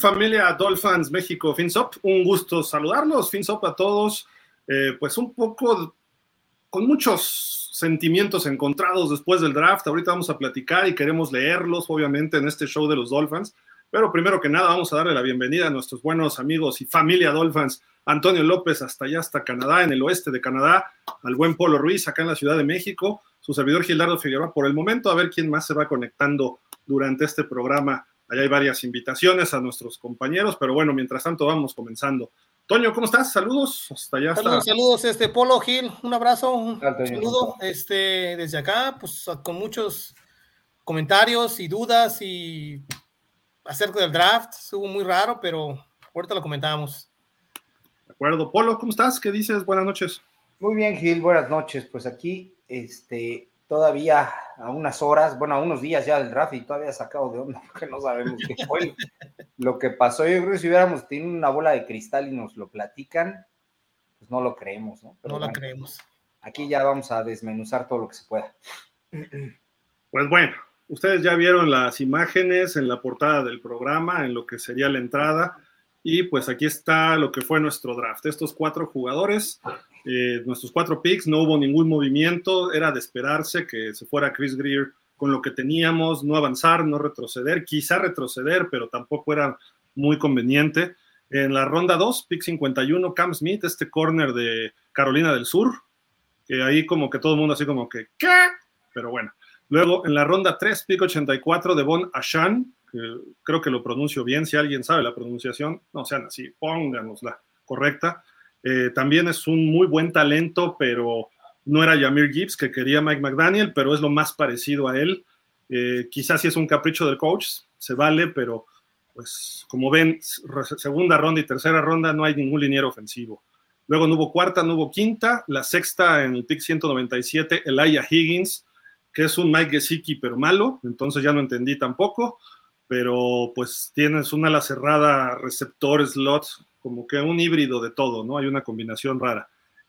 familia Dolphins México FinSop? Un gusto saludarlos, FinSop a todos. Eh, pues un poco con muchos sentimientos encontrados después del draft. Ahorita vamos a platicar y queremos leerlos, obviamente, en este show de los Dolphins. Pero primero que nada, vamos a darle la bienvenida a nuestros buenos amigos y familia Dolphins. Antonio López, hasta allá, hasta Canadá, en el oeste de Canadá, al buen Polo Ruiz, acá en la Ciudad de México, su servidor Gildardo Figueroa, por el momento, a ver quién más se va conectando durante este programa. Allá hay varias invitaciones a nuestros compañeros, pero bueno, mientras tanto vamos comenzando. Toño, ¿cómo estás? Saludos. Hasta allá. Saludos, saludos, este Polo Gil, un abrazo, un saludo este, desde acá, pues con muchos comentarios y dudas y acerca del draft, estuvo muy raro, pero ahorita lo comentábamos. De acuerdo. Polo, ¿cómo estás? ¿Qué dices? Buenas noches. Muy bien, Gil, buenas noches. Pues aquí, este, todavía a unas horas, bueno, a unos días ya del draft y todavía sacado de onda, porque no sabemos qué fue lo que pasó. Yo creo que si hubiéramos tenido una bola de cristal y nos lo platican, pues no lo creemos, ¿no? no lo creemos. Aquí ya vamos a desmenuzar todo lo que se pueda. Pues bueno, ustedes ya vieron las imágenes en la portada del programa, en lo que sería la entrada. Y pues aquí está lo que fue nuestro draft. Estos cuatro jugadores eh, nuestros cuatro picks, no hubo ningún movimiento, era de esperarse que se fuera Chris Greer con lo que teníamos, no avanzar, no retroceder, quizá retroceder, pero tampoco era muy conveniente. En la ronda 2, pick 51, Cam Smith, este corner de Carolina del Sur, que ahí como que todo el mundo así como que, ¿qué? Pero bueno. Luego en la ronda 3, pick 84, de Von Ashan, que creo que lo pronuncio bien, si alguien sabe la pronunciación, no sean así, pónganos la correcta. Eh, también es un muy buen talento, pero no era Yamir Gibbs, que quería Mike McDaniel, pero es lo más parecido a él. Eh, quizás si es un capricho del coach, se vale, pero pues como ven, segunda ronda y tercera ronda no hay ningún liniero ofensivo. Luego no hubo cuarta, no hubo quinta, la sexta en el pick 197, Elijah Higgins, que es un Mike Gesicki pero malo, entonces ya no entendí tampoco, pero pues tienes una ala cerrada, receptor, slot, como que un híbrido de todo, ¿no? Hay una combinación rara.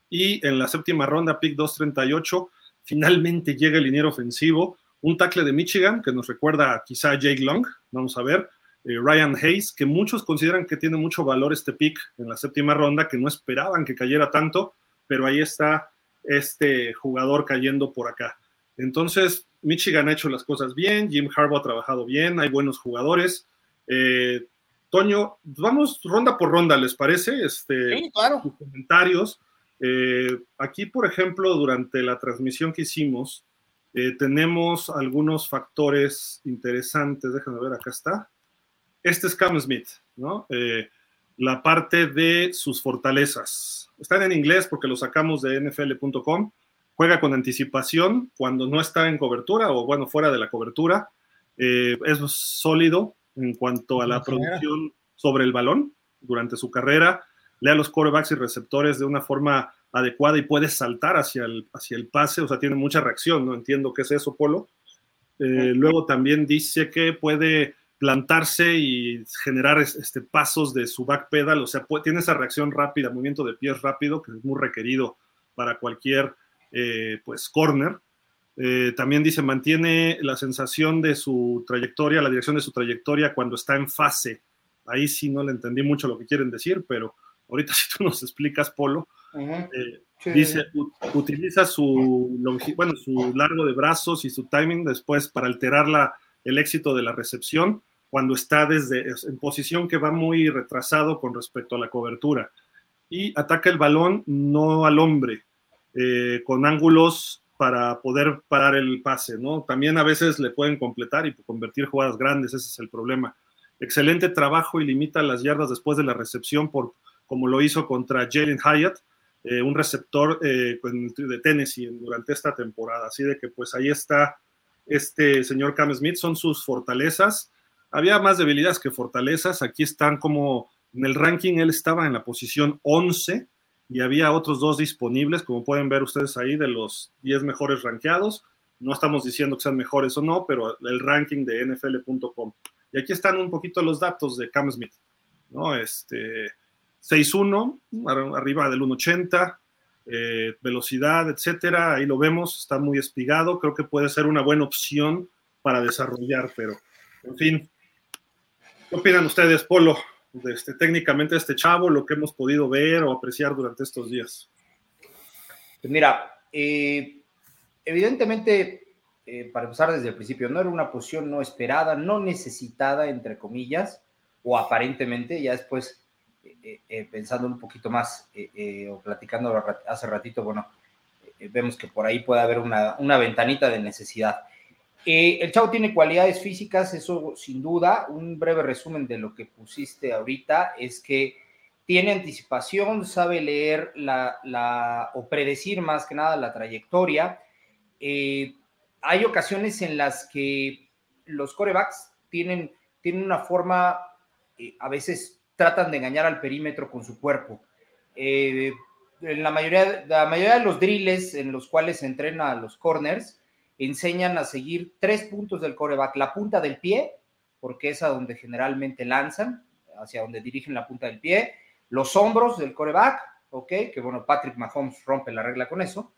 Y en la séptima ronda, pick 238, finalmente llega el liniero ofensivo, un tackle de Michigan que nos recuerda quizá a Jake Long, vamos a ver, eh, Ryan Hayes, que muchos consideran que tiene mucho valor este pick en la séptima ronda, que no esperaban que cayera tanto, pero ahí está este jugador cayendo por acá. Entonces, Michigan ha hecho las cosas bien, Jim Harbaugh ha trabajado bien, hay buenos jugadores. Eh, Toño, vamos ronda por ronda, ¿les parece? Este, sí, claro. Comentarios. Eh, aquí, por ejemplo, durante la transmisión que hicimos, eh, tenemos algunos factores interesantes. Déjenme ver, acá está. Este es Cam Smith, ¿no? Eh, la parte de sus fortalezas. Están en inglés porque lo sacamos de nfl.com. Juega con anticipación cuando no está en cobertura o, bueno, fuera de la cobertura. es sólido, en cuanto a la producción sobre el balón durante su carrera, lea los corebacks y receptores de una forma adecuada y puede saltar hacia el, hacia el pase, o sea, tiene mucha reacción, no entiendo qué es eso, Polo. Eh, luego también dice que puede plantarse y generar este, pasos de su back pedal, o sea, tiene esa reacción rápida, movimiento de pies rápido, que es muy requerido para cualquier eh, pues corner. Eh, también dice, mantiene la sensación de su trayectoria, la dirección de su trayectoria cuando está en fase. Ahí sí no le entendí mucho lo que quieren decir, pero ahorita si tú nos explicas, Polo, eh, dice, utiliza su, bueno, su largo de brazos y su timing después para alterar la, el éxito de la recepción cuando está desde en posición que va muy retrasado con respecto a la cobertura. Y ataca el balón no al hombre, eh, con ángulos para poder parar el pase, ¿no? También a veces le pueden completar y convertir jugadas grandes, ese es el problema. Excelente trabajo y limita las yardas después de la recepción, por, como lo hizo contra Jalen Hyatt, eh, un receptor eh, de Tennessee durante esta temporada. Así de que pues ahí está este señor Cam Smith, son sus fortalezas. Había más debilidades que fortalezas, aquí están como en el ranking, él estaba en la posición 11 y había otros dos disponibles, como pueden ver ustedes ahí, de los 10 mejores rankeados. No estamos diciendo que sean mejores o no, pero el ranking de nfl.com. Y aquí están un poquito los datos de Cam Smith, ¿no? Este, 6'1, arriba del 1.80, eh, velocidad, etcétera. Ahí lo vemos, está muy espigado. Creo que puede ser una buena opción para desarrollar, pero en fin. ¿Qué opinan ustedes, Polo, de este, técnicamente este chavo, lo que hemos podido ver o apreciar durante estos días? Pues mira, eh, evidentemente, eh, para empezar desde el principio, no era una posición no esperada, no necesitada, entre comillas, o aparentemente, ya después, eh, pensando un poquito más o platicando hace ratito, bueno, vemos que por ahí puede haber una, una ventanita de necesidad. El chavo tiene cualidades físicas, eso sin duda. Un breve resumen de lo que pusiste ahorita es que tiene anticipación, sabe leer la, o predecir más que nada la trayectoria. Eh, hay ocasiones en las que los corebacks tienen, tienen una forma, eh, a veces tratan de engañar al perímetro con su cuerpo. Eh, en la mayoría, la mayoría de los drills en los cuales se entrena a los corners, enseñan a seguir tres puntos del coreback, la punta del pie, porque es a donde generalmente lanzan, hacia donde dirigen la punta del pie, los hombros del coreback, ¿ok? Que bueno, Patrick Mahomes rompe la regla con eso,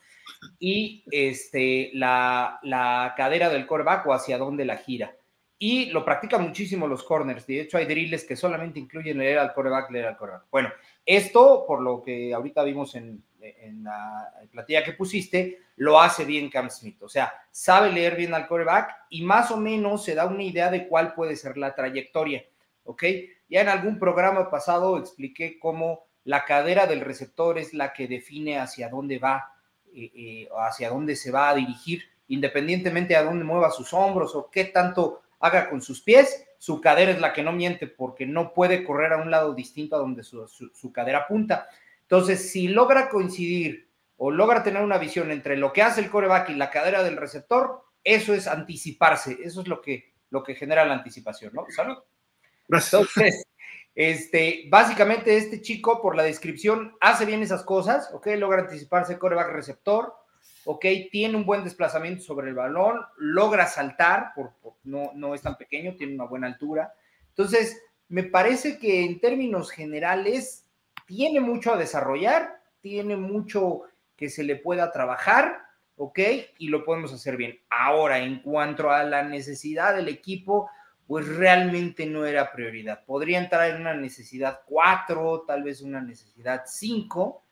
y este, la, la cadera del coreback o hacia dónde la gira. Y lo practican muchísimo los corners. De hecho, hay drills que solamente incluyen leer al coreback, leer al coreback. Bueno, esto, por lo que ahorita vimos en, en la platilla que pusiste, lo hace bien Cam Smith. O sea, sabe leer bien al coreback y más o menos se da una idea de cuál puede ser la trayectoria. ¿Ok? Ya en algún programa pasado expliqué cómo la cadera del receptor es la que define hacia dónde va, eh, eh, hacia dónde se va a dirigir, independientemente a dónde mueva sus hombros o qué tanto haga con sus pies, su cadera es la que no miente porque no puede correr a un lado distinto a donde su, su cadera apunta. Entonces, si logra coincidir o logra tener una visión entre lo que hace el coreback y la cadera del receptor, eso es anticiparse, eso es lo que, lo que genera la anticipación, ¿no? ¿Salud? Entonces, este, básicamente este chico, por la descripción, hace bien esas cosas, ¿ok? Logra anticiparse coreback receptor, ¿ok? Tiene un buen desplazamiento sobre el balón, logra saltar, por, no, no es tan pequeño, tiene una buena altura. Entonces, me parece que en términos generales tiene mucho a desarrollar, tiene mucho que se le pueda trabajar, ¿ok? Y lo podemos hacer bien. Ahora, en cuanto a la necesidad del equipo, pues realmente no era prioridad. Podría entrar en una necesidad 4, tal vez una necesidad 5,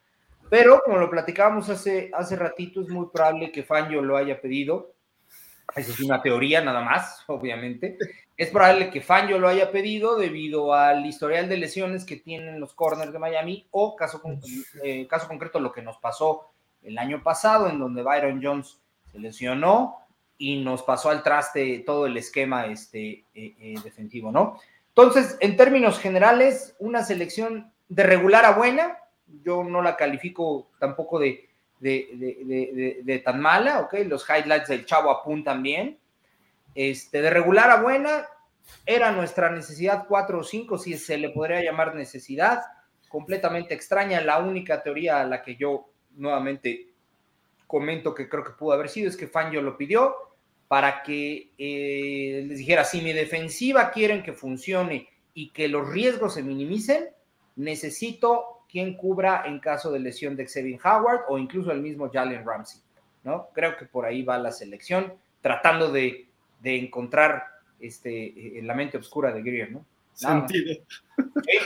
pero como lo platicábamos hace, hace ratito, es muy probable que Fangio lo haya pedido. Esa es una teoría nada más, obviamente. Es probable que Fangio lo haya pedido debido al historial de lesiones que tienen los corners de Miami o caso, eh, caso concreto lo que nos pasó el año pasado en donde Byron Jones se lesionó y nos pasó al traste todo el esquema este, eh, eh, defensivo, ¿no? Entonces, en términos generales, una selección de regular a buena, yo no la califico tampoco de, de, tan mala, ¿ok? Los highlights del chavo apuntan bien. Este, de regular a buena, era nuestra necesidad 4 o 5, si se le podría llamar necesidad, completamente extraña. La única teoría a la que yo nuevamente comento que creo que pudo haber sido es que Fangio lo pidió, para que eh, les dijera, si mi defensiva quieren que funcione y que los riesgos se minimicen, necesito quien cubra en caso de lesión de Xavier Howard o incluso el mismo Jalen Ramsey, ¿no? Creo que por ahí va la selección, tratando de, encontrar este, eh, la mente oscura de Greer, ¿no? Sentido.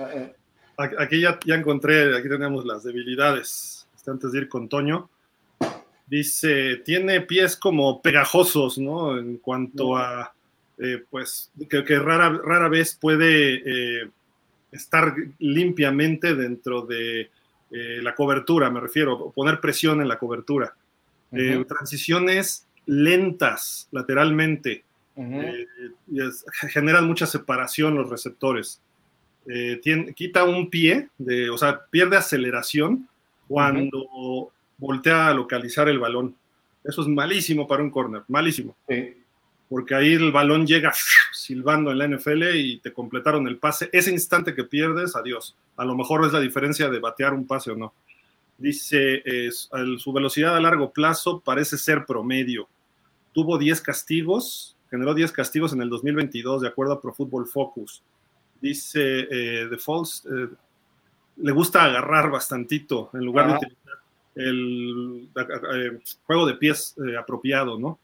Eh, aquí ya, ya encontré, aquí tenemos las debilidades, antes de ir con Toño. Dice, tiene pies como pegajosos, ¿no? En cuanto a, eh, pues, que, rara, rara vez puede eh, estar limpiamente dentro de eh, la cobertura, me refiero, poner presión en la cobertura. transiciones lentas lateralmente. generan mucha separación los receptores. quita un pie, de, o sea, pierde aceleración cuando voltea a localizar el balón. Eso es malísimo para un corner, malísimo. Porque ahí el balón llega silbando en la NFL y te completaron el pase. Ese instante que pierdes, adiós. A lo mejor es la diferencia de batear un pase o no. Dice, su velocidad a largo plazo parece ser promedio. Tuvo 10 castigos, generó 10 castigos en el 2022, de acuerdo a Pro Football Focus. Dice, eh, The Falls, eh, le gusta agarrar bastantito en lugar de utilizar el, juego de pies eh, apropiado, ¿no?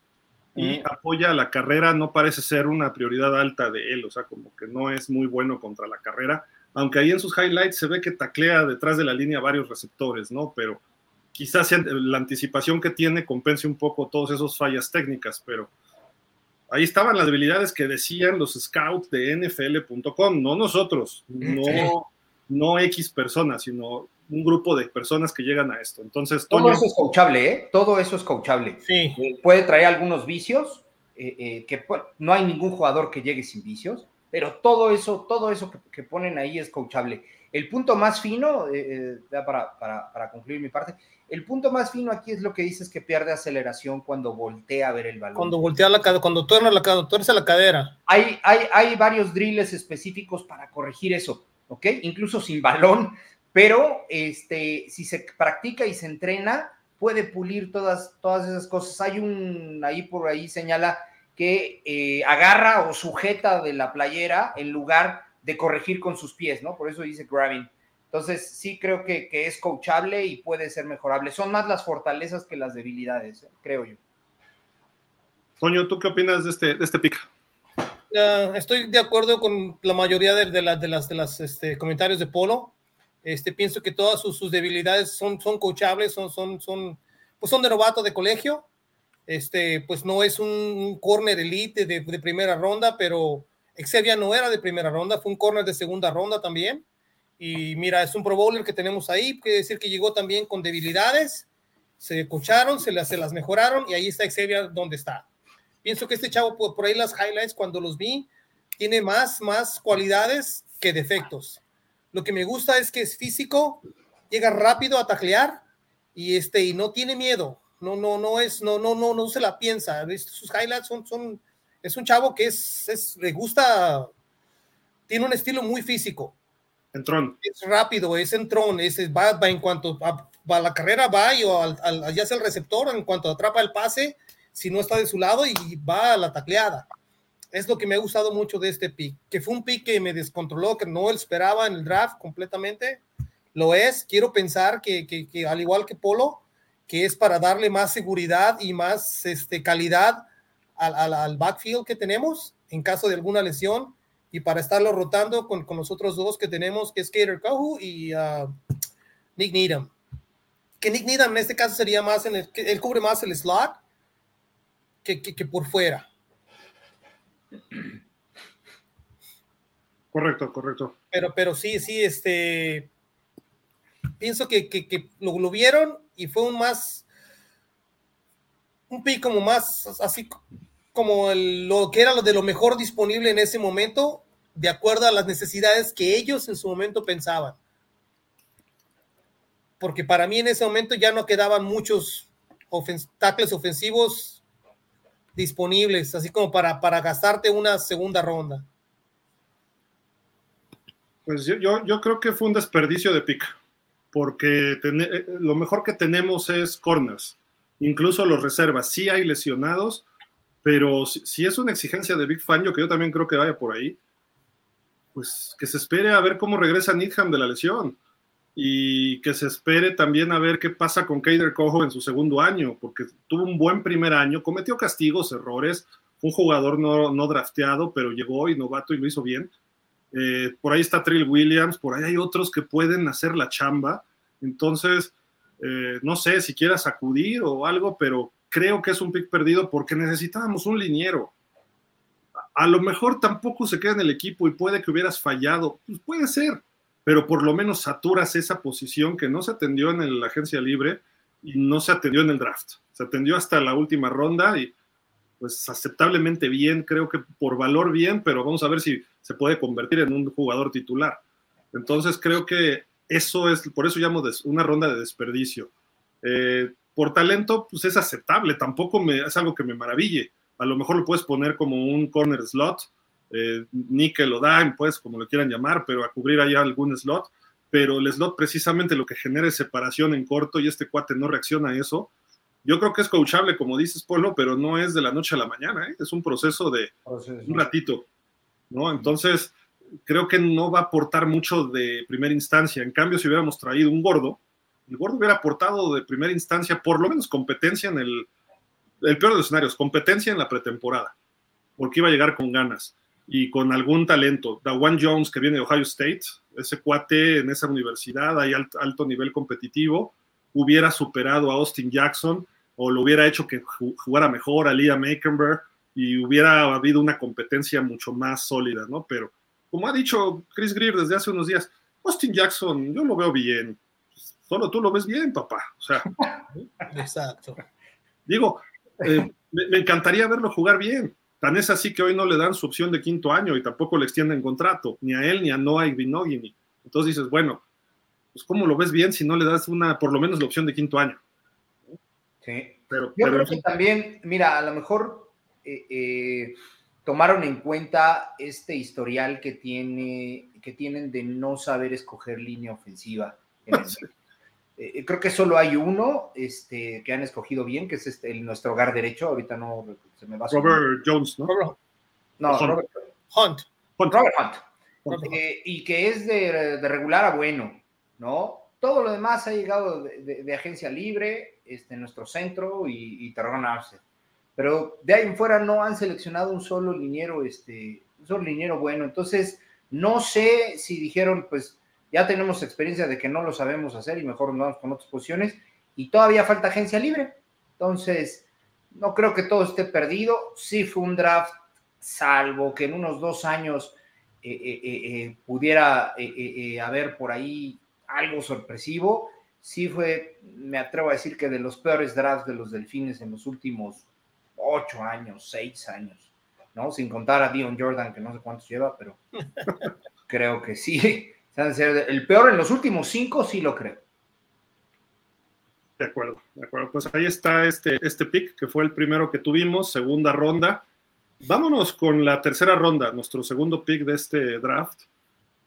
Y apoya la carrera, no parece ser una prioridad alta de él, o sea, como que no es muy bueno contra la carrera, aunque ahí en sus highlights se ve que taclea detrás de la línea varios receptores, ¿no? Pero quizás la anticipación que tiene compense un poco todas esas fallas técnicas, pero ahí estaban las debilidades que decían los scouts de NFL.com, no nosotros, no, no X personas, sino un grupo de personas que llegan a esto. Entonces, todo eso es coachable, ¿eh? Todo eso es coachable. Sí. Eh, puede traer algunos vicios, eh, eh, que no hay ningún jugador que llegue sin vicios, pero todo eso, todo eso que, ponen ahí es coachable. El punto más fino, para, para, para, concluir mi parte, el punto más fino aquí es lo que dices que pierde aceleración cuando voltea a ver el balón. Cuando voltea la cadera, cuando tuerce la, tuerce la cadera. Hay, hay, hay varios drills específicos para corregir eso, ¿ok? Incluso sin balón, pero este, si se practica y se entrena, puede pulir todas, todas esas cosas. Hay un, ahí por ahí señala que eh, agarra o sujeta de la playera en lugar de corregir con sus pies, ¿no? Por eso dice grabbing. Entonces, sí creo que, es coachable y puede ser mejorable. Son más las fortalezas que las debilidades, ¿eh? creo yo. Toño, ¿tú qué opinas de este, de este pick? estoy de acuerdo con la mayoría de, de, de las, de las este, comentarios de Polo. Este, pienso que todas sus, debilidades son, son coachables, son, son, son, pues son de novato de colegio. Este, pues no es un, corner elite de, de, primera ronda, pero Xavier no era de primera ronda, fue un corner de segunda ronda también. Y mira, es un pro bowler que tenemos ahí, quiere decir que llegó también con debilidades, se cocharon, se las, se las mejoraron y ahí está Xavier donde está. Pienso que este chavo, por, por ahí las highlights, cuando los vi, tiene más, más cualidades que defectos. Lo que me gusta es que es físico, llega rápido a taclear y este y no tiene miedo. No, no, no es, no, no, no, no se la piensa. Sus highlights son, son, es un chavo que es, es le gusta, tiene un estilo muy físico. Entrón. Es rápido, es entrón, es, va, va en cuanto a, la carrera va y o al, ya sea el receptor, en cuanto atrapa el pase, si no está de su lado y va a la tacleada es lo que me ha gustado mucho de este pick, que fue un pick que me descontroló, que no esperaba en el draft completamente. Lo es, quiero pensar que, que, al igual que Polo, que es para darle más seguridad y más este, calidad al, al, backfield que tenemos en caso de alguna lesión y para estarlo rotando con, con los otros dos que tenemos, que es Kater Kahu y uh, Nick Needham. Que Nick Needham en este caso sería más en el, él cubre más el slot que, que por fuera Correcto, correcto. Pero, pero sí, sí, este. Pienso que, lo, vieron y fue un más. Un pick como más, así como lo que era lo de lo mejor disponible en ese momento, de acuerdo a las necesidades que ellos en su momento pensaban. Porque para mí en ese momento ya no quedaban muchos tackles ofensivos disponibles, así como para, para gastarte una segunda ronda. Pues yo, yo, creo que fue un desperdicio de pick, porque eh, lo mejor que tenemos es corners, incluso los reservas. Sí hay lesionados, pero si, es una exigencia de Big Fan, yo que yo también creo que vaya por ahí, pues que se espere a ver cómo regresa Needham de la lesión y que se espere también a ver qué pasa con Kader Cojo en su segundo año, porque tuvo un buen primer año, cometió castigos, errores, un jugador no, no drafteado, pero llegó y novato y lo hizo bien. Eh, por ahí está Trill Williams, por ahí hay otros que pueden hacer la chamba, entonces, eh, no sé si quieras acudir o algo, pero creo que es un pick perdido porque necesitábamos un liniero. A lo mejor tampoco se queda en el equipo y puede que hubieras fallado, pues puede ser, pero por lo menos saturas esa posición que no se atendió en la agencia libre y no se atendió en el draft. Se atendió hasta la última ronda y pues aceptablemente bien, creo que por valor bien, pero vamos a ver si se puede convertir en un jugador titular. Entonces creo que eso es, por eso llamo una ronda de desperdicio. Eh, por talento, pues es aceptable, tampoco me, es algo que me maraville. A lo mejor lo puedes poner como un corner slot, eh, nickel o dime, pues como lo quieran llamar, pero a cubrir allá algún slot. Pero el slot precisamente lo que genera es separación en corto y este cuate no reacciona a eso. Yo creo que es coachable, como dices, Polo, pero no es de la noche a la mañana, ¿eh? es un proceso de un ratito, ¿no? Entonces, creo que no va a aportar mucho de primera instancia. En cambio, si hubiéramos traído un gordo, el gordo hubiera aportado de primera instancia por lo menos competencia en el el peor de los escenarios, competencia en la pretemporada, porque iba a llegar con ganas y con algún talento. Dawan Jones, que viene de Ohio State, ese cuate en esa universidad, hay alto, nivel competitivo, hubiera superado a Austin Jackson o lo hubiera hecho que jugara mejor a Liam Aikenberg y hubiera habido una competencia mucho más sólida, ¿no? Pero como ha dicho Chris Greer desde hace unos días, Austin Jackson, yo lo veo bien. Solo tú lo ves bien, papá. O sea, exacto. Digo, eh, me, encantaría verlo jugar bien. Tan es así que hoy no le dan su opción de quinto año y tampoco le extienden contrato, ni a él ni a Noah Igbinogini. Entonces dices, bueno, pues ¿cómo lo ves bien si no le das una, por lo menos la opción de quinto año? Sí. Pero, Yo creo que también, mira, a lo mejor eh, eh, tomaron en cuenta este historial que, tiene, que tienen de no saber escoger línea ofensiva. En el, eh, creo que solo hay uno este, que han escogido bien, que es este, nuestro hogar derecho. Ahorita no se me va a Robert Jones, ¿no? no, Robert Hunt. Robert Hunt. Eh, y que es de, regular a bueno, ¿no? Todo lo demás ha llegado de, agencia libre, este, nuestro centro y, y Tarragona Arce. Pero de ahí en fuera no han seleccionado un solo liniero, este, un solo liniero bueno. Entonces, no sé si dijeron, pues, ya tenemos experiencia de que no lo sabemos hacer y mejor nos vamos con otras posiciones y todavía falta agencia libre. Entonces, no creo que todo esté perdido. Sí fue un draft, salvo que en unos dos años eh, eh, eh, pudiera haber por ahí algo sorpresivo. Sí fue, me atrevo a decir que de los peores drafts de los delfines en los últimos ocho años, seis años, ¿no? Sin contar a Dion Jordan, que no sé cuántos lleva, pero creo que sí el peor en los últimos cinco, sí lo creo. De acuerdo, de acuerdo. Pues ahí está este, este pick, que fue el primero que tuvimos, segunda ronda. Vámonos con la tercera ronda, nuestro segundo pick de este draft,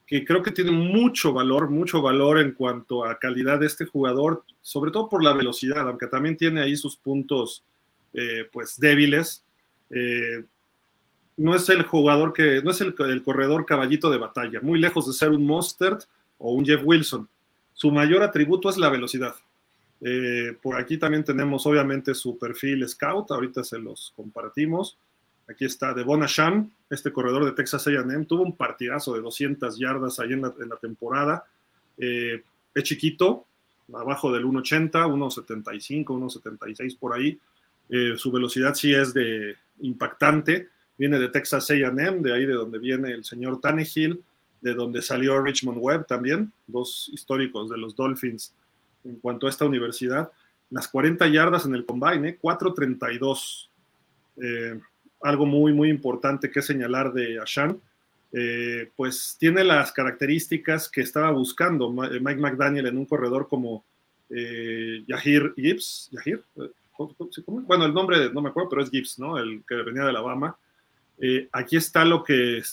que creo que tiene mucho valor, mucho valor en cuanto a calidad de este jugador, sobre todo por la velocidad, aunque también tiene ahí sus puntos eh, pues débiles. Eh, no es el jugador que, no es el, corredor caballito de batalla, muy lejos de ser un Mostert o un Jeff Wilson. Su mayor atributo es la velocidad. Eh, por aquí también tenemos obviamente su perfil scout, ahorita se los compartimos. Aquí está Devon Asham, este corredor de Texas A&M, tuvo un partidazo de 200 yardas ahí en la, temporada. Eh, es chiquito, abajo del 1.80, 1.75, 1.76 por ahí. Eh, su velocidad sí es de impactante viene de Texas AM, de ahí de donde viene el señor Tannehill, de donde salió Richmond Webb también, dos históricos de los Dolphins en cuanto a esta universidad. Las 40 yardas en el combine, 4.32. Eh, algo muy, muy importante que señalar de Ashan, eh, pues tiene las características que estaba buscando Mike McDaniel en un corredor como eh, Yahir Gibbs. Yahir, bueno, el nombre no me acuerdo, pero es Gibbs, ¿no? El que venía de Alabama. Eh, aquí está lo que eh,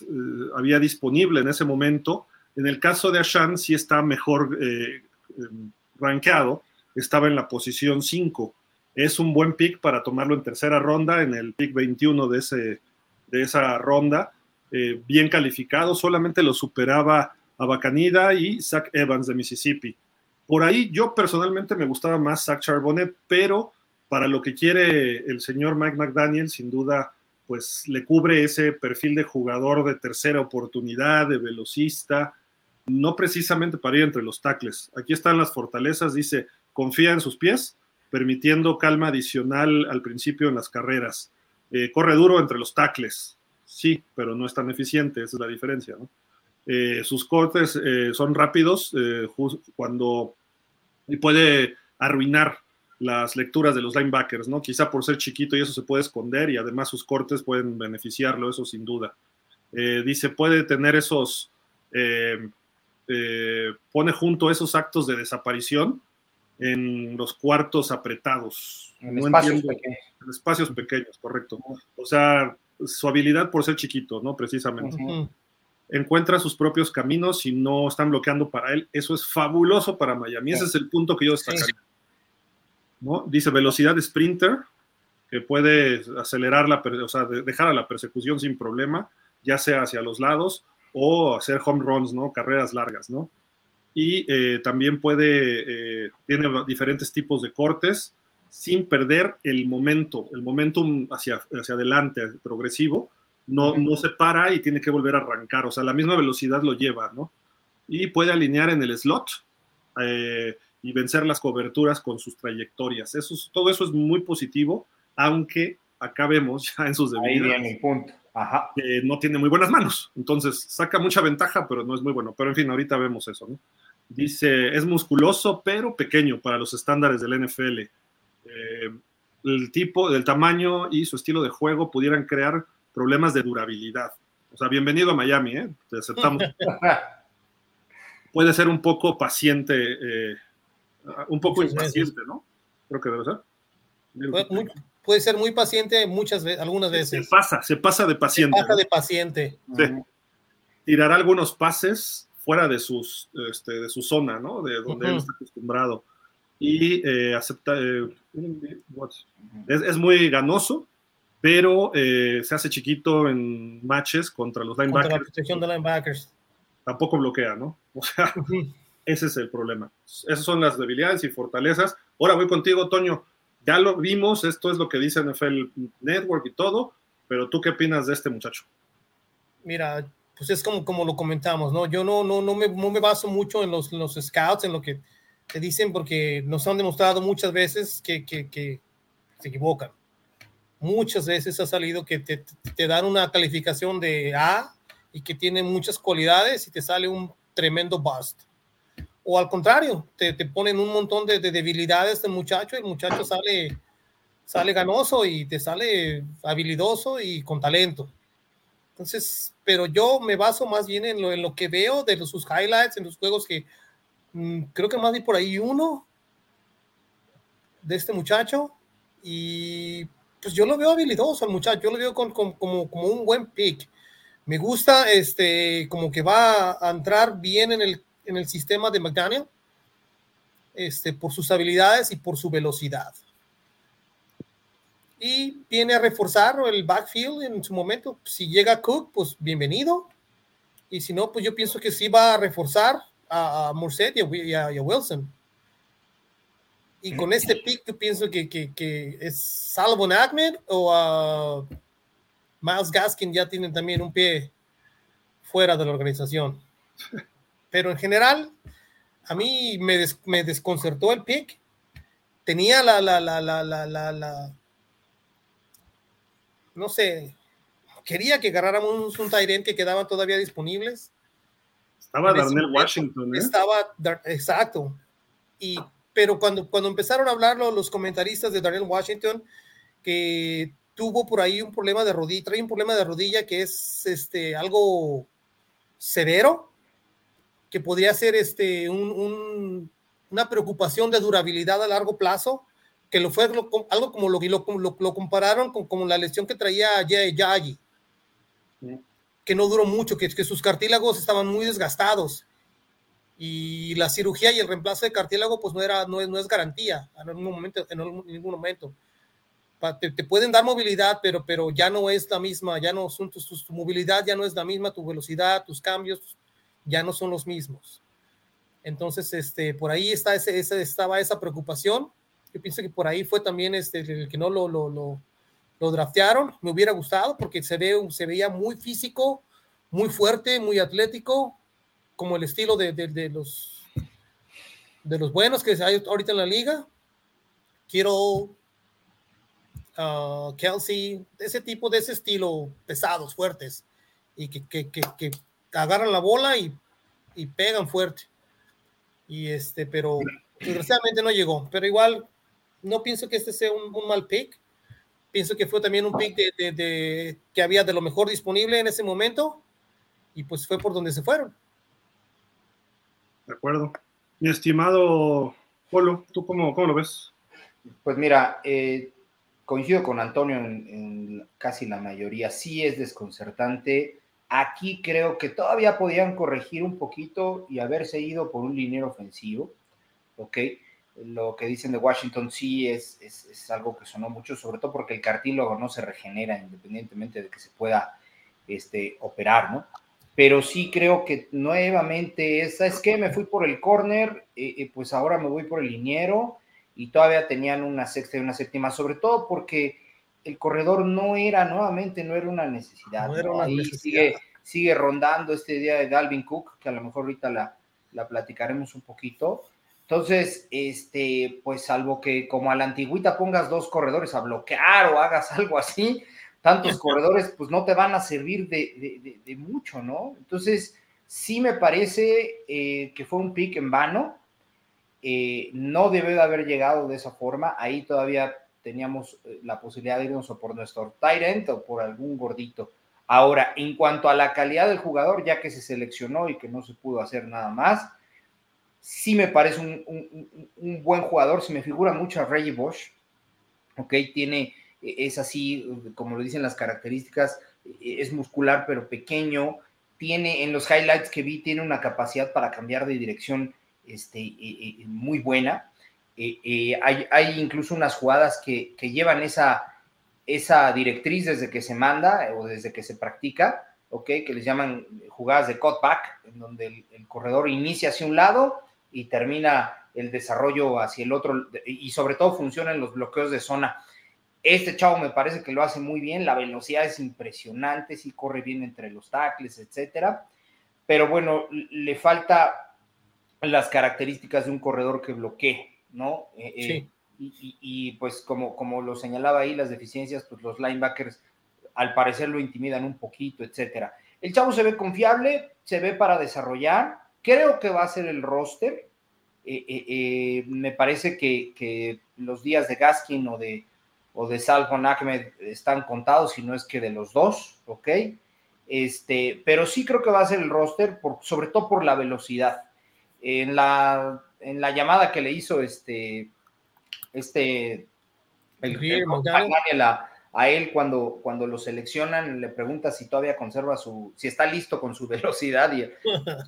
había disponible en ese momento. En el caso de Ashan, sí está mejor eh, em, rankeado, estaba en la posición 5. Es un buen pick para tomarlo en tercera ronda, en el pick 21 de, ese, de esa ronda. bien calificado, solamente lo superaba a Bacanida y Zach Evans de Mississippi. Por ahí yo personalmente me gustaba más Zach Charbonnet, pero para lo que quiere el señor Mike McDaniel, sin duda pues le cubre ese perfil de jugador de tercera oportunidad, de velocista, no precisamente para ir entre los tacles. Aquí están las fortalezas, dice, confía en sus pies, permitiendo calma adicional al principio en las carreras. Eh, corre duro entre los tacles, sí, pero no es tan eficiente, esa es la diferencia. Eh, sus cortes eh, son rápidos cuando y puede arruinar las lecturas de los linebackers, ¿no? Quizá por ser chiquito y eso se puede esconder y además sus cortes pueden beneficiarlo, eso sin duda. Eh, dice, puede tener esos, eh, eh, pone junto esos actos de desaparición en los cuartos apretados. En espacios pequeños. En espacios pequeños, correcto. O sea, su habilidad por ser chiquito, ¿no? Precisamente. Encuentra sus propios caminos y no están bloqueando para él. Eso es fabuloso para Miami. Ese es el punto que yo destacaría. Dice velocidad de sprinter, que puede acelerar la, o sea, dejar a la persecución sin problema, ya sea hacia los lados o hacer home runs, ¿no? Carreras largas, ¿no? Y eh, también puede, eh, tiene diferentes tipos de cortes, sin perder el momento, el momentum hacia, hacia adelante, progresivo, no, no se para y tiene que volver a arrancar, o sea, la misma velocidad lo lleva, ¿no? Y puede alinear en el slot eh, y vencer las coberturas con sus trayectorias. Eso todo eso es muy positivo, aunque acá vemos ya en sus debilidades. Ahí viene punto. Ajá. Que no tiene muy buenas manos, entonces saca mucha ventaja, pero no es muy bueno. Pero en fin, ahorita vemos eso, ¿no? Dice, es musculoso, pero pequeño para los estándares del NFL. Eh, el tipo, del tamaño y su estilo de juego pudieran crear problemas de durabilidad. O sea, bienvenido a Miami, ¿eh? Te aceptamos. Puede ser un poco paciente, eh, un poco impaciente, ¿no? Creo que debe ser. Puede, ser muy paciente muchas veces, algunas veces. Se pasa, se pasa de paciente. Se pasa de paciente. Sí. Tirará algunos pases fuera de, sus, este, de su zona, ¿no? De donde él está acostumbrado. Y eh, acepta, eh, es, es, muy ganoso, pero eh, se hace chiquito en matches contra los linebackers. Contra la protección de linebackers. Tampoco bloquea, ¿no? O sea, ese es el problema. Esas son las debilidades y fortalezas. Ahora voy contigo, Toño. Ya lo vimos, esto es lo que dice NFL Network y todo, pero ¿tú qué opinas de este muchacho? Mira, pues es como, como lo comentamos, ¿no? Yo no, no, no, me, no me baso mucho en los, los scouts, en lo que te dicen, porque nos han demostrado muchas veces que, que, se equivocan muchas veces ha salido que te, te, dan una calificación de A y que tiene muchas cualidades y te sale un tremendo bust. O al contrario, te, te ponen un montón de, de, debilidades del muchacho y el muchacho sale, sale ganoso y te sale habilidoso y con talento. Entonces, pero yo me baso más bien en lo, en lo que veo de los, sus highlights, en los juegos que mmm, creo que más vi por ahí uno de este muchacho y pues yo lo veo habilidoso al muchacho, yo lo veo con, como, como un buen pick. Me gusta este, como que va a entrar bien en el, en el sistema de McDaniel, este, por sus habilidades y por su velocidad. Y viene a reforzar el backfield en su momento. Si llega Cook, pues bienvenido. Y si no, pues yo pienso que sí va a reforzar a, a Morset y a Wilson. Y con este pick, yo pienso que, que, que es Salvo Ahmed o Miles Gaskin ya tienen también un pie fuera de la organización. Pero en general, a mí me, me desconcertó el pick. Tenía la, la, la, la, no sé, quería que agarráramos un, Tyrant que quedaban todavía disponibles. Estaba Darnell Washington, ¿eh? Estaba, exacto. Y pero cuando, cuando empezaron a hablarlo los comentaristas de Daniel Washington, que tuvo por ahí un problema de rodilla, trae un problema de rodilla que es este, algo severo, que podría ser este, un, un, una preocupación de durabilidad a largo plazo, que lo fue algo como lo, lo, lo, lo compararon con como la lesión que traía Yagi, que no duró mucho, que, que sus cartílagos estaban muy desgastados. Y la cirugía y el reemplazo de cartílago pues no era no es, no es garantía en ningún momento en ningún momento. Te, te, pueden dar movilidad pero pero ya no es la misma ya no son tu, tu, movilidad ya no es la misma tu velocidad tus cambios ya no son los mismos. Entonces este por ahí está ese, estaba esa preocupación. Yo pienso que por ahí fue también este el que no lo, lo, lo, draftearon. Me hubiera gustado porque se ve se veía muy físico muy fuerte muy atlético como el estilo de, de, los de los buenos que hay ahorita en la liga. Quiero uh, Kelsey, ese tipo de ese estilo, pesados, fuertes, y que, que, que agarran la bola y, y, pegan fuerte. Y este, pero desgraciadamente no llegó. Pero igual, no pienso que este sea un, un mal pick. Pienso que fue también un pick de, de, de, que había de lo mejor disponible en ese momento. Y pues fue por donde se fueron. De acuerdo. Mi estimado Polo, ¿tú cómo, cómo lo ves? Pues mira, eh, coincido con Antonio en, en, casi la mayoría. Sí es desconcertante. Aquí creo que todavía podían corregir un poquito y haberse ido por un liniero ofensivo. ¿Ok? Lo que dicen de Washington sí es, es, es algo que sonó mucho, sobre todo porque el cartílago no se regenera independientemente de que se pueda este, operar, ¿no? pero sí creo que nuevamente es que me fui por el corner, eh, eh, pues ahora me voy por el liniero y todavía tenían una sexta y una séptima, sobre todo porque el corredor no era, nuevamente, no era una necesidad. No era una necesidad. Sigue, rondando este día de Dalvin Cook, que a lo mejor ahorita la, la platicaremos un poquito. Entonces, este, pues salvo que como a la antigüita pongas dos corredores a bloquear o hagas algo así, tantos corredores, pues no te van a servir de, mucho, ¿no? Entonces, sí me parece eh, que fue un pick en vano. Eh, no debe de haber llegado de esa forma. Ahí todavía teníamos eh, la posibilidad de irnos o por nuestro Tyrant o por algún gordito. Ahora, en cuanto a la calidad del jugador, ya que se seleccionó y que no se pudo hacer nada más, sí me parece un, buen jugador. Se me figura mucho a Reggie Bosch. Ok, tiene, es así, como lo dicen las características, es muscular pero pequeño. Tiene, en los highlights que vi, tiene una capacidad para cambiar de dirección este, muy buena. Eh, eh, hay, incluso unas jugadas que, llevan esa, directriz desde que se manda o desde que se practica. Que les llaman jugadas de cutback, en donde el, corredor inicia hacia un lado y termina el desarrollo hacia el otro, y sobre todo funcionan los bloqueos de zona. Este chavo me parece que lo hace muy bien, la velocidad es impresionante, sí corre bien entre los tackles, etcétera. Pero bueno, le falta las características de un corredor que bloquee, ¿no? Eh, eh, y, pues como, como lo señalaba ahí, las deficiencias, pues los linebackers al parecer lo intimidan un poquito, etcétera. El chavo se ve confiable, se ve para desarrollar, creo que va a ser el roster. Eh, me parece que, los días de Gaskin o de, o de Salvon Ahmed están contados, si no es que de los dos, ¿ok? Este, pero sí creo que va a ser el roster, por, sobre todo por la velocidad. En la en la llamada que le hizo este, este, el, a, él cuando, cuando lo seleccionan, le pregunta si todavía conserva su, si está listo con su velocidad y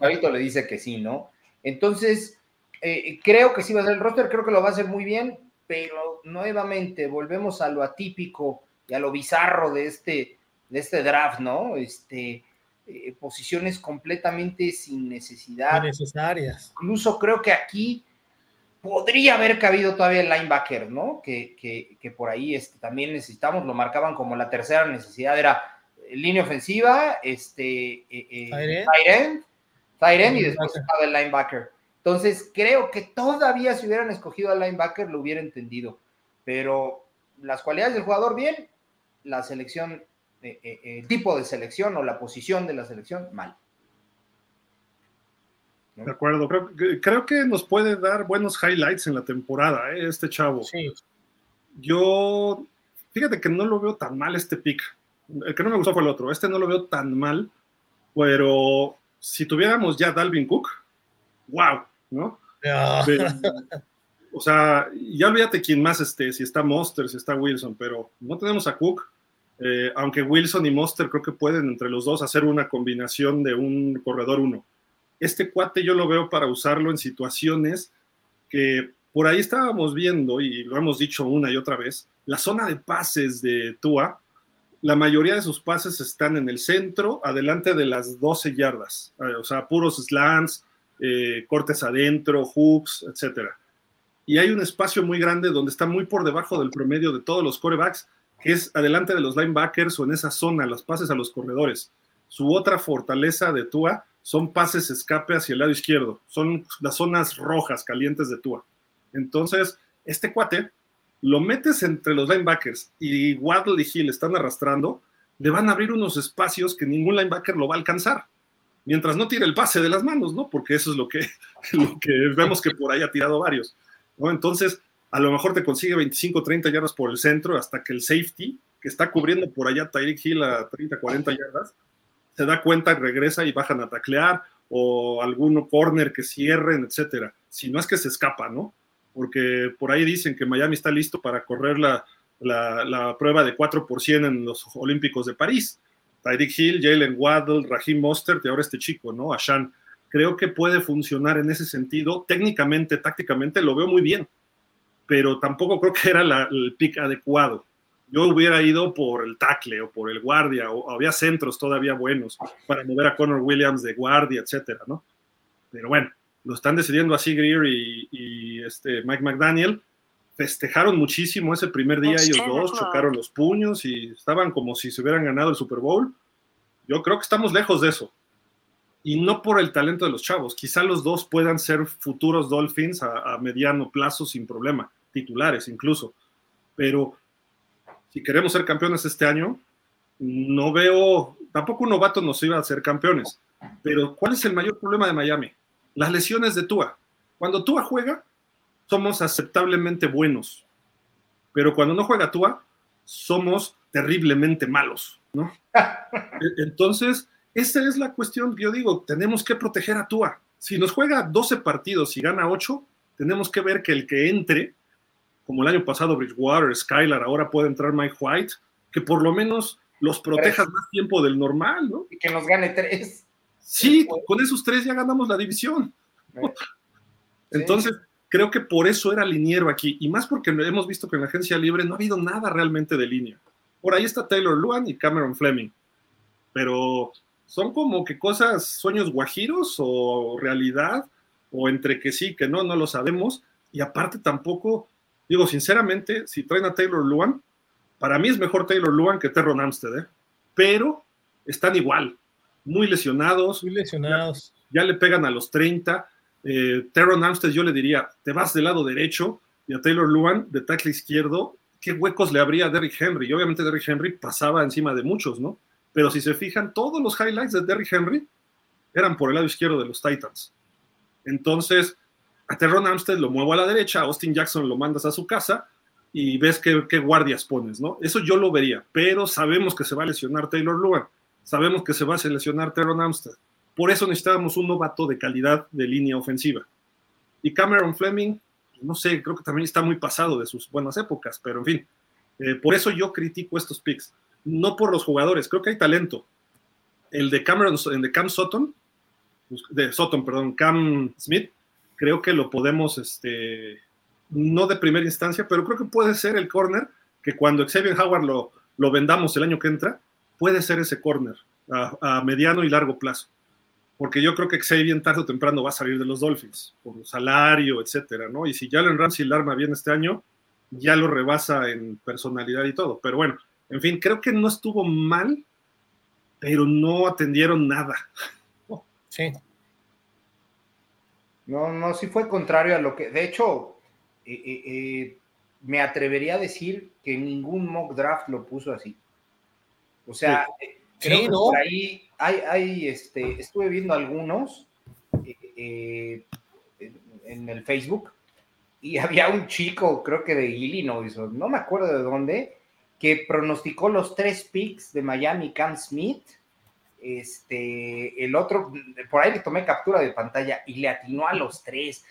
ahorita le dice que sí, ¿no? Entonces, eh, creo que sí va a ser el roster, creo que lo va a hacer muy bien, pero nuevamente volvemos a lo atípico y a lo bizarro de este, de este draft, ¿no? Este, eh, posiciones completamente sin necesidad. Necesarias. Incluso creo que aquí podría haber cabido todavía el linebacker, ¿no? Que, que, por ahí este, también necesitamos, lo marcaban como la tercera necesidad, era línea ofensiva, este, eh, eh y después estaba el linebacker. Entonces, creo que todavía si hubieran escogido al linebacker lo hubiera entendido, pero las cualidades del jugador bien, la selección eh, eh, el tipo de selección o la posición de la selección, mal. De acuerdo, creo, que nos puede dar buenos highlights en la temporada, ¿eh? este chavo. Sí. Yo, fíjate que no lo veo tan mal este pick. El que no me gustó fue el otro. Este no lo veo tan mal, pero si tuviéramos ya Dalvin Cook, wow, ¿no? o sea, ya olvídate quién más esté, si está Monster, si está Wilson, pero no tenemos a Cook eh, aunque Wilson y Monster creo que pueden entre los dos hacer una combinación de un corredor uno. Este cuate yo lo veo para usarlo en situaciones que por ahí estábamos viendo, y lo hemos dicho una y otra vez, la zona de pases de Tua, la mayoría de sus pases están en el centro, adelante de las 12 yardas, eh, o sea, puros slants, eh, cortes adentro, hooks, etc. Y hay un espacio muy grande donde está muy por debajo del promedio de todos los corebacks, es adelante de los linebackers o en esa zona, los pases a los corredores. Su otra fortaleza de Tua son pases escape hacia el lado izquierdo, son las zonas rojas calientes de Tua. Entonces, este cuate lo metes entre los linebackers y Waddle y Hill están arrastrando, le van a abrir unos espacios que ningún linebacker lo va a alcanzar. Mientras no tire el pase de las manos, ¿no? Porque eso es lo que, lo que vemos que por ahí ha tirado varios. ¿no? Entonces, a lo mejor te consigue 25, 30 yardas por el centro hasta que el safety, que está cubriendo por allá Tyreek Hill a 30, 40 yardas, se da cuenta, regresa y bajan a taclear o alguno corner que cierren, etcétera. Si no es que se escapa, ¿no? Porque por ahí dicen que Miami está listo para correr la, la, prueba de 4 por en los Olímpicos de París. Tyreek Hill, Jalen Waddle, Raheem Mostert y ahora este chico, ¿no? Ashan. Creo que puede funcionar en ese sentido. Técnicamente, tácticamente, lo veo muy bien pero tampoco creo que era el pick adecuado. Yo hubiera ido por el tackle o por el guardia, o había centros todavía buenos para mover a Connor Williams de guardia, etcétera, ¿no? Pero bueno, lo están decidiendo así Greer y, este Mike McDaniel. festejaron muchísimo ese primer día ellos dos, chocaron los puños y estaban como si se hubieran ganado el Super Bowl. Yo creo que estamos lejos de eso. Y no por el talento de los chavos. Quizá los dos puedan ser futuros Dolphins a, mediano plazo sin problema, titulares incluso. Pero si queremos ser campeones este año, no veo, tampoco un novato nos iba a ser campeones. Pero ¿cuál es el mayor problema de Miami? Las lesiones de Tua. Cuando Tua juega, somos aceptablemente buenos. Pero cuando no juega Tua, somos terriblemente malos, ¿no? E-, entonces, esa es la cuestión que yo digo, tenemos que proteger a Tua. Si nos juega 12 partidos y gana 8, tenemos que ver que el que entre, como el año pasado Bridgewater, Skylar, ahora puede entrar Mike White, que por lo menos los protejas más tiempo del normal, ¿no? Y que nos gane tres. Sí, con esos tres ya ganamos la división. Entonces, creo que por eso era liniero aquí, y más porque hemos visto que en la agencia libre no ha habido nada realmente de línea. Por ahí está Taylor Luan y Cameron Fleming, pero son como que cosas, sueños guajiros o realidad, o entre que sí, que no, no lo sabemos, y aparte tampoco, digo sinceramente, si traen a Taylor Luan, para mí es mejor Taylor Luan que Terron Amstead, ¿eh? pero están igual, muy lesionados. Muy lesionados. Ya, ya le pegan a los 30 eh, Teron Amstead yo le diría, te vas del lado derecho y a Taylor Luan de tackle izquierdo, ¿qué huecos le habría a Derrick Henry? Y obviamente Derrick Henry pasaba encima de muchos, ¿no? Pero si se fijan, todos los highlights de Derrick Henry eran por el lado izquierdo de los Titans. Entonces, a Teron Amstead lo muevo a la derecha, a Austin Jackson lo mandas a su casa y ves qué, qué guardias pones, ¿no? Eso yo lo vería, pero sabemos que se va a lesionar Taylor Luan, sabemos que se va a lesionar Teron Amstead por eso necesitábamos un novato de calidad de línea ofensiva. Y Cameron Fleming, no sé, creo que también está muy pasado de sus buenas épocas, pero en fin, eh, por eso yo critico estos picks. No por los jugadores, creo que hay talento. El de Cameron, el de Cam Sutton, de Sutton, perdón, Cam Smith, creo que lo podemos, este, no de primera instancia, pero creo que puede ser el corner que cuando Xavier Howard lo, lo vendamos el año que entra, puede ser ese corner a mediano y largo plazo porque yo creo que Xavier tarde o temprano va a salir de los Dolphins, por salario, etcétera, ¿no? Y si Jalen Ramsey el arma bien este año, ya lo rebasa en personalidad y todo. Pero bueno, en fin, creo que no estuvo mal, pero no atendieron nada. Sí. No, no, sí fue contrario a lo que, de hecho, eh, eh, eh, me atrevería a decir que ningún mock draft lo puso así. O sea, creo que por ahí hay, este, estuve viendo algunos eh, en, el Facebook y había un chico, creo que de Illinois, no me acuerdo de dónde, que pronosticó los tres picks de Miami Cam Smith. Este, el otro, por ahí le tomé captura de pantalla y le atinó a los tres.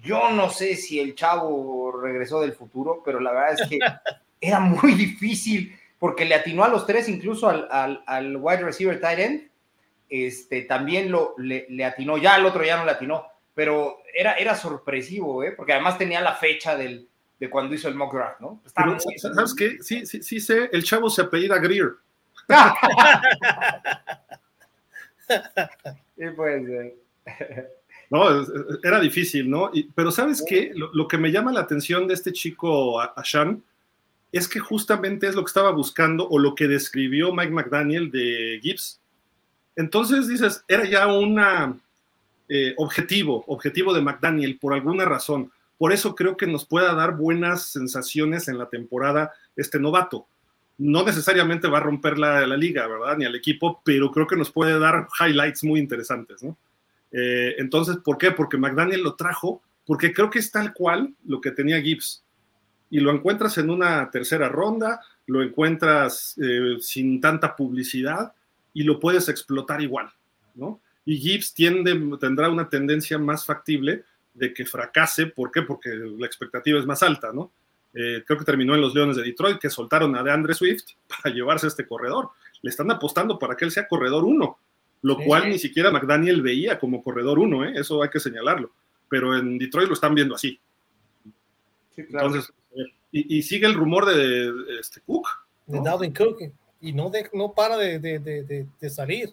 Yo no sé si el chavo regresó del futuro, pero la verdad es que era muy difícil porque le atinó a los tres, incluso al, al, al wide receiver tight end, este, también lo, le, atinó, ya el otro ya no le atinó, pero era, era sorpresivo, ¿eh? porque además tenía la fecha del, de cuando hizo el mock draft, ¿no? ¿Sabes qué? Sí, sí, sí sé, el chavo se apellida Greer. sí, pues. No, era difícil, ¿no? pero ¿sabes qué? Lo, que me llama la atención de este chico Ashan es que justamente es lo que estaba buscando o lo que describió Mike McDaniel de Gibbs entonces dices, era ya un eh, objetivo, objetivo de McDaniel por alguna razón. Por eso creo que nos pueda dar buenas sensaciones en la temporada este novato. No necesariamente va a romper la, liga, ¿verdad? Ni al equipo, pero creo que nos puede dar highlights muy interesantes, ¿no? Eh, entonces, ¿por qué? Porque McDaniel lo trajo, porque creo que es tal cual lo que tenía Gibbs. Y lo encuentras en una tercera ronda, lo encuentras eh, sin tanta publicidad, y lo puedes explotar igual, ¿no? Y Gibbs tendrá una tendencia más factible de que fracase, ¿por qué? Porque la expectativa es más alta, ¿no? Eh, creo que terminó en los Leones de Detroit, que soltaron a DeAndre Swift para llevarse a este corredor. Le están apostando para que él sea corredor uno, lo cual ni siquiera McDaniel veía como corredor uno, ¿eh? eso hay que señalarlo. Pero en Detroit lo están viendo así. Sí, claro. Entonces, y, sigue el rumor de, este Cook. De Dalvin Cook y no, de, no para de, de, de, salir.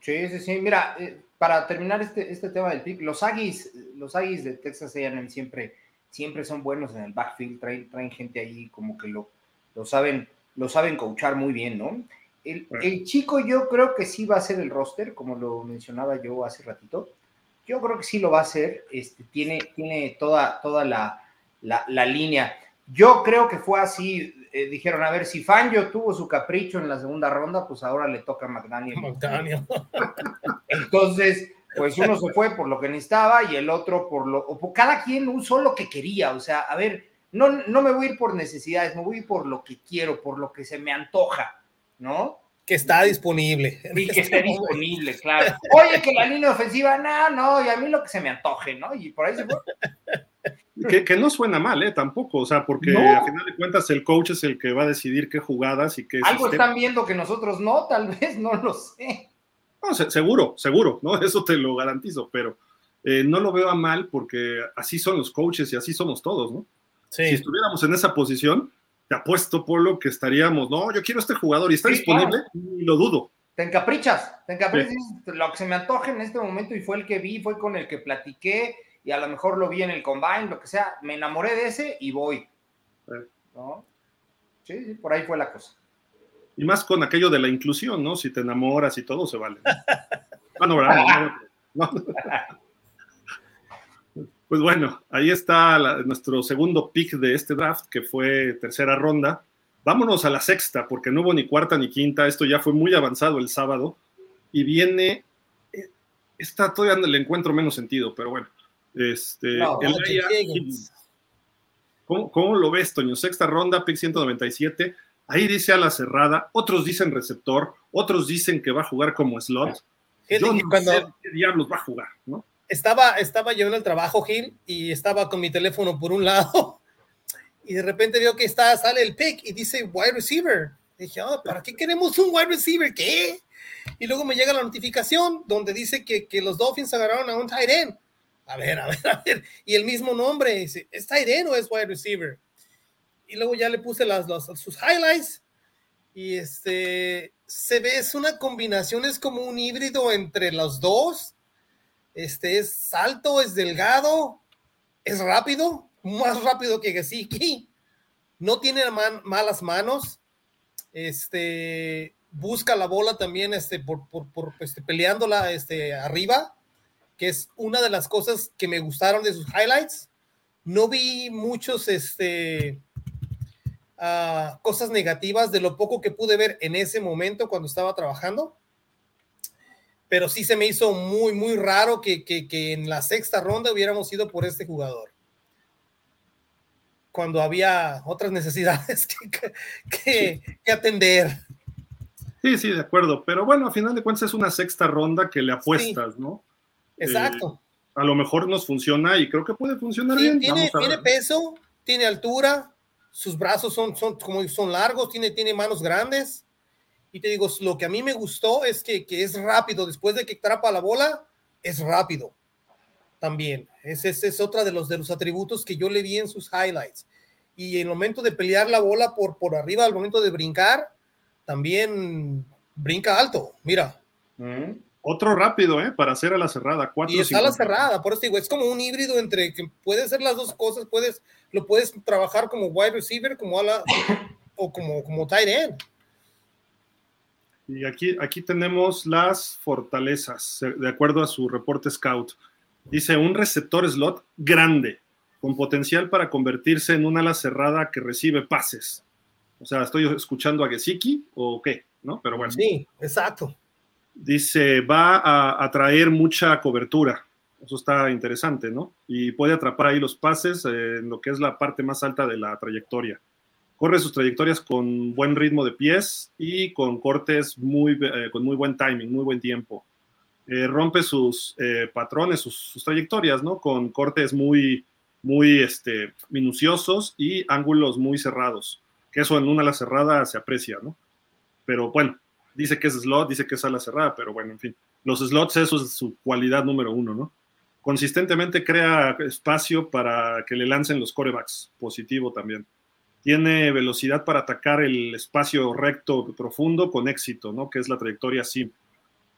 Sí, sí, sí. Mira, eh, para terminar este, este tema del pick, los Aggies, los Aggies de Texas A&M siempre siempre son buenos en el backfield, traen, traen gente ahí como que lo, lo saben, lo saben coachar muy bien, ¿no? El, el, chico yo creo que sí va a ser el roster, como lo mencionaba yo hace ratito. Yo creo que sí lo va a hacer. Este, tiene, tiene toda, toda la, la, la línea. Yo creo que fue así. Eh, dijeron, a ver, si Fangio tuvo su capricho en la segunda ronda, pues ahora le toca a McDaniel. McDaniel. Entonces, pues uno se fue por lo que necesitaba y el otro por lo. O por, cada quien usó lo que quería. O sea, a ver, no, no me voy a ir por necesidades, me voy a ir por lo que quiero, por lo que se me antoja, ¿no? Que está disponible. Y que esté disponible, claro. Oye, que la línea ofensiva, no, no, y a mí lo que se me antoje, ¿no? Y por ahí se fue. Que, no suena mal, ¿eh? Tampoco, o sea, porque a final de cuentas el coach es el que va a decidir qué jugadas y qué. Algo están viendo que nosotros no, tal vez, no lo sé. No, seguro, seguro, ¿no? Eso te lo garantizo, pero eh, no lo veo a mal porque así son los coaches y así somos todos, ¿no? Si estuviéramos en esa posición, te apuesto, Polo, que estaríamos, no, yo quiero este jugador y está disponible, y lo dudo. Te encaprichas, te encaprichas, lo que se me antoje en este momento y fue el que vi, fue con el que platiqué y a lo mejor lo vi en el combine, lo que sea, me enamoré de ese y voy. Sí, sí, por ahí fue la cosa. Y más con aquello de la inclusión, ¿no? Si te enamoras y todo se vale. Ah, no, ¿verdad? No, Pues bueno, ahí está nuestro segundo pick de este draft, que fue tercera ronda. Vámonos a la sexta, porque no hubo ni cuarta ni quinta. Esto ya fue muy avanzado el sábado. Y viene. Eh, esta todavía le encuentro menos sentido, pero bueno. Este, ¿Cómo, ¿Cómo, lo ves, Toño? Sexta ronda, pick 197. Ahí dice a la cerrada. Otros dicen receptor. Otros dicen que va a jugar como slot. Yo no cuando... sé qué diablos va a jugar, ¿no? estaba, estaba llevando el trabajo, Gil, y estaba con mi teléfono por un lado, y de repente veo que está, sale el pick y dice wide receiver. dije, oh, ¿para qué queremos un wide receiver? ¿Qué? Y luego me llega la notificación donde dice que, que los Dolphins agarraron a un tight end. A ver, a ver, a ver. Y el mismo nombre, dice, ¿es tight end o es wide receiver? Y luego ya le puse las, sus highlights y este, se ve, es una combinación, es como un híbrido entre los dos este es alto, es delgado, es rápido, más rápido que Gesicki. No tiene malas manos. Este busca la bola también este, por, por, este, peleándola este, arriba, que es una de las cosas que me gustaron de sus highlights. No vi muchos este, uh, cosas negativas de lo poco que pude ver en ese momento cuando estaba trabajando pero sí se me hizo muy, muy raro que, en la sexta ronda hubiéramos ido por este jugador. Cuando había otras necesidades que, atender. Sí, sí, de acuerdo. Pero bueno, a final de cuentas es una sexta ronda que le apuestas, ¿no? Exacto. Eh, a lo mejor nos funciona y creo que puede funcionar bien. Tiene, tiene peso, tiene altura, sus brazos son, son, como son largos, tiene, tiene manos grandes y te digo, lo que a mí me gustó es que, es rápido. Después de que atrapa la bola, es rápido. También. Ese, es otra de los, de los atributos que yo le vi en sus highlights. Y en el momento de pelear la bola por, por arriba, al momento de brincar, también brinca alto. Mira. Mm. Otro rápido, ¿eh? Para hacer a la cerrada. Cuatro, y está a la cerrada, por eso digo, es como un híbrido entre que puede ser las dos cosas, puedes, lo puedes trabajar como wide receiver, como ala, o como, como tight end. Y aquí, aquí tenemos las fortalezas, de acuerdo a su reporte Scout. Dice un receptor slot grande, con potencial para convertirse en una ala cerrada que recibe pases. O sea, ¿estoy escuchando a Gesicki o qué? ¿No? Pero bueno. Sí, exacto. Dice, va a atraer mucha cobertura. Eso está interesante, ¿no? Y puede atrapar ahí los pases en lo que es la parte más alta de la trayectoria corre sus trayectorias con buen ritmo de pies y con cortes muy, eh, con muy buen timing, muy buen tiempo. Eh, rompe sus eh, patrones, sus, trayectorias, ¿no? Con cortes muy, muy este, minuciosos y ángulos muy cerrados, que eso en una ala cerrada se aprecia, ¿no? Pero bueno, dice que es slot, dice que es ala cerrada, pero bueno, en fin. Los slots, eso es su cualidad número uno, ¿no? Consistentemente crea espacio para que le lancen los corebacks, positivo también tiene velocidad para atacar el espacio recto profundo con éxito, ¿no? Que es la trayectoria sim.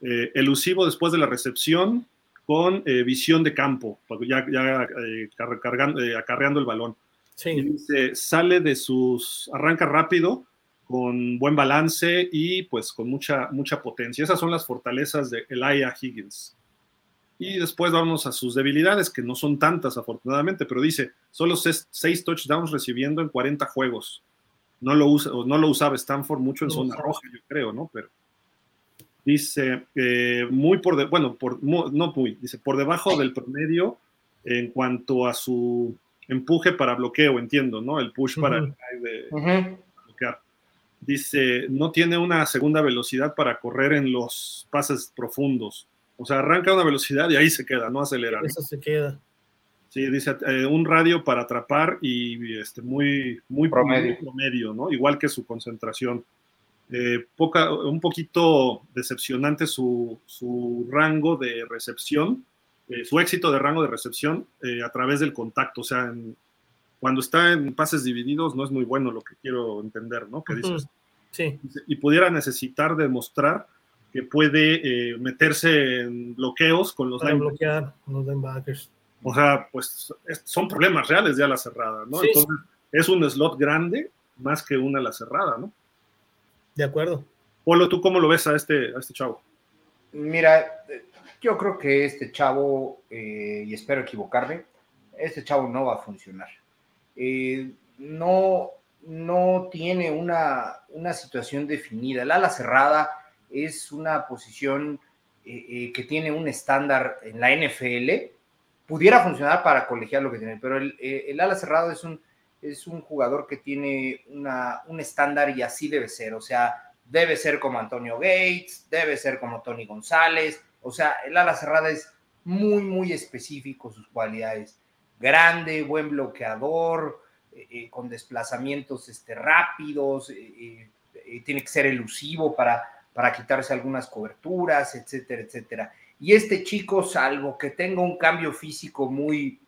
Eh, elusivo después de la recepción, con eh, visión de campo, ya, ya eh, cargando, acarreando el balón. Sí. Y dice, sale de sus, arranca rápido, con buen balance y pues con mucha, mucha potencia. Esas son las fortalezas de Elijah Higgins. Y después vamos a sus debilidades, que no son tantas afortunadamente, pero dice, solo seis touchdowns recibiendo en 40 juegos. No lo, usa, no lo usaba Stanford mucho en zona roja, yo creo, ¿no? Pero dice, eh, muy por, de, bueno, por, no muy, dice, por debajo del promedio en cuanto a su empuje para bloqueo, entiendo, ¿no? El push para bloquear. Dice, no tiene una segunda velocidad para correr en los pases profundos. O sea, arranca una velocidad y ahí se queda, no acelera. Eso se queda. Sí, dice eh, un radio para atrapar y este, muy, muy promedio. ¿no? Igual que su concentración. Eh, poca, un poquito decepcionante su, su rango de recepción, eh, su éxito de rango de recepción a través del contacto. O sea, cuando está en pases divididos no es muy bueno lo que quiero entender, ¿no? Que dices. Sí. Y pudiera necesitar demostrar que puede meterse en bloqueos con los Para bloquear los linebackers. O sea, pues son problemas reales de ala cerrada, ¿no? Entonces, es un slot grande más que una ala cerrada, ¿no? De acuerdo. Polo, ¿tú cómo lo ves a este, a este chavo? Mira, yo creo que este chavo, eh, y espero equivocarme, este chavo no va a funcionar. Eh, no, no tiene una, una, situación definida. El ala cerrada es una posición eh, que tiene un estándar en la NFL pudiera funcionar para colegiar lo que tiene, pero el, eh, el ala cerrado es un, es un jugador que tiene una, un estándar y así debe ser, o sea, debe ser como Antonio Gates, debe ser como Tony González, o sea, el ala cerrada es muy, muy específico sus cualidades. Grande, buen bloqueador, eh, eh, con desplazamientos este, rápidos, tiene que ser elusivo para, para quitarse algunas coberturas, etcétera, etcétera. Y este chico, salvo que tenga un cambio físico muy,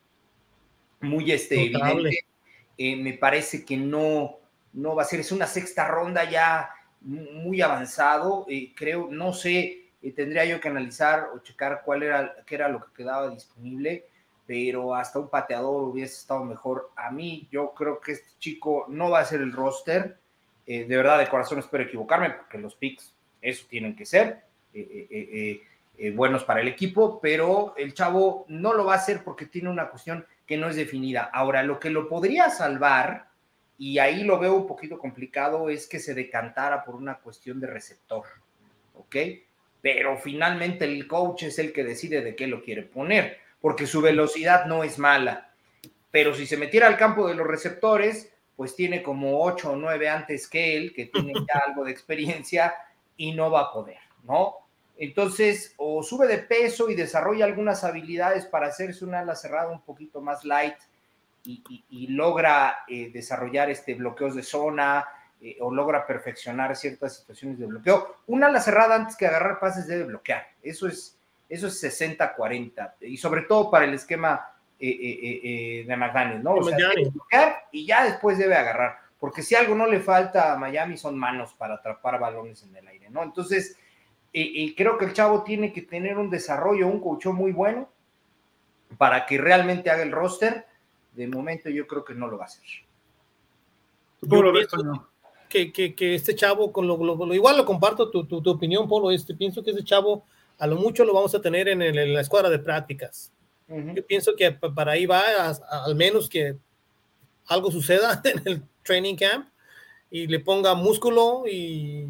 muy este, evidente, eh, me parece que no, no va a ser. Es una sexta ronda ya muy avanzado. Eh, creo, no sé, eh, tendría yo que analizar o checar cuál era, qué era lo que quedaba disponible, pero hasta un pateador hubiese estado mejor. A mí, yo creo que este chico no va a ser el roster. de verdad, de corazón espero equivocarme, porque los picks, eso tienen que ser. Eh, buenos para el equipo, pero el chavo no lo va a hacer porque tiene una cuestión que no es definida. Ahora, lo que lo podría salvar, y ahí lo veo un poquito complicado, es que se decantara por una cuestión de receptor, ¿ok? Pero finalmente el coach es el que decide de qué lo quiere poner, porque su velocidad no es mala. Pero si se metiera al campo de los receptores, pues tiene como ocho o nueve antes que él, que tiene ya algo de experiencia y no va a poder, ¿no? Entonces, o sube de peso y desarrolla algunas habilidades para hacerse una ala cerrada un poquito más light y, logra eh, desarrollar este bloqueos de zona eh, o logra perfeccionar ciertas situaciones de bloqueo. Una ala cerrada antes que agarrar pases debe bloquear. Eso es, eso es 60-40 y sobre todo para el esquema eh, de McDaniel, ¿no? O sea, debe bloquear y ya después debe agarrar. Porque si algo no le falta a Miami son manos para atrapar balones en el aire, ¿no? Entonces, y, creo que el chavo tiene que tener un desarrollo, un coach muy bueno para que realmente haga el roster. De momento yo creo que no lo va a hacer. que, que, que, este chavo, con lo, igual lo comparto tu, tu, opinión, Polo, este, pienso que ese chavo a lo mucho lo vamos a tener en, la escuadra de prácticas. Yo pienso que para ahí va, al menos que algo suceda en el training camp y le ponga músculo y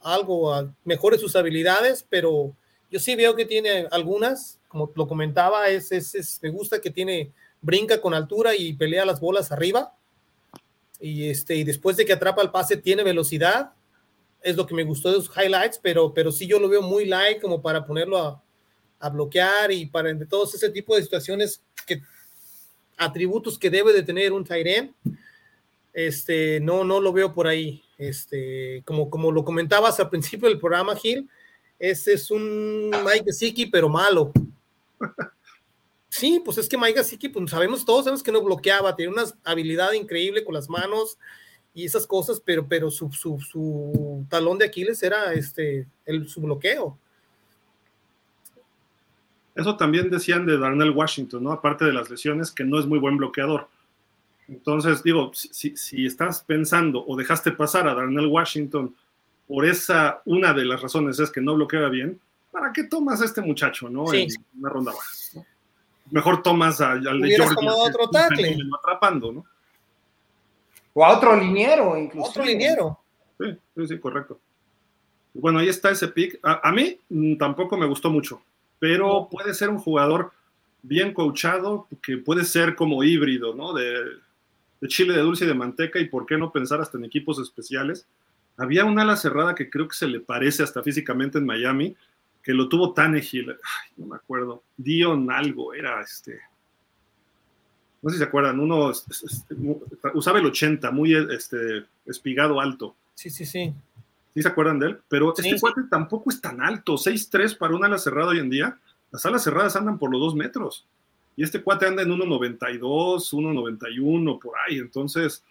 algo, mejore sus habilidades, pero yo sí veo que tiene algunas, como lo comentaba, es, es, me gusta que tiene, brinca con altura y pelea las bolas arriba. Y, este, y después de que atrapa el pase, tiene velocidad. Es lo que me gustó de sus highlights, pero, pero sí yo lo veo muy light como para ponerlo a, a bloquear y para de todos ese tipo de situaciones que atributos que debe de tener un end. Este, no, no lo veo por ahí. Este, como, como lo comentabas al principio del programa, Gil, ese es un Mike Gesicki, pero malo. Sí, pues es que Mike Gesicki, pues sabemos todos, sabemos que no bloqueaba, tiene una habilidad increíble con las manos y esas cosas, pero, pero su, su, su talón de Aquiles era este, el, su bloqueo. Eso también decían de Darnell Washington, ¿no? Aparte de las lesiones, que no es muy buen bloqueador. Entonces, digo, si, si estás pensando o dejaste pasar a Darnell Washington por esa, una de las razones es que no bloquea bien, ¿para qué tomas a este muchacho, no? En una ronda baja. Mejor tomas al de Georgia. otro tackle. Atrapando, ¿no? O a otro liniero, incluso. Otro liniero. Sí, sí, sí, correcto. Bueno, ahí está ese pick. A, mí mm, tampoco me gustó mucho, pero puede ser un jugador bien coachado, que puede ser como híbrido, ¿no? De, de chile de dulce y de manteca, y por qué no pensar hasta en equipos especiales. Había un ala cerrada que creo que se le parece hasta físicamente en Miami, que lo tuvo Tannehill, no me acuerdo, Dion algo, era este, no sé si se acuerdan, uno usaba el 80, muy este, espigado alto. Sí, sí, sí. ¿Sí se acuerdan de él? Pero este cuate tampoco es tan alto, 6'3 para un ala cerrada hoy en día. Las alas cerradas andan por los dos metros. Y este cuate anda en 1.92, 1.91, por ahí. Entonces,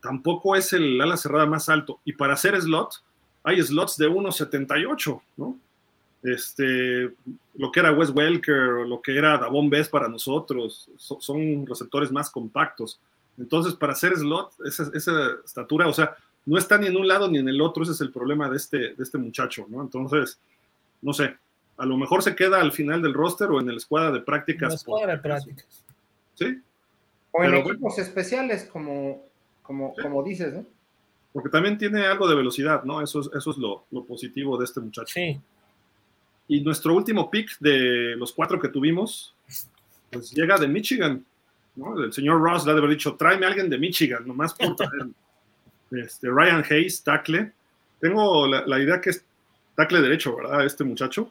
tampoco es el ala cerrada más alto. Y para hacer slot, hay slots de 1.78, ¿no? Este, lo que era Wes Welker, lo que era Davon Bess para nosotros, son receptores más compactos. Entonces, para hacer slot, esa, estatura, o sea, no está ni en un lado ni en el otro, ese es el problema de este, de este muchacho, ¿no? Entonces, no sé, a lo mejor se queda al final del roster o en la escuadra de prácticas. la escuadra de prácticas. Sí. O en equipos especiales, como, como, como dices, ¿no? Porque también tiene algo de velocidad, ¿no? Eso es, eso es lo, lo positivo de este muchacho. Sí. Y nuestro último pick de los cuatro que tuvimos, pues llega de Michigan. ¿no? El señor Ross le ha de haber dicho, tráeme a alguien de Michigan, nomás por este, Ryan Hayes, tackle. Tengo la, idea que es tackle derecho, ¿verdad? Este muchacho.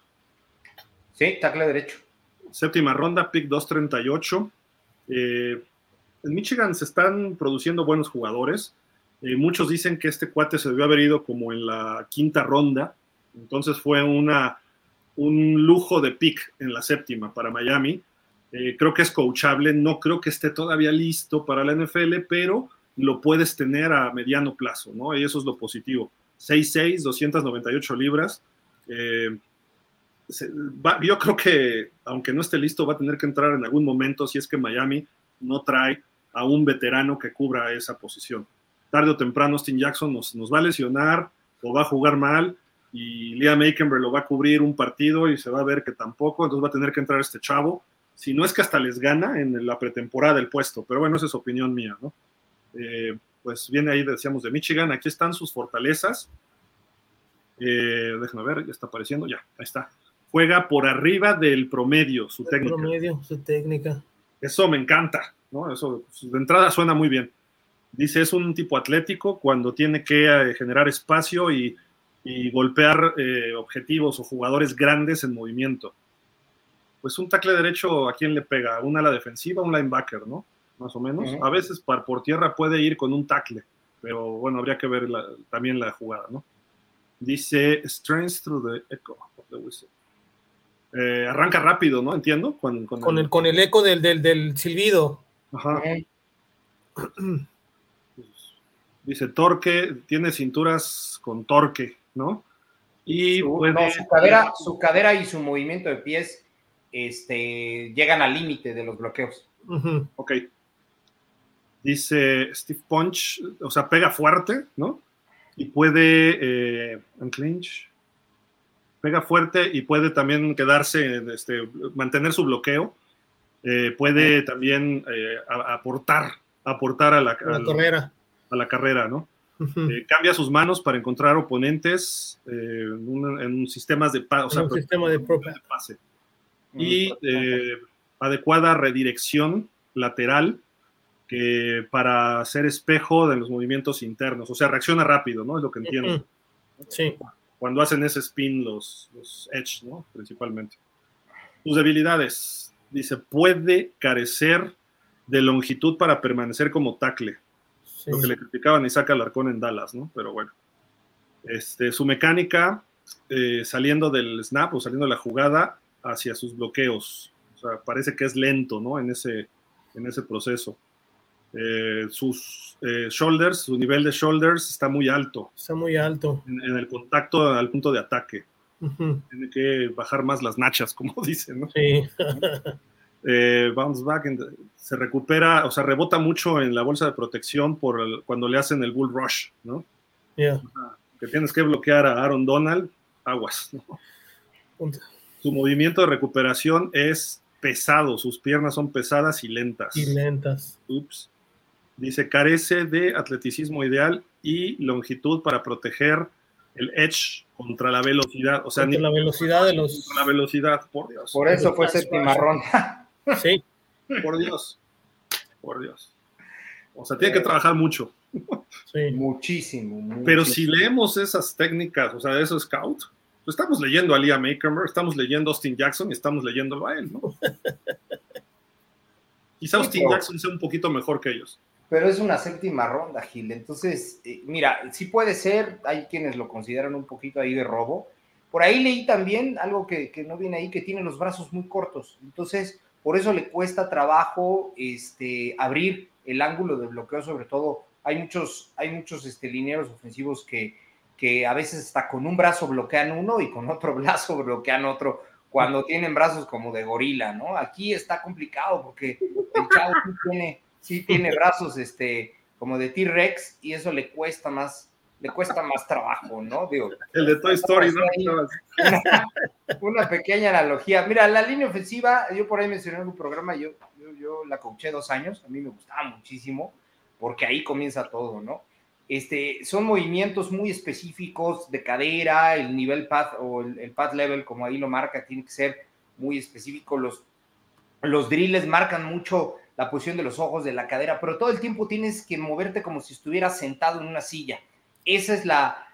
Sí, tackle derecho. Séptima ronda, pick 238. Eh, en Michigan se están produciendo buenos jugadores. Eh, muchos dicen que este cuate se debió haber ido como en la quinta ronda. Entonces fue una un lujo de pick en la séptima para Miami. Eh, creo que es coachable, no creo que esté todavía listo para la NFL, pero lo puedes tener a mediano plazo, ¿no? Y eso es lo positivo. 6'6, 298 libras. Eh, yo creo que, aunque no esté listo, va a tener que entrar en algún momento si es que Miami no trae a un veterano que cubra esa posición. Tarde o temprano, Austin Jackson nos, nos va a lesionar o va a jugar mal y Liam Aikenberg lo va a cubrir un partido y se va a ver que tampoco, entonces va a tener que entrar este chavo. Si no es que hasta les gana en la pretemporada el puesto, pero bueno, esa es opinión mía, ¿no? Eh, pues viene ahí, decíamos, de Michigan, aquí están sus fortalezas. Eh, déjame ver, ya está apareciendo, ya, ahí está. Juega por arriba del promedio, su técnica. Promedio, su técnica. Eso me encanta, ¿no? Eso de entrada suena muy bien. Dice, es un tipo atlético cuando tiene que eh, generar espacio y y golpear eh, objetivos o jugadores grandes en movimiento. Pues un tackle derecho, ¿a quién le pega? ¿Un ala defensiva, un linebacker, no? Más o menos. A veces por, por tierra puede ir con un tackle, pero bueno, habría que ver también la jugada, ¿no? Dice Strength through the echo of the whistle. Eh, arranca rápido, ¿no? Entiendo. Con, el, con el, eco del, del, silbido. Ajá. Dice torque, tiene cinturas con torque. ¿No? Y su, cadera, su cadera y su movimiento de pies este, llegan al límite de los bloqueos. Ok. Dice Steve Punch, o sea, pega fuerte, ¿no? Y puede, eh, clinch, pega fuerte y puede también quedarse, este, mantener su bloqueo. Eh, puede también eh, aportar, aportar a la, carrera. A la carrera, ¿no? Eh, cambia sus manos para encontrar oponentes eh, en, sistemas de, un sistema de, pase. Y eh, adecuada redirección lateral que para ser espejo de los movimientos internos. O sea, reacciona rápido, ¿no? Es lo que entiendo. Sí. Cuando hacen ese spin los, los Edge, ¿no? Principalmente. Sus debilidades. Dice, puede carecer de longitud para permanecer como tackle lo que le criticaban Isaac Alarcón en Dallas, ¿no? Pero bueno. Este, su mecánica eh, saliendo del snap o saliendo de la jugada hacia sus bloqueos. O sea, parece que es lento, ¿no? En ese, en ese proceso. Eh, sus eh, shoulders, su nivel de shoulders está muy alto. Está muy alto. En, el contacto al punto de ataque. Tiene que bajar más las nachas, como dicen, ¿no? Sí. eh, bounce back, se recupera, o sea, rebota mucho en la bolsa de protección por cuando le hacen el bull rush, ¿no? que tienes que bloquear a Aaron Donald, aguas, Su movimiento de recuperación es pesado, sus piernas son pesadas y lentas. Y lentas. Ups. Dice, carece de atleticismo ideal y longitud para proteger el edge contra la velocidad. O sea, ni la velocidad de los. la velocidad, por Dios. Por eso fue séptima ronda. Sí. Por Dios. Por Dios. O sea, tiene que trabajar mucho. Sí. Muchísimo, Pero si leemos esas técnicas, o sea, eso scout, pues estamos leyendo a Liam Makermer, estamos leyendo a Austin Jackson y estamos leyéndolo a él, ¿no? Quizá Austin Jackson sea un poquito mejor que ellos. Pero es una séptima ronda, Gil. Entonces, eh, mira, sí puede ser, hay quienes lo consideran un poquito ahí de robo. Por ahí leí también algo que, no viene ahí, que tiene los brazos muy cortos. Entonces, por eso le cuesta trabajo este, abrir el ángulo de bloqueo, sobre todo. Hay muchos, hay muchos este, linieros ofensivos que, que a veces hasta con un brazo bloquean uno y con otro brazo bloquean otro cuando tienen brazos como de gorila, ¿no? Aquí está complicado porque el chavo tiene sí tiene brazos este, como de T-Rex y eso le cuesta más, le cuesta más trabajo, ¿no? Digo, el de Toy Story, ¿no? Una, pequeña analogía. Mira, la línea ofensiva, yo por ahí mencioné en un programa, yo, yo, yo la coaché dos años, a mí me gustaba muchísimo, porque ahí comienza todo, ¿no? Este, son movimientos muy específicos de cadera, el nivel path o el, el path level, como ahí lo marca, tiene que ser muy específico. Los, los drills marcan mucho la posición de los ojos, de la cadera, pero todo el tiempo tienes que moverte como si estuvieras sentado en una silla. Esa es la,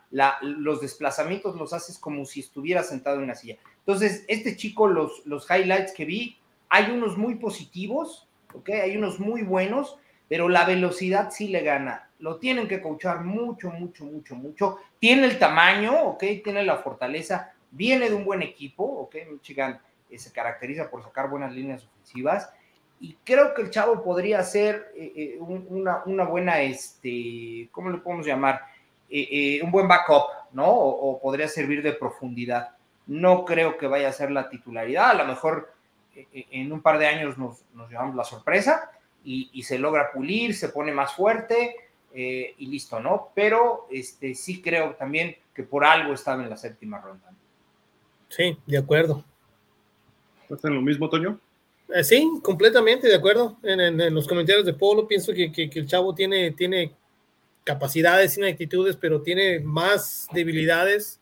los desplazamientos los haces como si estuvieras sentado en una silla. Entonces, este chico, los, los highlights que vi, hay unos muy positivos, ¿ok? Hay unos muy buenos, pero la velocidad sí le gana. Lo tienen que coachar mucho, mucho, mucho, mucho. Tiene el tamaño, ¿ok? Tiene la fortaleza, viene de un buen equipo, ¿ok? Michigan eh, se caracteriza por sacar buenas líneas ofensivas y creo que el chavo podría ser eh, eh, una, buena, este, ¿cómo le podemos llamar? Eh, un buen backup, ¿no? O, podría servir de profundidad. No creo que vaya a ser la titularidad, a lo mejor en un par de años nos, llevamos la sorpresa y, se logra pulir, se pone más fuerte y listo, ¿no? Pero este, sí creo también que por algo estaba en la séptima ronda. Sí, de acuerdo. ¿Estás en lo mismo, Toño? Eh, sí, completamente de acuerdo. En, los comentarios de Polo pienso que, el chavo tiene, tiene capacidades y actitudes, pero tiene más debilidades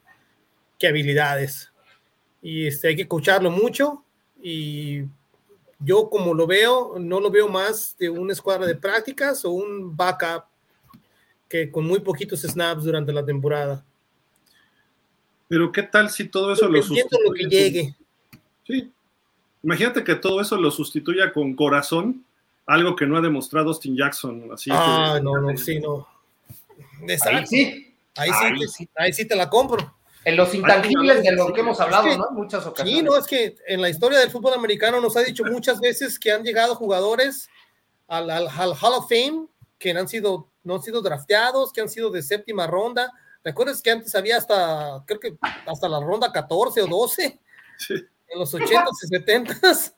que habilidades. Y este, hay que escucharlo mucho. Y yo como lo veo, no lo veo más de una escuadra de prácticas o un backup que con muy poquitos snaps durante la temporada. Pero qué tal si todo eso lo sustituye? lo que llegue. Sí, Imagínate que todo eso lo sustituya con corazón, algo que no ha demostrado Austin Jackson. Así ah, no, no, sí, no. Ahí sí. Ahí, sí, ahí sí te la compro. En los intangibles de lo que hemos hablado, ¿no? Muchas ocasiones. Sí, no, es que en la historia del fútbol americano nos ha dicho muchas veces que han llegado jugadores al, al, Hall of Fame que han sido, no han sido drafteados, que han sido de séptima ronda. ¿Recuerdas que antes había hasta, creo que hasta la ronda 14 o 12? Sí en los 80s y 70s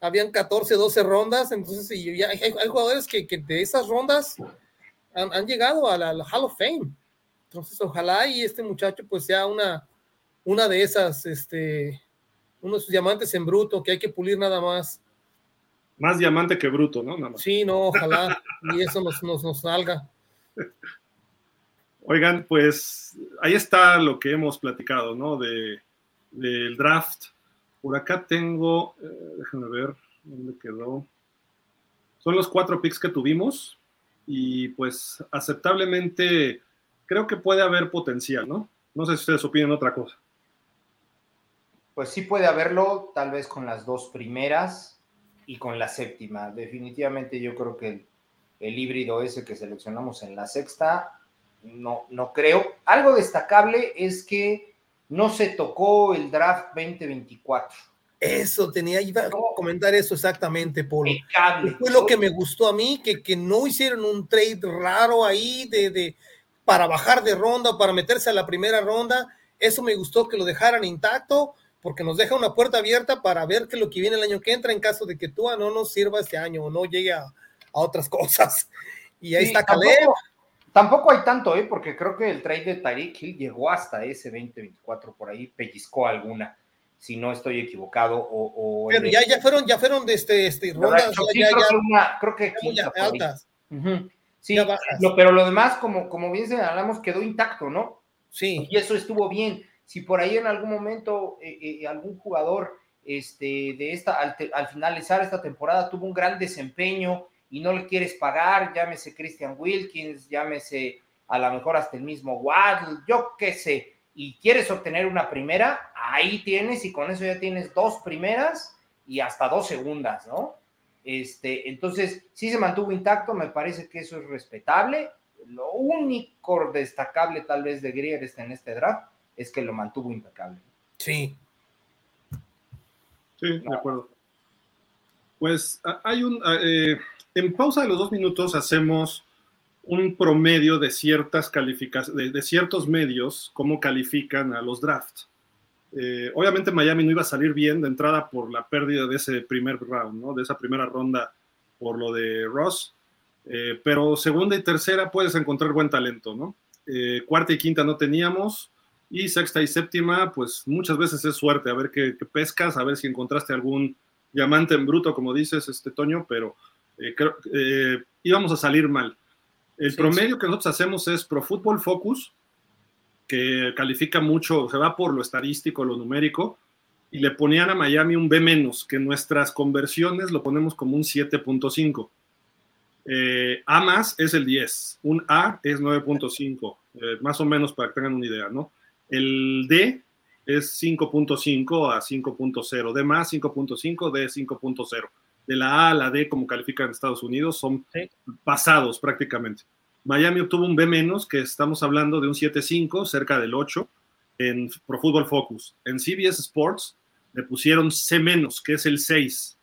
habían 14, 12 rondas, entonces y hay, hay, jugadores que, que, de esas rondas han, han llegado a la, Hall of Fame. Entonces, ojalá y este muchacho pues sea una, una de esas, este, uno de sus diamantes en bruto que hay que pulir nada más. Más diamante que bruto, ¿no? Nada más. Sí, no, ojalá y eso nos, nos, nos salga. Oigan, pues ahí está lo que hemos platicado, ¿no? De, del draft por acá tengo, eh, déjame ver dónde quedó. Son los cuatro picks que tuvimos y pues aceptablemente creo que puede haber potencial, ¿no? No sé si ustedes opinan otra cosa. Pues sí puede haberlo, tal vez con las dos primeras y con la séptima. Definitivamente yo creo que el, el híbrido ese que seleccionamos en la sexta, no, no creo. Algo destacable es que no se tocó el draft 2024. Eso, tenía, iba a comentar eso exactamente, Polo. Fue lo que me gustó a mí, que, que no hicieron un trade raro ahí de, de, para bajar de ronda o para meterse a la primera ronda. Eso me gustó que lo dejaran intacto porque nos deja una puerta abierta para ver que lo que viene el año que entra en caso de que Tua no nos sirva este año o no llegue a, otras cosas. Y ahí está Caleb. Tampoco, hay tanto, ¿eh? porque creo que el trade de Tariq Hill llegó hasta ese 2024 por ahí, pellizcó alguna si no estoy equivocado. O, pero ya, ya fueron, ya fueron de este, este rondas. ya, creo, que creo que altas. Sí, pero lo demás, como, como bien señalamos, quedó intacto, ¿no? Sí. Y eso estuvo bien. Si por ahí en algún momento eh, eh, algún jugador este, de esta, al, finalizar esta temporada tuvo un gran desempeño y no le quieres pagar, llámese Christian Wilkins, llámese a lo mejor hasta el mismo Waddle, yo qué sé, y quieres obtener una primera, ahí tienes y con eso ya tienes dos primeras y hasta dos segundas, ¿no? Este, entonces, sí se mantuvo intacto, me parece que eso es respetable. Lo único destacable tal vez de Grier este, en este draft es que lo mantuvo impecable. Sí. Sí, de acuerdo. Pues hay un... Eh, en pausa de los dos minutos hacemos un promedio de ciertas calificaciones, de, ciertos medios, cómo califican a los drafts. Eh, obviamente Miami no iba a salir bien de entrada por la pérdida de ese primer round, ¿no? de esa primera ronda por lo de Ross, eh, pero segunda y tercera puedes encontrar buen talento, ¿no? Eh, cuarta y quinta no teníamos, y sexta y séptima, pues muchas veces es suerte, a ver qué, pescas, a ver si encontraste algún diamante en bruto, como dices, este Toño, pero íbamos a salir mal. El promedio que nosotros hacemos es Pro Football Focus, que califica mucho, se va por lo estadístico, lo numérico, y le ponían a Miami un B menos, que nuestras conversiones lo ponemos como un 7.5. Eh, a más es el 10, un A es 9.5, eh, más o menos para que tengan una idea, ¿no? El D es 5.5 a 5.0, D más 5.5, D 5.0 de la A a la D, como califican Estados Unidos, son pasados prácticamente. Miami obtuvo un B menos, que estamos hablando de un 7.5, cerca del 8, en Pro Football Focus. En CBS Sports le pusieron C menos, que es el 6.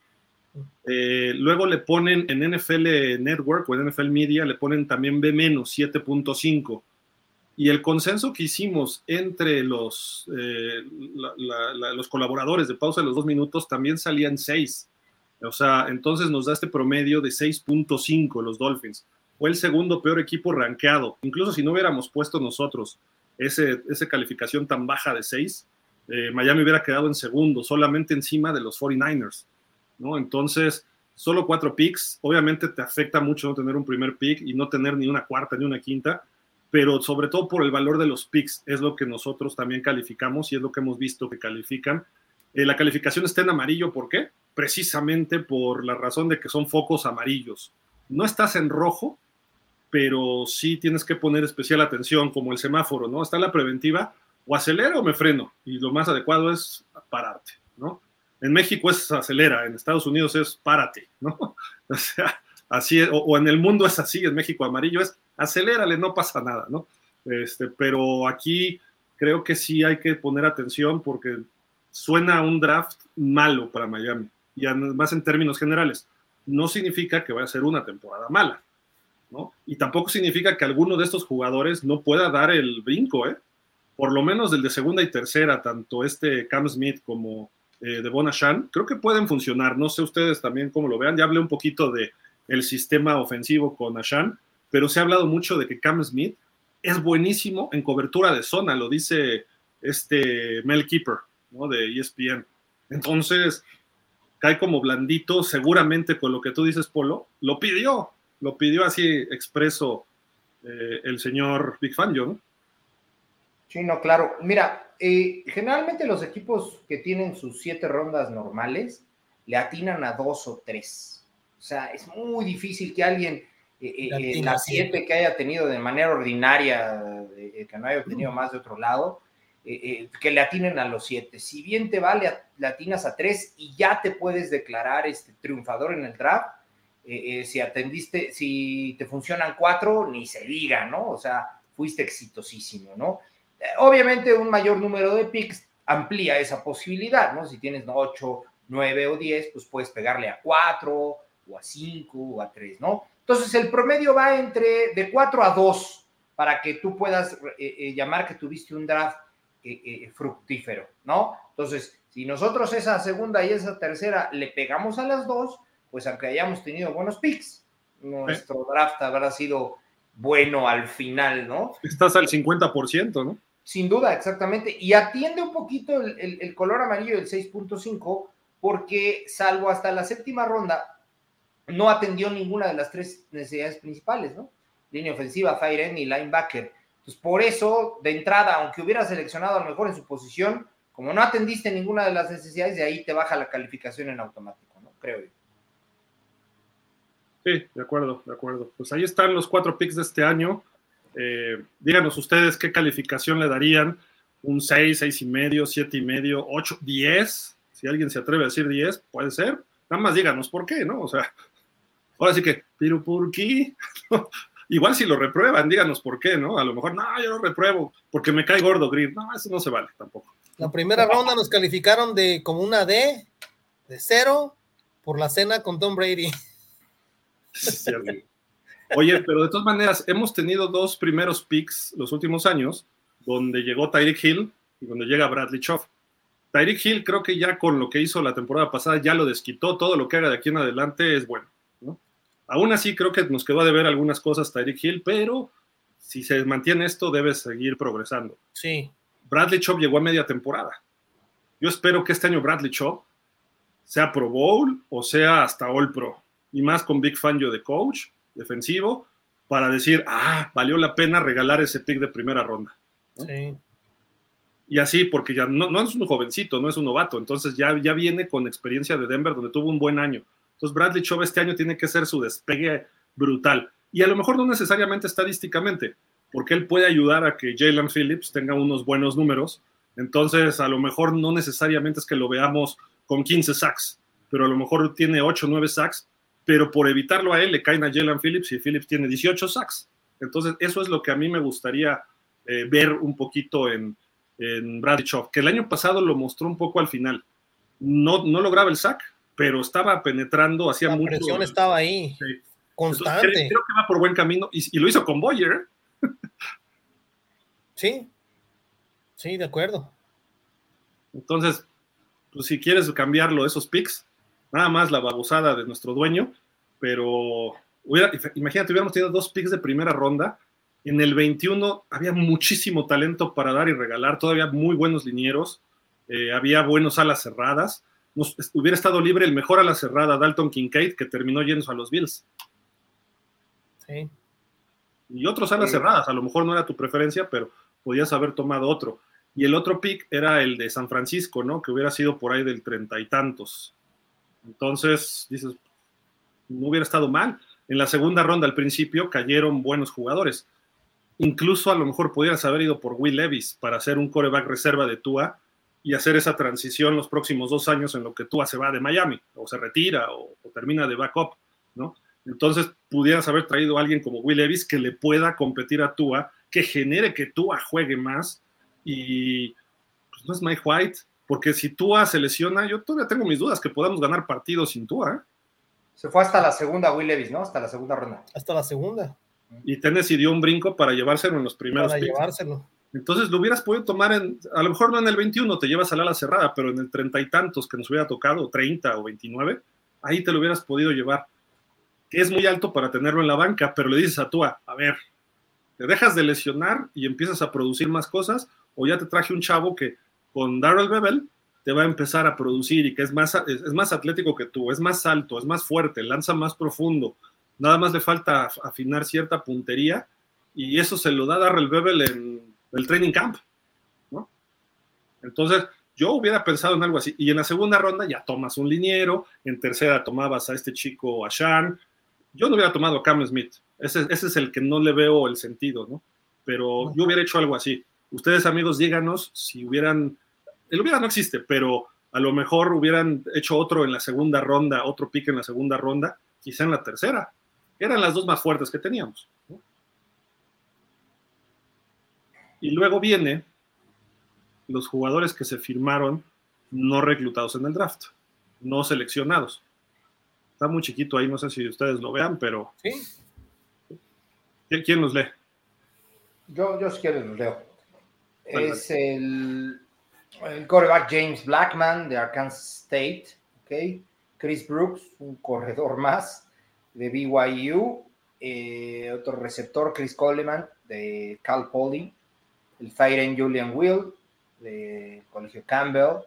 Eh, luego le ponen en NFL Network o en NFL Media, le ponen también B menos, 7.5. Y el consenso que hicimos entre los, eh, los colaboradores de pausa de los dos minutos también salían 6. O sea, entonces nos da este promedio de 6.5 los Dolphins. Fue el segundo peor equipo rankeado. Incluso si no hubiéramos puesto nosotros ese, esa calificación tan baja de 6, eh, Miami hubiera quedado en segundo, solamente encima de los 49ers. ¿no? Entonces, solo cuatro picks. Obviamente te afecta mucho no tener un primer pick y no tener ni una cuarta ni una quinta, pero sobre todo por el valor de los picks es lo que nosotros también calificamos y es lo que hemos visto que califican. Eh, la calificación está en amarillo, ¿por qué? precisamente por la razón de que son focos amarillos. No estás en rojo, pero sí tienes que poner especial atención, como el semáforo, ¿no? Está la preventiva, o acelero o me freno, y lo más adecuado es pararte, ¿no? En México es acelera, en Estados Unidos es párate, ¿no? O sea, así, o, o, en el mundo es así, en México amarillo es acelérale, no pasa nada, ¿no? Este, pero aquí creo que sí hay que poner atención porque suena un draft malo para Miami y además en términos generales. No significa que vaya a ser una temporada mala, ¿no? Y tampoco significa que alguno de estos jugadores no pueda dar el brinco, ¿eh? Por lo menos del de segunda y tercera, tanto este Cam Smith como eh, de Bonachan, creo que pueden funcionar. No sé ustedes también cómo lo vean. Ya hablé un poquito de el sistema ofensivo con Ashan, pero se ha hablado mucho de que Cam Smith es buenísimo en cobertura de zona, lo dice este Mel Keeper, ¿no? De ESPN. Entonces, cae como blandito, seguramente con lo que tú dices, Polo, lo pidió, lo pidió así expreso eh, el señor Big Fan, ¿no? Sí, no, claro. Mira, eh, generalmente los equipos que tienen sus siete rondas normales le atinan a dos o tres. O sea, es muy difícil que alguien eh, en la siete que haya tenido de manera ordinaria, que no haya obtenido más de otro lado, eh, eh, que le atinen a los siete. Si bien te vale, le atinas a tres y ya te puedes declarar este triunfador en el draft. Eh, si atendiste, si te funcionan cuatro, ni se diga, ¿no? O sea, fuiste exitosísimo, ¿no? obviamente un mayor número de picks amplía esa posibilidad, ¿no? Si tienes ocho, nueve o diez, pues puedes pegarle a cuatro o a cinco o a tres, ¿no? Entonces el promedio va entre de cuatro a dos para que tú puedas llamar que tuviste un draft fructífero, ¿no? Entonces, si nosotros esa segunda y esa tercera le pegamos a las dos, pues aunque hayamos tenido buenos picks, nuestro draft habrá sido bueno al final, ¿no? Estás al 50%, ¿no? Sin duda, exactamente. Y atiende un poquito el, color amarillo del 6.5, porque salvo hasta la séptima ronda, no atendió ninguna de las tres necesidades principales, ¿no? Línea ofensiva, fire end y linebacker. Entonces, por eso, de entrada, aunque hubiera seleccionado a lo mejor en su posición, como no atendiste ninguna de las necesidades, de ahí te baja la calificación en automático, ¿no? Creo yo. Sí, de acuerdo, de acuerdo. Pues ahí están los cuatro picks de este año. Eh, díganos ustedes qué calificación le darían. Un 6, 6 y medio, 7 y medio, 8, 10. Si alguien se atreve a decir 10, puede ser. Nada más díganos por qué, ¿no? O sea, ahora sí que, pero ¿por qué? Igual si lo reprueban, díganos por qué, ¿no? A lo mejor, no, yo lo repruebo porque me cae gordo Green. No, eso no se vale tampoco. La primera ronda nos calificaron de como una D, de cero, por la cena con Tom Brady. Oye, pero de todas maneras, hemos tenido dos primeros picks los últimos años, donde llegó Tyreek Hill y donde llega Bradley Choff. Tyreek Hill creo que ya con lo que hizo la temporada pasada ya lo desquitó, todo lo que haga de aquí en adelante es bueno. Aún así creo que nos quedó de ver algunas cosas Tyreek Hill, pero si se mantiene esto debe seguir progresando. Sí. Bradley Chop llegó a media temporada. Yo espero que este año Bradley Chop sea Pro Bowl o sea hasta All Pro y más con Big Fangio de coach defensivo para decir, ah, valió la pena regalar ese pick de primera ronda. Sí. Y así, porque ya no, no, es un jovencito, no es un novato, entonces ya, ya viene con experiencia de Denver, donde tuvo un buen año. Entonces Bradley Chubb este año tiene que ser su despegue brutal. Y a lo mejor no necesariamente estadísticamente, porque él puede ayudar a que Jalen Phillips tenga unos buenos números. Entonces, a lo mejor no necesariamente es que lo veamos con 15 sacks, pero a lo mejor tiene 8 o 9 sacks pero por evitarlo a él le caen a Jalen Phillips y Phillips tiene 18 sacks. Entonces, eso es lo que a mí me gustaría eh, ver un poquito en, en Bradley que el año pasado lo mostró un poco al final. No, no lograba el sack, pero estaba penetrando, hacía mucho. La presión estaba ahí, constante. creo, que va por buen camino y, lo hizo con Boyer. sí, sí, de acuerdo. Entonces, pues si quieres cambiarlo, esos picks, nada más la babosada de nuestro dueño, pero imagínate, hubiéramos tenido dos picks de primera ronda. En el 21 había muchísimo talento para dar y regalar, todavía muy buenos linieros, eh, había buenos alas cerradas. Nos, hubiera estado libre el mejor ala cerrada, Dalton Kincaid, que terminó yendo a los Bills. Sí. Y otros alas cerradas, a lo mejor no era tu preferencia, pero podías haber tomado otro. Y el otro pick era el de San Francisco, ¿no? Que hubiera sido por ahí del treinta y tantos. Entonces, dices, no hubiera estado mal. En la segunda ronda al principio cayeron buenos jugadores. Incluso a lo mejor pudieras haber ido por Will Levis para hacer un coreback reserva de Tua y hacer esa transición los próximos dos años en lo que Tua se va de Miami o se retira o, termina de backup, ¿no? Entonces pudieras haber traído a alguien como Will Levis que le pueda competir a Tua, que genere que Tua juegue más y pues no es Mike White, porque si Tua se lesiona, yo todavía tengo mis dudas que podamos ganar partidos sin Tua. ¿eh? Se fue hasta la segunda Will Levis, ¿no? Hasta la segunda ronda. Hasta la segunda. Y Tennessee dio un brinco para llevárselo en los primeros. Para llevárselo. Entonces lo hubieras podido tomar en, a lo mejor no en el 21, te llevas al ala cerrada, pero en el treinta y tantos que nos hubiera tocado, 30 o 29, ahí te lo hubieras podido llevar. Es muy alto para tenerlo en la banca, pero le dices a Tua, a ver, te dejas de lesionar y empiezas a producir más cosas, o ya te traje un chavo que con Darrell Bebel te va a empezar a producir y que es más, es, más atlético que tú, es más alto, es más fuerte, lanza más profundo. Nada más le falta afinar cierta puntería y eso se lo da Darrell Bebel en el training camp. ¿no? Entonces, yo hubiera pensado en algo así. Y en la segunda ronda ya tomas un liniero, en tercera tomabas a este chico, a Sean. Yo no hubiera tomado a Cam Smith. Ese, es el que no le veo el sentido, ¿no? Pero yo hubiera hecho algo así. Ustedes, amigos, díganos si hubieran el hubiera no existe, pero a lo mejor hubieran hecho otro en la segunda ronda, otro pick en la segunda ronda, quizá en la tercera. Eran las dos más fuertes que teníamos. Y luego viene los jugadores que se firmaron no reclutados en el draft, no seleccionados. Está muy chiquito ahí, no sé si ustedes lo vean, pero... ¿Sí? ¿Quién los lee? Yo, yo si quieres los leo. Es el, el quarterback James Blackman de Arkansas State. Okay. Chris Brooks, un corredor más de BYU. Eh, otro receptor, Chris Coleman de Cal Poly. El Firen Julian Will de Colegio Campbell.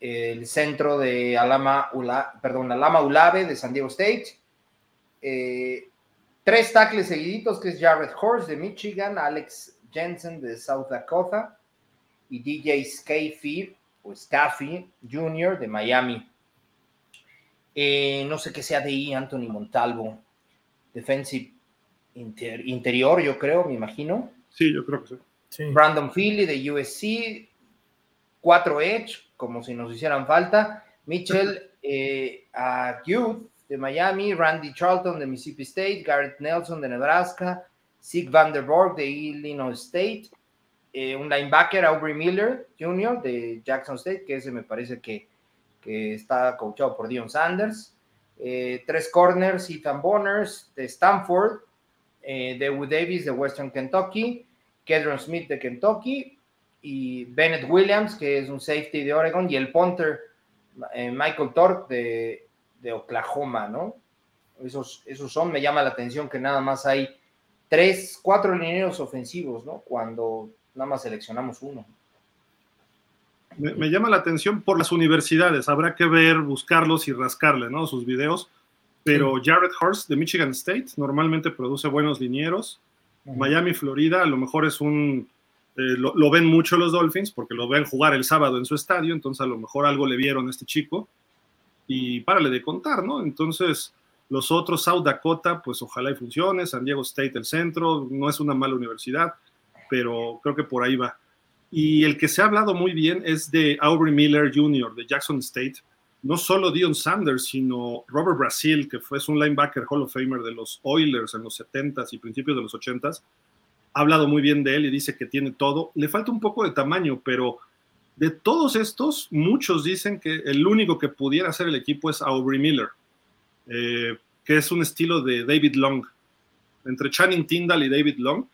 El centro de Alama, perdón, Alama Ulave de San Diego State. Eh, tres tackles seguiditos, que es Jared Horst de Michigan, Alex Jensen de South Dakota y DJ Scafie o Staffy Jr. de Miami. Eh, no sé qué sea de ahí, Anthony Montalvo. Defensive interior, yo creo, me imagino. Sí, yo creo que sí. Brandon Philly de USC. Cuatro Edge, como si nos hicieran falta. Mitchell eh, Youth de Miami. Randy Charlton de Mississippi State. Garrett Nelson de Nebraska. Sig Vanderborg de Illinois State. Eh, un linebacker, Aubrey Miller Jr. de Jackson State, que ese me parece que, que está coachado por Dion Sanders. Eh, tres corners, Ethan Bonners de Stanford, eh, Davis de Western Kentucky, Kedron Smith de Kentucky y Bennett Williams, que es un safety de Oregon, y el punter Michael Torque de, de, Oklahoma, ¿no? Esos, esos son, me llama la atención que nada más hay tres, cuatro lineros ofensivos, ¿no? Cuando nada más seleccionamos uno. Me, llama la atención por las universidades, habrá que ver, buscarlos y rascarle, ¿no? Sus videos. Pero Jared Hurst de Michigan State normalmente produce buenos linieros. Miami, Florida, a lo mejor es un. Eh, lo, ven mucho los Dolphins porque lo ven jugar el sábado en su estadio, entonces a lo mejor algo le vieron a este chico. Y párale de contar, ¿no? Entonces, los otros, South Dakota, pues ojalá y funcione. San Diego State, el centro, no es una mala universidad pero creo que por ahí va. Y el que se ha hablado muy bien es de Aubrey Miller Jr. de Jackson State. No solo Dion Sanders, sino Robert Brasil, que fue un linebacker Hall of Famer de los Oilers en los 70s y principios de los 80s. Ha hablado muy bien de él y dice que tiene todo. Le falta un poco de tamaño, pero de todos estos, muchos dicen que el único que pudiera hacer el equipo es Aubrey Miller, eh, que es un estilo de David Long. Entre Channing Tyndall y David Long,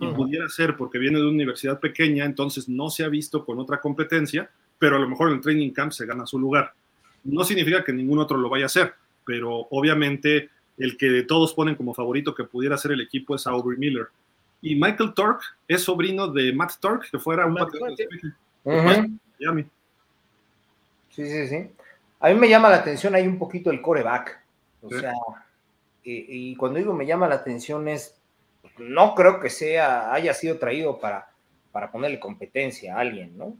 y pudiera ser porque viene de una universidad pequeña, entonces no se ha visto con otra competencia, pero a lo mejor en el training camp se gana su lugar. No significa que ningún otro lo vaya a hacer, pero obviamente el que todos ponen como favorito que pudiera ser el equipo es Aubrey Miller. Y Michael Tork es sobrino de Matt Tork, que fuera un patriota de Miami. Sí, sí, sí. A mí me llama la atención ahí un poquito el coreback. O sea, y, y, cuando digo me llama la atención es no creo que sea, haya sido traído para, para ponerle competencia a alguien, ¿no?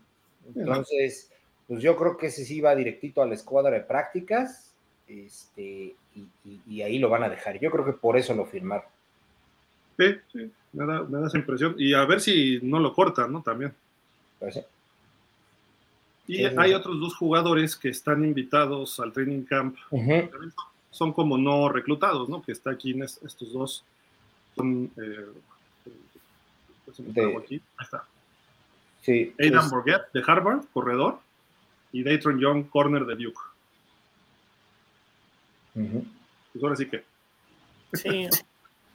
Entonces, pues yo creo que ese sí va directito a la escuadra de prácticas, este, y, ahí lo van a dejar. Yo creo que por eso lo firmaron. Sí, sí, me da, esa impresión. Y a ver si no lo cortan, ¿no? También. Pues y hay otros dos jugadores que están invitados al training camp. Son como no reclutados, ¿no? Que está aquí en estos dos son, eh, de, aquí. Ahí está. Sí, Aidan Borget de Harvard, corredor, y Dayton Young, corner de Duke. Pues ahora sí que. Sí.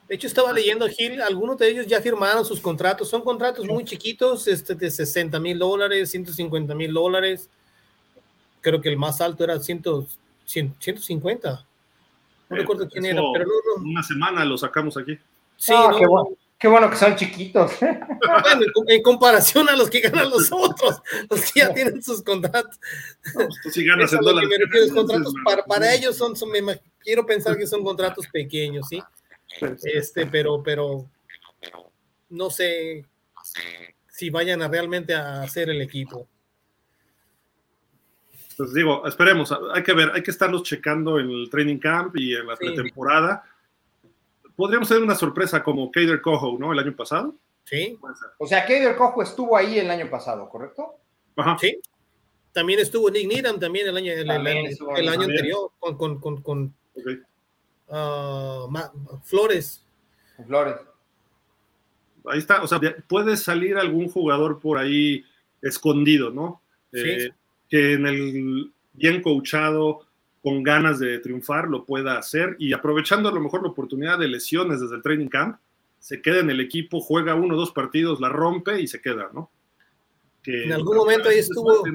De hecho, estaba leyendo, Gil, algunos de ellos ya firmaron sus contratos. Son contratos muy chiquitos, este, de 60 mil dólares, 150 mil dólares. Creo que el más alto era 100, 150. No recuerdo quién era, pero no, Una semana lo sacamos aquí. Sí, qué, bueno, que son chiquitos. Bueno, en, comparación a los que ganan los otros, los que ya tienen sus contratos. No, pues sí ganas en dólares. contratos para, para, ellos son, me, quiero pensar que son contratos pequeños, ¿sí? Este, pero, pero no sé si vayan a realmente a hacer el equipo. Pues digo, esperemos, hay que ver, hay que estarlos checando en el training camp y en la pretemporada podríamos tener una sorpresa como Kader Cojo, ¿no? El año pasado. Sí. O sea, Kader Cojo estuvo ahí el año pasado, ¿correcto? Ajá. Sí. También estuvo Nick Needham también el año, el, año anterior con, con, con, con uh, Flores. Flores. Ahí está, o sea, puede salir algún jugador por ahí escondido, ¿no? Sí. Eh, que en el bien coachado con ganas de triunfar lo pueda hacer y aprovechando a lo mejor la oportunidad de lesiones desde el training camp, se queda en el equipo, juega uno o dos partidos, la rompe y se queda, ¿no? en algún momento ahí estuvo.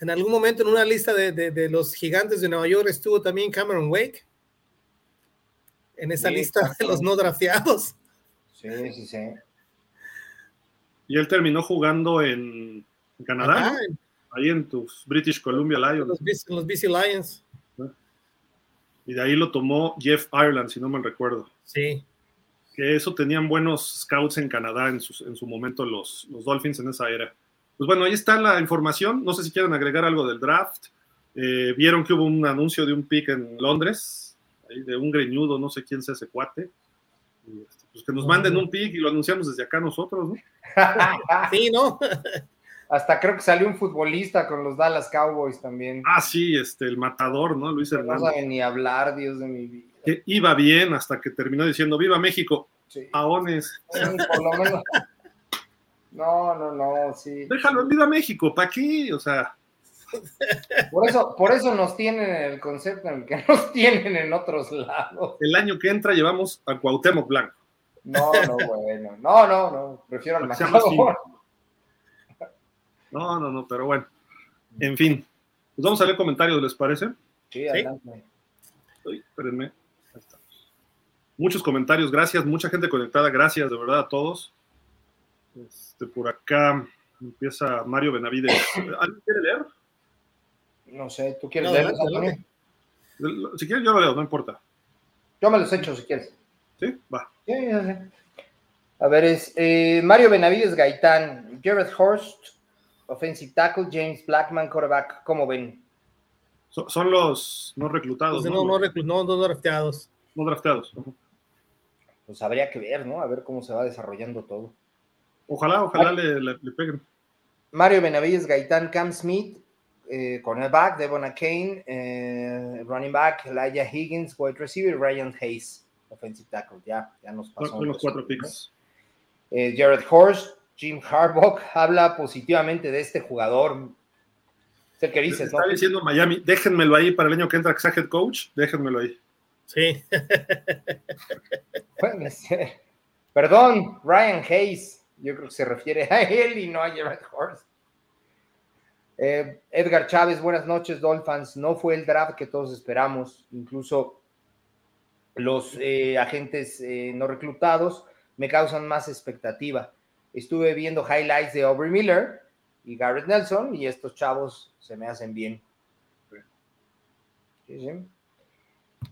En algún momento en una lista de, de, los gigantes de Nueva York estuvo también Cameron Wake. En esa lista de los no drafteados. Sí, sí, sí. Y él terminó jugando en Canadá, ahí en tus British Columbia Lions. Los, los BC Lions. Y de ahí lo tomó Jeff Ireland, si no mal recuerdo. Sí. Que eso tenían buenos scouts en Canadá en, su momento los, los Dolphins en esa era. Pues bueno, ahí está la información. No sé si quieren agregar algo del draft. Eh, vieron que hubo un anuncio de un pick en Londres, de un greñudo, no sé quién sea ese cuate. Este, pues que nos manden un pick y lo anunciamos desde acá nosotros, ¿no? sí, ¿no? Hasta creo que salió un futbolista con los Dallas Cowboys también. Ah, sí, este, el matador, ¿no? Luis Hernández. No sabe ni hablar, Dios de mi vida. Que iba bien hasta que terminó diciendo, ¡Viva México! Sí. Aones. por lo menos. No, no, no, sí. Déjalo en Viva México, ¿para qué? O sea. Por eso, por eso nos tienen el concepto en el que nos tienen en otros lados. El año que entra llevamos a Cuauhtémoc Blanco. No, no, bueno. No, no, no. Prefiero al matador. No, no, no, pero bueno. En fin. Pues vamos a leer comentarios, ¿les parece? Sí, adelante. espérenme. Ahí Muchos comentarios, gracias. Mucha gente conectada, gracias de verdad a todos. Este, por acá empieza Mario Benavides. ¿Alguien quiere leer? No sé, ¿tú quieres leer? Si quieres, yo lo leo, no importa. Yo me los echo si quieres. ¿Sí? Va. Sí, A ver, es eh, Mario Benavides Gaitán, Jared Horst, offensive tackle, James Blackman, quarterback, ¿cómo ven? son los no reclutados. no, no, no, no, drafteados. No drafteados. Pues habría que ver, ¿no? A ver cómo se va desarrollando todo. Ojalá, ojalá le, peguen. Mario Benavides Gaitán, Cam Smith, eh, cornerback, Devon Kane, eh, running back, Elijah Higgins, wide receiver, Ryan Hayes, offensive tackle. Ya, ya nos pasó. Son los cuatro picks. Eh, Jared Horst, Jim Harbaugh habla positivamente de este jugador. Es el que dices, Está diciendo Miami, déjenmelo ahí para el año que entra que head coach, déjenmelo ahí. Sí. Perdón, Ryan Hayes. Yo creo que se refiere a él y no a Jared Horst. Eh, Edgar Chávez, buenas noches, Dolphins. No fue el draft que todos esperamos. Incluso los eh, agentes eh, no reclutados me causan más expectativa estuve viendo highlights de Aubrey Miller y Garrett Nelson y estos chavos se me hacen bien.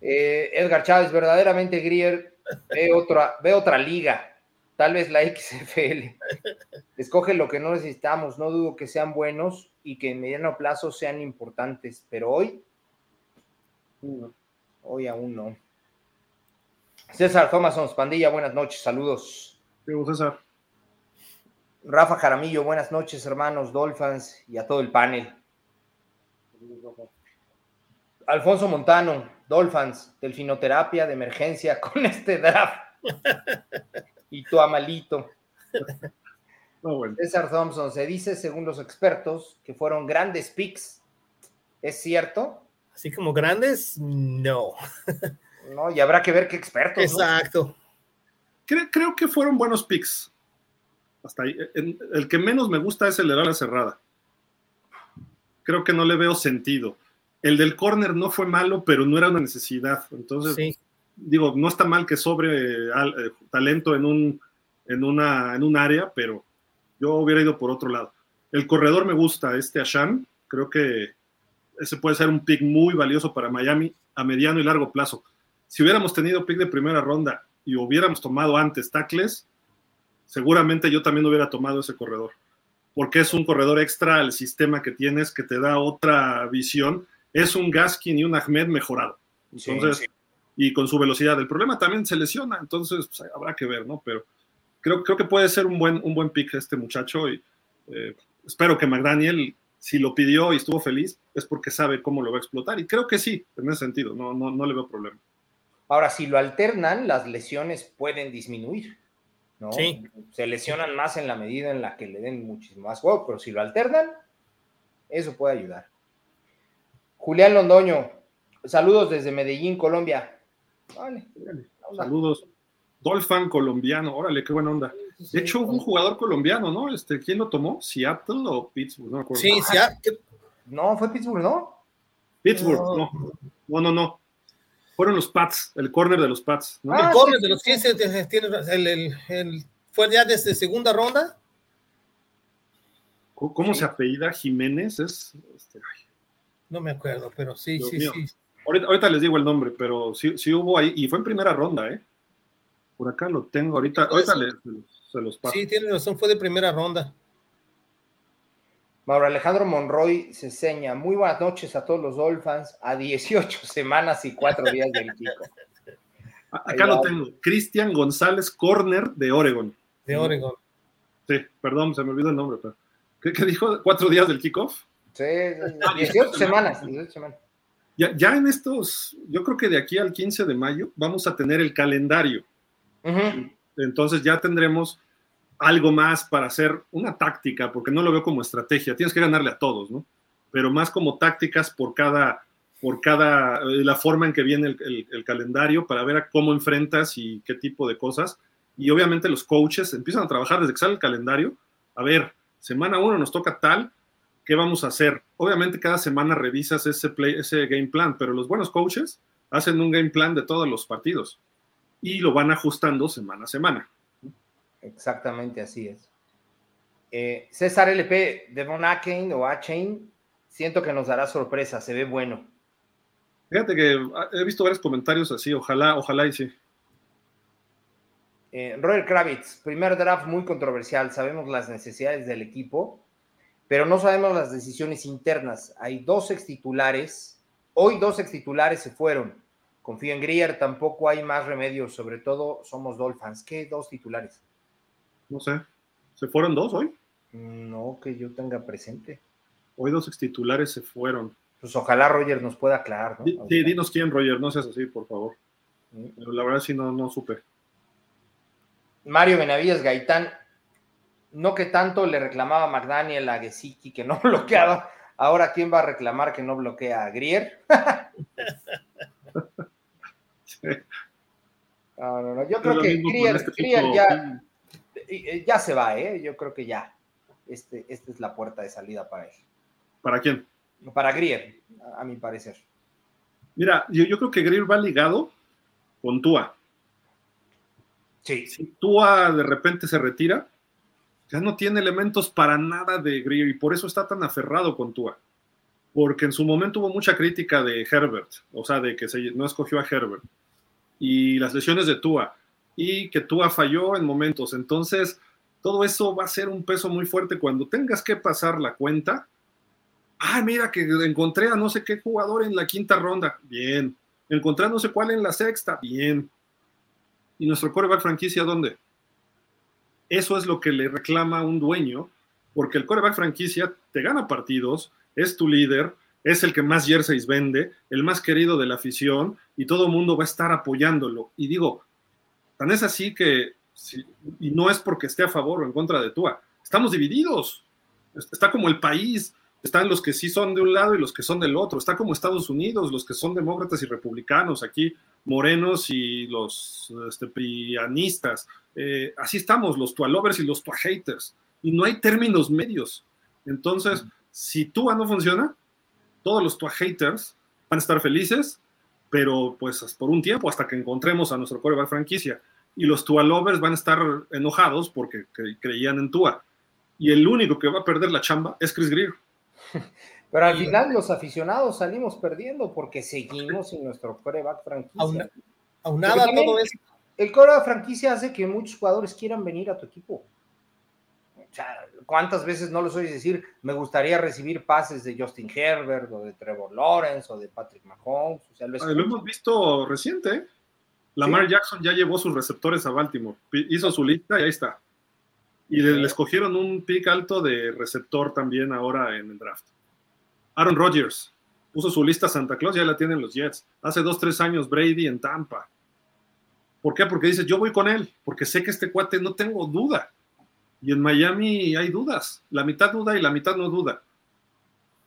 Eh, Edgar Chávez, verdaderamente Grier ve otra, ve otra liga, tal vez la XFL. Escoge lo que no necesitamos, no dudo que sean buenos y que en mediano plazo sean importantes, pero hoy, hoy aún no. César Thomason, pandilla, buenas noches, saludos. César. Rafa Jaramillo, buenas noches, hermanos Dolphins y a todo el panel. Alfonso Montano, Dolphins, delfinoterapia de emergencia con este draft. y tu amalito. César Thompson, se dice, según los expertos, que fueron grandes picks. ¿Es cierto? Así como grandes, no. no, y habrá que ver qué expertos. Exacto. creo que fueron buenos picks hasta ahí. El que menos me gusta es el de la cerrada. Creo que no le veo sentido. El del corner no fue malo, pero no era una necesidad. Entonces, digo, no está mal que sobre eh, talento en un, en, una, en un área, pero yo hubiera ido por otro lado. El corredor me gusta, este Ashan. Creo que ese puede ser un pick muy valioso para Miami a mediano y largo plazo. Si hubiéramos tenido pick de primera ronda y hubiéramos tomado antes tackles, seguramente yo también hubiera tomado ese corredor, porque es un corredor extra al sistema que tienes que te da otra visión. Es un Gaskin y un Ahmed mejorado. Entonces, y con su velocidad. El problema también se lesiona, entonces pues, habrá que ver, ¿no? Pero creo, creo que puede ser un buen, un buen pick este muchacho y eh, espero que McDaniel, si lo pidió y estuvo feliz, es porque sabe cómo lo va a explotar. Y creo que sí, en ese sentido, no, no, no le veo problema. Ahora, si lo alternan, las lesiones pueden disminuir. Se lesionan más en la medida en la que le den muchísimo más juego, pero si lo alternan, eso puede ayudar. Julián Londoño, saludos desde Medellín, Colombia. Saludos. Dolphin colombiano, órale, qué buena onda. De hecho, hubo un jugador colombiano, ¿no? Este, ¿Quién lo tomó? ¿Seattle o Pittsburgh? No me acuerdo. Sí, Seattle. No, fue Pittsburgh, ¿no? Pittsburgh, no. No, no, no. Fueron los Pats, el corner de los Pats. ¿no? el corner de los 15 tiene el, el, el, fue ya desde segunda ronda. ¿Cómo sí. se apellida Jiménez? Es, este, no me acuerdo, pero sí, Dios sí, mío. sí. Ahorita, ahorita, les digo el nombre, pero sí, sí hubo ahí, y fue en primera ronda, ¿eh? Por acá lo tengo, ahorita, ahorita les, se los paso. Sí, tiene razón, fue de primera ronda. Mauro Alejandro Monroy se seña. Muy buenas noches a todos los Dolphins a 18 semanas y 4 días del Kiko. Acá lo tengo. Cristian González Corner de Oregon. De Oregon. Sí, perdón, se me olvidó el nombre. Pero... ¿Qué, ¿Qué, dijo? ¿Cuatro días del kickoff? Sí, 18 semanas. 18 semanas. Ya, ya, en estos, yo creo que de aquí al 15 de mayo vamos a tener el calendario. Uh -huh. Entonces ya tendremos algo más para hacer una táctica, porque no lo veo como estrategia, tienes que ganarle a todos, ¿no? Pero más como tácticas por cada, por cada, eh, la forma en que viene el, el, el, calendario para ver a cómo enfrentas y qué tipo de cosas. Y obviamente los coaches empiezan a trabajar desde que sale el calendario. A ver, semana uno nos toca tal, ¿qué vamos a hacer? Obviamente cada semana revisas ese, play, ese game plan, pero los buenos coaches hacen un game plan de todos los partidos y lo van ajustando semana a semana. Exactamente así es. Eh, César LP, Devon Achain o Achain, siento que nos dará sorpresa, se ve bueno. Fíjate que he visto varios comentarios así, ojalá, ojalá y sí. Eh, Roger Kravitz, primer draft muy controversial, sabemos las necesidades del equipo, pero no sabemos las decisiones internas. Hay dos ex titulares, hoy dos ex titulares se fueron. Confío en Grier, tampoco hay más remedios, sobre todo somos Dolphins. ¿Qué dos titulares? No sé. ¿Se fueron dos hoy? No, que yo tenga presente. Hoy dos ex titulares se fueron. Pues ojalá Roger nos pueda aclarar, ¿no? Sí, dinos quién, Roger, no seas así, por favor. Pero la verdad sí no, no supe. Mario Benavides Gaitán, no que tanto le reclamaba McDaniel a Gesicki que no bloqueaba, ahora quién va a reclamar que no bloquea a Grier. sí. no, no, no, yo creo que Grier, este Grier ya, ya se va, ¿eh? Yo creo que ya. Este, esta es la puerta de salida para él. ¿Para quién? Para Grier, a, a mi parecer. Mira, yo, yo, creo que Grier va ligado con Tua. Sí. Si Tua de repente se retira, ya no tiene elementos para nada de Grier y por eso está tan aferrado con Tua. Porque en su momento hubo mucha crítica de Herbert, o sea, de que se, no escogió a Herbert. Y las lesiones de Tua y que Tua falló en momentos. Entonces, todo eso va a ser un peso muy fuerte cuando tengas que pasar la cuenta. Ah, mira que encontré a no sé qué jugador en la quinta ronda. Bien. Encontré a no sé cuál en la sexta. Bien. ¿Y nuestro coreback franquicia dónde? Eso es lo que le reclama un dueño, porque el coreback franquicia te gana partidos, es tu líder, es el que más jerseys vende, el más querido de la afición, y todo el mundo va a estar apoyándolo. Y digo, Tan es así que, y no es porque esté a favor o en contra de Tua, estamos divididos. Está como el país, están los que sí son de un lado y los que son del otro. Está como Estados Unidos, los que son demócratas y republicanos, aquí morenos y los este, pianistas. Eh, así estamos, los Tua lovers y los Tua haters. Y no hay términos medios. Entonces, si Tua no funciona, todos los Tua haters van a estar felices pero pues por un tiempo hasta que encontremos a nuestro coreback franquicia. Y los Tua lovers van a estar enojados porque cre creían en Tua. Y el único que va a perder la chamba es Chris Greer. Pero al final los aficionados salimos perdiendo porque seguimos sin nuestro coreback franquicia. Aunada todo esto. El coreback franquicia hace que muchos jugadores quieran venir a tu equipo. O sea, ¿cuántas veces no les oyes decir, me gustaría recibir pases de Justin Herbert o de Trevor Lawrence o de Patrick Mahomes? O sea, lo, lo, hemos visto reciente. ¿eh? Lamar ¿Sí? Jackson ya llevó sus receptores a Baltimore, hizo su lista y ahí está. Y le, le, escogieron un pick alto de receptor también ahora en el draft. Aaron Rodgers puso su lista Santa Claus, ya la tienen los Jets. Hace dos, tres años Brady en Tampa. ¿Por qué? Porque dice, yo voy con él, porque sé que este cuate no tengo duda y en Miami hay dudas, la mitad duda y la mitad no duda.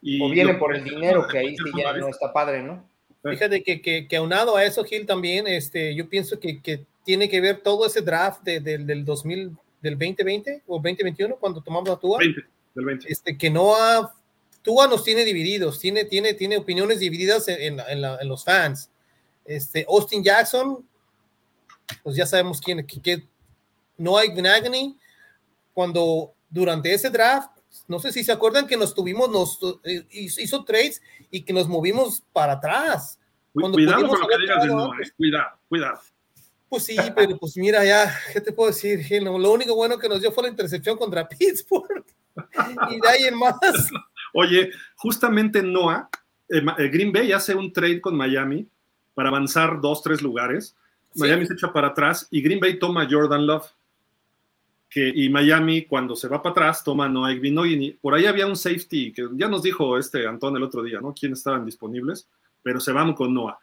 Y o viene yo, por el dinero, que ahí sí ya no está padre, ¿no? Fíjate que, que, que, aunado a eso, Gil, también, este, yo pienso que, que tiene que ver todo ese draft de, de, del 2000, del 2020 o 2021 cuando tomamos a Tua. 20, del 20. Este, que no ha, Tua nos tiene divididos, tiene, tiene, tiene opiniones divididas en, en, en los fans. Este, Austin Jackson, pues ya sabemos quién, que, que no hay Gnagny. Cuando durante ese draft, no sé si se acuerdan que nos tuvimos, nos eh, hizo trades y que nos movimos para atrás. Cuando cuidado con lo que digas de no, cuidado, cuidado. Pues sí, pero pues mira, ya, ¿qué te puedo decir? Lo único bueno que nos dio fue la intercepción contra Pittsburgh. y de ahí en más. Oye, justamente Noah, eh, eh, Green Bay hace un trade con Miami para avanzar dos, tres lugares. Miami se echa para atrás y Green Bay toma Jordan Love. Que, y Miami, cuando se va para atrás, toma Noah Igbinoghini. Por ahí había un safety que ya nos dijo este Antón el otro día, ¿no? ¿Quiénes estaban disponibles? Pero se van con Noah.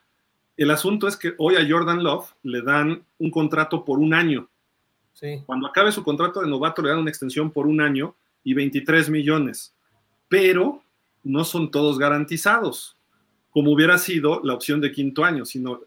El asunto es que hoy a Jordan Love le dan un contrato por un año. Sí. Cuando acabe su contrato de novato le dan una extensión por un año y 23 millones. Pero no son todos garantizados, como hubiera sido la opción de quinto año, sino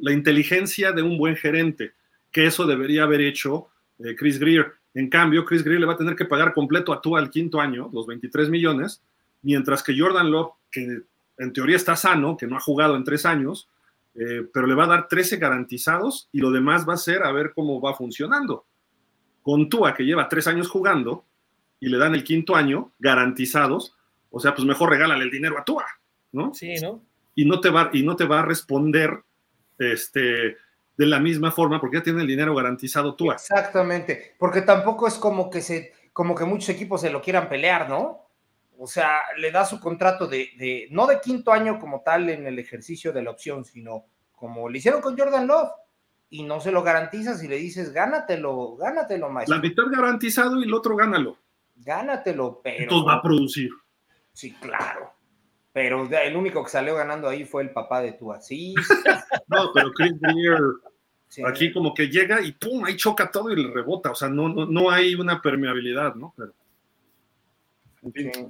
la inteligencia de un buen gerente, que eso debería haber hecho eh, Chris Greer. En cambio, Chris Greer le va a tener que pagar completo a tú al quinto año, los 23 millones, mientras que Jordan Love, que en teoría está sano, que no ha jugado en tres años, eh, pero le va a dar 13 garantizados y lo demás va a ser a ver cómo va funcionando. Con Tua, que lleva tres años jugando y le dan el quinto año garantizados, o sea, pues mejor regálale el dinero a Tua, ¿no? Sí, ¿no? Y no te va, y no te va a responder este, de la misma forma porque ya tiene el dinero garantizado Tua. Exactamente, porque tampoco es como que, se, como que muchos equipos se lo quieran pelear, ¿no? O sea, le da su contrato de, de, no de quinto año como tal en el ejercicio de la opción, sino como le hicieron con Jordan Love, y no se lo garantizas y le dices, gánatelo, gánatelo, maestro. La mitad garantizado y el otro gánalo. Gánatelo, pero. Entonces va a producir. Sí, claro. Pero el único que salió ganando ahí fue el papá de tu así. no, pero Chris Greer sí. aquí como que llega y pum, ahí choca todo y le rebota. O sea, no, no, no hay una permeabilidad, ¿no? Pero, en fin. Sí.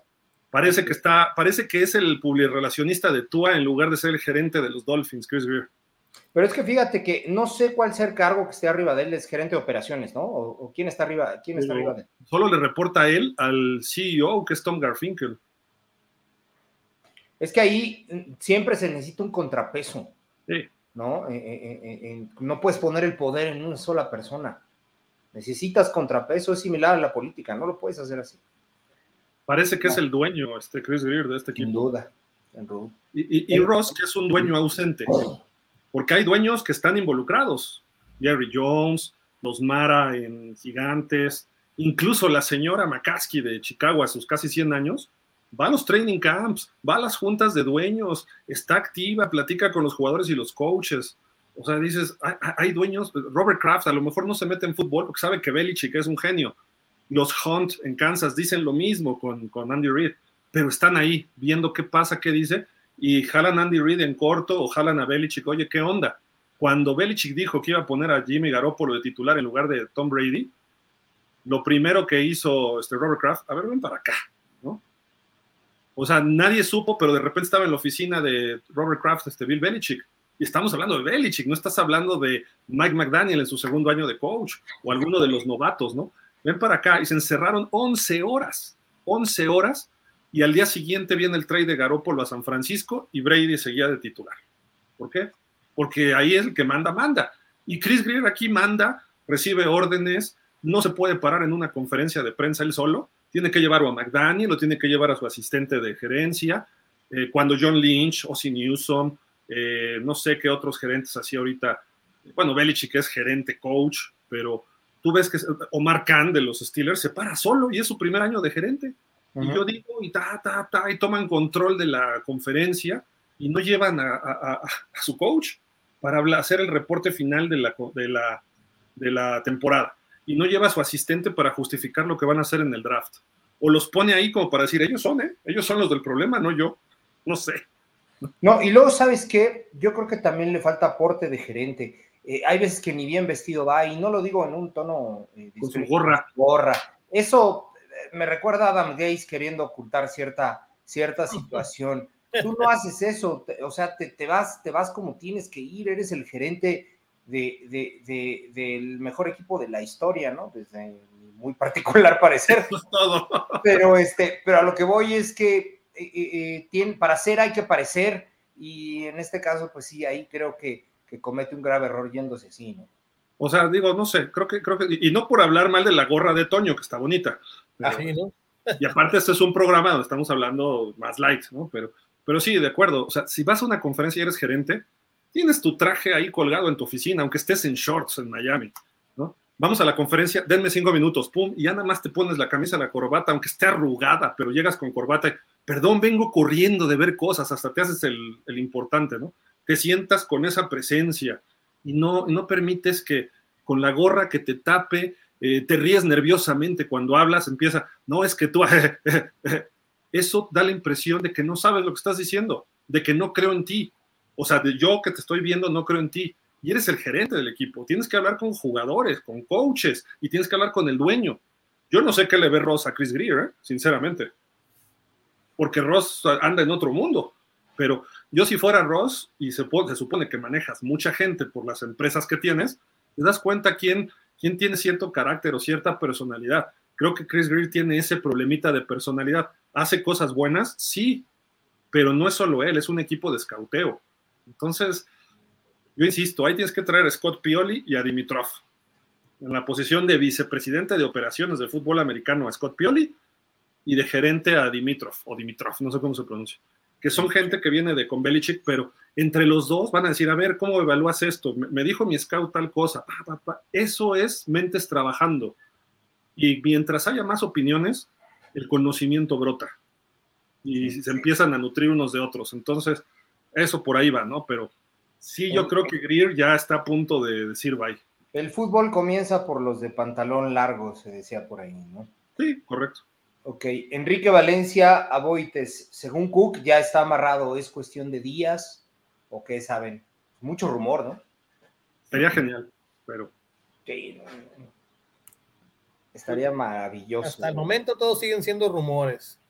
Parece que está, parece que es el publirelacionista de Tua en lugar de ser el gerente de los Dolphins, Chris Greer. Pero es que fíjate que no sé cuál sea el cargo que esté arriba de él, es gerente de operaciones, ¿no? O, o quién está arriba, quién está arriba de él. Solo le reporta a él al CEO, que es Tom Garfinkel. Es que ahí siempre se necesita un contrapeso. Sí. ¿No? Eh, eh, eh, no puedes poner el poder en una sola persona. Necesitas contrapeso, es similar a la política, no lo puedes hacer así. Parece que no. es el dueño, este Chris Greer, de este equipo. Sin duda. Y, y, y, Ross, que es un dueño ausente, porque hay dueños que están involucrados. Jerry Jones, los Mara en Gigantes, incluso la señora McCaskey de Chicago a sus casi 100 años, va a los training camps, va a las juntas de dueños, está activa, platica con los jugadores y los coaches. O sea, dices, hay, dueños, Robert Kraft a lo mejor no se mete en fútbol porque sabe que Belichick es un genio, los Hunt en Kansas dicen lo mismo con, con Andy Reid, pero están ahí viendo qué pasa, qué dice, y jalan a Andy Reid en corto o jalan a Belichick, oye, ¿qué onda? Cuando Belichick dijo que iba a poner a Jimmy Garoppolo de titular en lugar de Tom Brady, lo primero que hizo este Robert Kraft, a ver, ven para acá. O sea, nadie supo, pero de repente estaba en la oficina de Robert Kraft, este Bill Belichick, y estamos hablando de Belichick, no estás hablando de Mike McDaniel en su segundo año de coach, o alguno de los novatos, ¿no? ven para acá, y se encerraron 11 horas, 11 horas, y al día siguiente viene el trade de Garópolo a San Francisco y Brady seguía de titular. ¿Por qué? Porque ahí es el que manda, manda. Y Chris Greer aquí manda, recibe órdenes, no se puede parar en una conferencia de prensa él solo, tiene que llevarlo a McDaniel, lo tiene que llevar a su asistente de gerencia, eh, cuando John Lynch, Ozzy Newsom, eh, no sé qué otros gerentes así ahorita, bueno, Belichick es gerente, coach, pero tú ves que Omar Khan de los Steelers se para solo y es su primer año de gerente. Uh -huh. Y yo digo, y ta, ta, ta, y toman control de la conferencia y no llevan a, a, a su coach para hacer el reporte final de la, de, la, de la temporada. Y no lleva a su asistente para justificar lo que van a hacer en el draft. O los pone ahí como para decir, ellos son, ¿eh? Ellos son los del problema, no yo. No sé. No, y luego, ¿sabes qué? Yo creo que también le falta aporte de gerente eh, hay veces que ni bien vestido va, y no lo digo en un tono... Eh, Con su gorra. Gorra. Eso eh, me recuerda a Adam Gaze queriendo ocultar cierta, cierta situación. Tú no haces eso, te, o sea, te, te, vas, te vas como tienes que ir, eres el gerente de, de, de, del mejor equipo de la historia, ¿no? Desde muy particular parecer. todo. Pero, este, pero a lo que voy es que eh, eh, para ser hay que parecer y en este caso, pues sí, ahí creo que, que comete un grave error yéndose así, ¿no? O sea, digo, no sé, creo que, creo que, y no por hablar mal de la gorra de Toño, que está bonita. Ah, ¿no? Y aparte, este es un programa donde estamos hablando más light, ¿no? Pero, pero sí, de acuerdo. O sea, si vas a una conferencia y eres gerente, tienes tu traje ahí colgado en tu oficina, aunque estés en shorts en Miami, ¿no? Vamos a la conferencia, denme cinco minutos, pum, y ya nada más te pones la camisa, la corbata, aunque esté arrugada, pero llegas con corbata, perdón, vengo corriendo de ver cosas, hasta te haces el, el importante, ¿no? Te sientas con esa presencia y no, no permites que con la gorra que te tape, eh, te ríes nerviosamente cuando hablas, empieza, no es que tú, eso da la impresión de que no sabes lo que estás diciendo, de que no creo en ti, o sea, yo que te estoy viendo no creo en ti, y eres el gerente del equipo, tienes que hablar con jugadores, con coaches, y tienes que hablar con el dueño. Yo no sé qué le ve Ross a Chris Greer, ¿eh? sinceramente, porque Ross anda en otro mundo, pero yo si fuera Ross, y se, se supone que manejas mucha gente por las empresas que tienes, te das cuenta quién quién tiene cierto carácter o cierta personalidad. Creo que Chris Greer tiene ese problemita de personalidad. ¿Hace cosas buenas? Sí, pero no es solo él, es un equipo de escauteo. Entonces, yo insisto, ahí tienes que traer a Scott Pioli y a Dimitrov. En la posición de vicepresidente de operaciones del fútbol americano a Scott Pioli y de gerente a Dimitrov, o Dimitrov, no sé cómo se pronuncia, que son gente que viene de con Belichick, pero entre los dos van a decir, a ver, ¿cómo evalúas esto? Me dijo mi scout tal cosa. Eso es mentes trabajando. Y mientras haya más opiniones, el conocimiento brota. Y se empiezan a nutrir unos de otros. Entonces, eso por ahí va, ¿no? Pero sí, yo creo que Greer ya está a punto de decir bye. El fútbol comienza por los de pantalón largo, se decía por ahí, ¿no? Sí, correcto. Ok, Enrique Valencia Aboites, según Cook, ya está amarrado, es cuestión de días o qué saben. Mucho rumor, ¿no? Sería genial, pero. Estaría maravilloso. Hasta el momento todos siguen siendo rumores.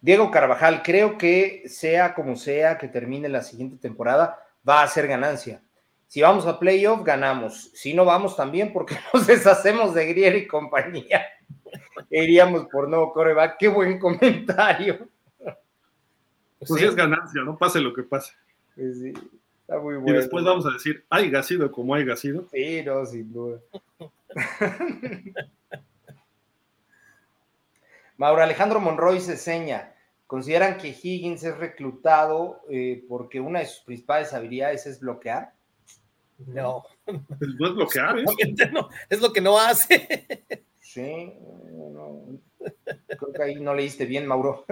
Diego Carvajal, creo que sea como sea que termine la siguiente temporada, va a ser ganancia. Si vamos a playoff, ganamos. Si no vamos también, porque nos deshacemos de Grier y compañía. Iríamos por nuevo coreback. Qué buen comentario. Pues, sí. es ganancia, no pase lo que pase. Pues sí, está muy bueno. Y después vamos a decir, haya sido como haya sido. Sí, no, sin duda. Mauro Alejandro Monroy se seña. ¿Consideran que Higgins es reclutado eh, porque una de sus principales habilidades es bloquear? No. Pues no es bloquear, ¿eh? es lo que no hace. Sí, creo que ahí no leíste bien, Mauro.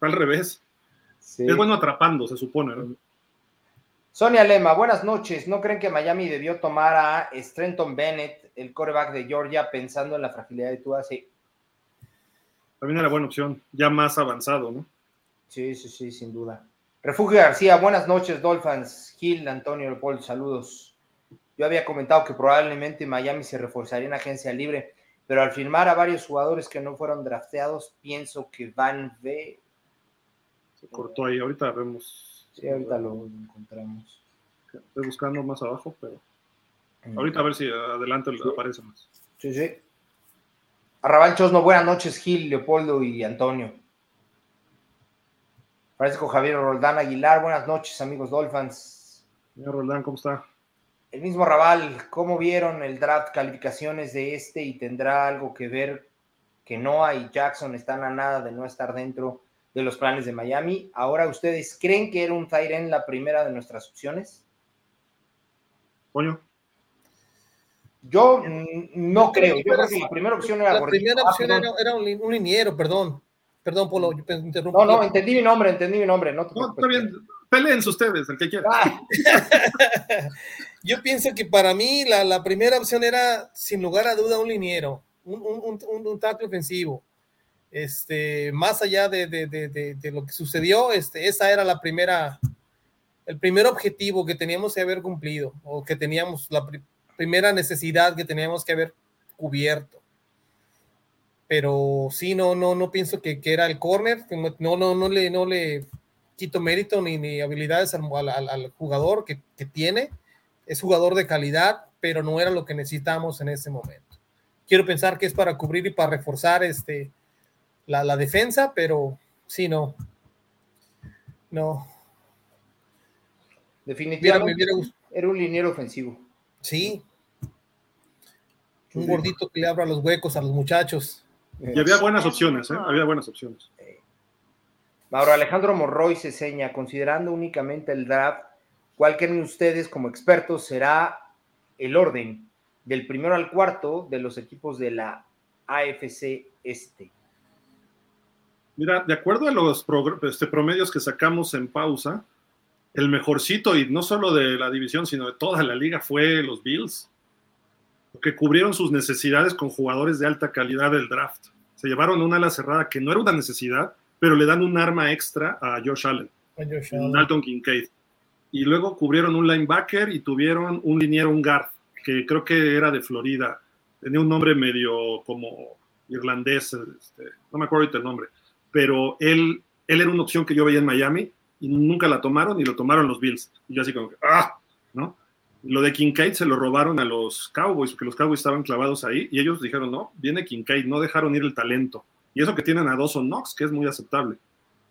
Al revés. Es bueno atrapando, se supone. Sonia Lema, buenas noches. ¿No creen que Miami debió tomar a Strenton Bennett, el coreback de Georgia, pensando en la fragilidad de tu Sí. También era buena opción, ya más avanzado, ¿no? Sí, sí, sí, sin duda. Refugio García, buenas noches, Dolphins. Gil, Antonio Leopoldo, saludos. Yo había comentado que probablemente Miami se reforzaría en agencia libre, pero al firmar a varios jugadores que no fueron drafteados, pienso que Van V se cortó ahí, ahorita vemos. Sí, ahorita lo encontramos. Estoy buscando más abajo, pero mm. ahorita a ver si adelante aparece más. Sí, sí. Arrabal Chosno, buenas noches, Gil, Leopoldo y Antonio. Francisco Javier Roldán Aguilar, buenas noches, amigos Dolphins. Señor Roldán, ¿cómo está? El mismo Raval, ¿cómo vieron el draft calificaciones de este y tendrá algo que ver que Noah y Jackson están a nada de no estar dentro de los planes de Miami. Ahora, ¿ustedes creen que era un Tyren la primera de nuestras opciones? Coño. Yo no creo. Yo creo que la primera opción era. La primera opción era, un, liniero, perdón. Perdón, Polo, yo interrumpo. No, no, entendí mi nombre, entendí mi nombre. No, está bien. Peleen ustedes, el que quiera. Ah. yo pienso que para mí la, la, primera opción era, sin lugar a duda, un liniero, un, un, un, un tackle ofensivo este, más allá de, de, de, lo que sucedió, este, esa era la primera, el primer objetivo que teníamos que haber cumplido, o que teníamos, la primera necesidad que teníamos que haber cubierto. Pero sí, no, no, no pienso que, que era el corner, no, no, no, le, no le quito mérito ni, ni habilidades al, al, jugador que, que tiene, es jugador de calidad, pero no era lo que necesitamos en ese momento quiero pensar que es para cubrir y para reforzar este, la, la defensa, pero sí, no. No. Definitivamente era un liniero ofensivo. Sí. Un gordito que le abra los huecos a los muchachos. Y había buenas opciones, ¿eh? Había buenas opciones. Mauro Alejandro Morroy se seña, considerando únicamente el draft, ¿cuál creen ustedes como expertos será el orden del primero al cuarto de los equipos de la AFC Este? Mira, de acuerdo a los este, promedios que sacamos en pausa, el mejorcito, y no solo de la división, sino de toda la liga, fue los Bills, que cubrieron sus necesidades con jugadores de alta calidad del draft. Se llevaron una ala cerrada que no era una necesidad, pero le dan un arma extra a Josh Allen, a Josh Allen. Kincaid. Y luego cubrieron un linebacker y tuvieron un liniero, un guard, que creo que era de Florida. Tenía un nombre medio como irlandés, este, no me acuerdo ahorita el nombre, pero él, él era una opción que yo veía en Miami y nunca la tomaron y lo tomaron los Bills. Y yo así como que, ¡ah! ¿No? Lo de Kincaid se lo robaron a los Cowboys, porque los Cowboys estaban clavados ahí y ellos dijeron, no, viene Kincaid, no dejaron ir el talento. Y eso que tienen a Dawson Knox, que es muy aceptable.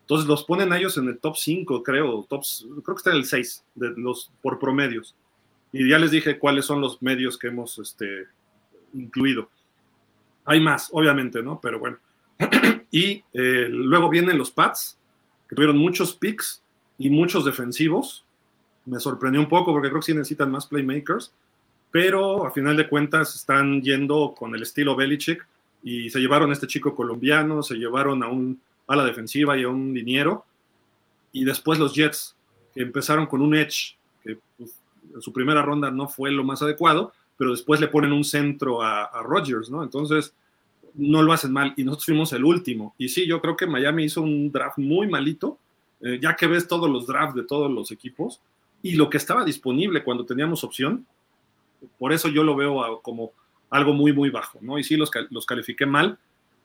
Entonces los ponen a ellos en el top 5, creo, tops, creo que está en el 6 de los, por promedios. Y ya les dije cuáles son los medios que hemos este, incluido. Hay más, obviamente, ¿no? Pero bueno. y eh, luego vienen los Pats, que tuvieron muchos picks y muchos defensivos. Me sorprendió un poco porque creo que sí necesitan más playmakers, pero a final de cuentas están yendo con el estilo Belichick y se llevaron a este chico colombiano, se llevaron a un a la defensiva y a un liniero, y después los Jets, empezaron con un edge, que pues, en su primera ronda no fue lo más adecuado, pero después le ponen un centro a, a Rodgers, ¿no? Entonces, no lo hacen mal, y nosotros fuimos el último. Y sí, yo creo que Miami hizo un draft muy malito, eh, ya que ves todos los drafts de todos los equipos, y lo que estaba disponible cuando teníamos opción, por eso yo lo veo como algo muy, muy bajo, ¿no? Y sí, los, los califiqué mal,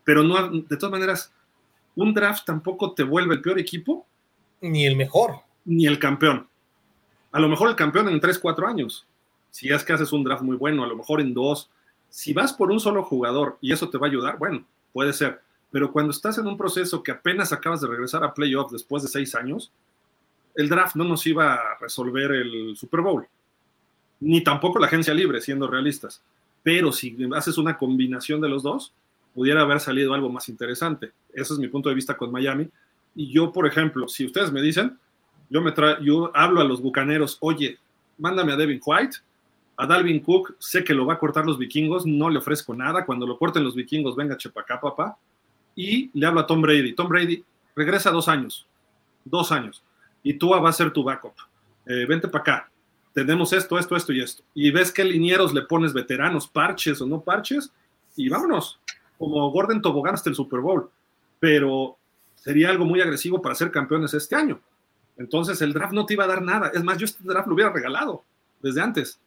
pero no, de todas maneras, un draft tampoco te vuelve el peor equipo. Ni el mejor. Ni el campeón. A lo mejor el campeón en 3, 4 años. Si es que haces un draft muy bueno, a lo mejor en dos. Si vas por un solo jugador y eso te va a ayudar, bueno, puede ser. Pero cuando estás en un proceso que apenas acabas de regresar a playoffs después de seis años, el draft no nos iba a resolver el Super Bowl. Ni tampoco la agencia libre, siendo realistas. Pero si haces una combinación de los dos, pudiera haber salido algo más interesante. Ese es mi punto de vista con Miami. Y yo, por ejemplo, si ustedes me dicen, yo, me yo hablo a los bucaneros, oye, mándame a Devin White, a Dalvin Cook, sé que lo va a cortar los vikingos, no le ofrezco nada, cuando lo corten los vikingos, venga, chepa acá, papá. Y le hablo a Tom Brady, Tom Brady, regresa dos años, dos años, y tú va a ser tu backup. Eh, vente para acá, tenemos esto, esto, esto y esto. Y ves qué linieros le pones veteranos, parches o no parches, y vámonos como Gordon Tobogán hasta el Super Bowl, pero sería algo muy agresivo para ser campeones este año. Entonces el draft no te iba a dar nada. Es más, yo este draft lo hubiera regalado desde antes.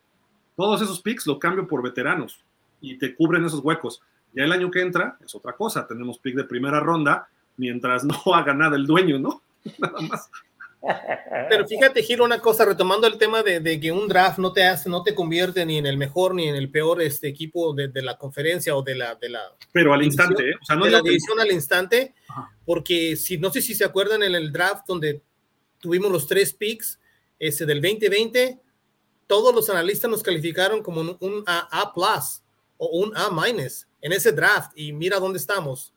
Todos esos picks lo cambio por veteranos y te cubren esos huecos. Ya el año que entra es otra cosa. Tenemos pick de primera ronda mientras no haga nada el dueño, ¿no? Nada más. Pero fíjate, Giro, una cosa, retomando el tema de, que un draft no te hace, no te convierte ni en el mejor ni en el peor este equipo de, la conferencia o de la, de la Pero al instante, ¿eh? o sea, no de la división al instante, porque si no sé si se acuerdan en el draft donde tuvimos los tres picks, ese del 2020, todos los analistas nos calificaron como un, A, plus o un A minus en ese draft y mira dónde estamos.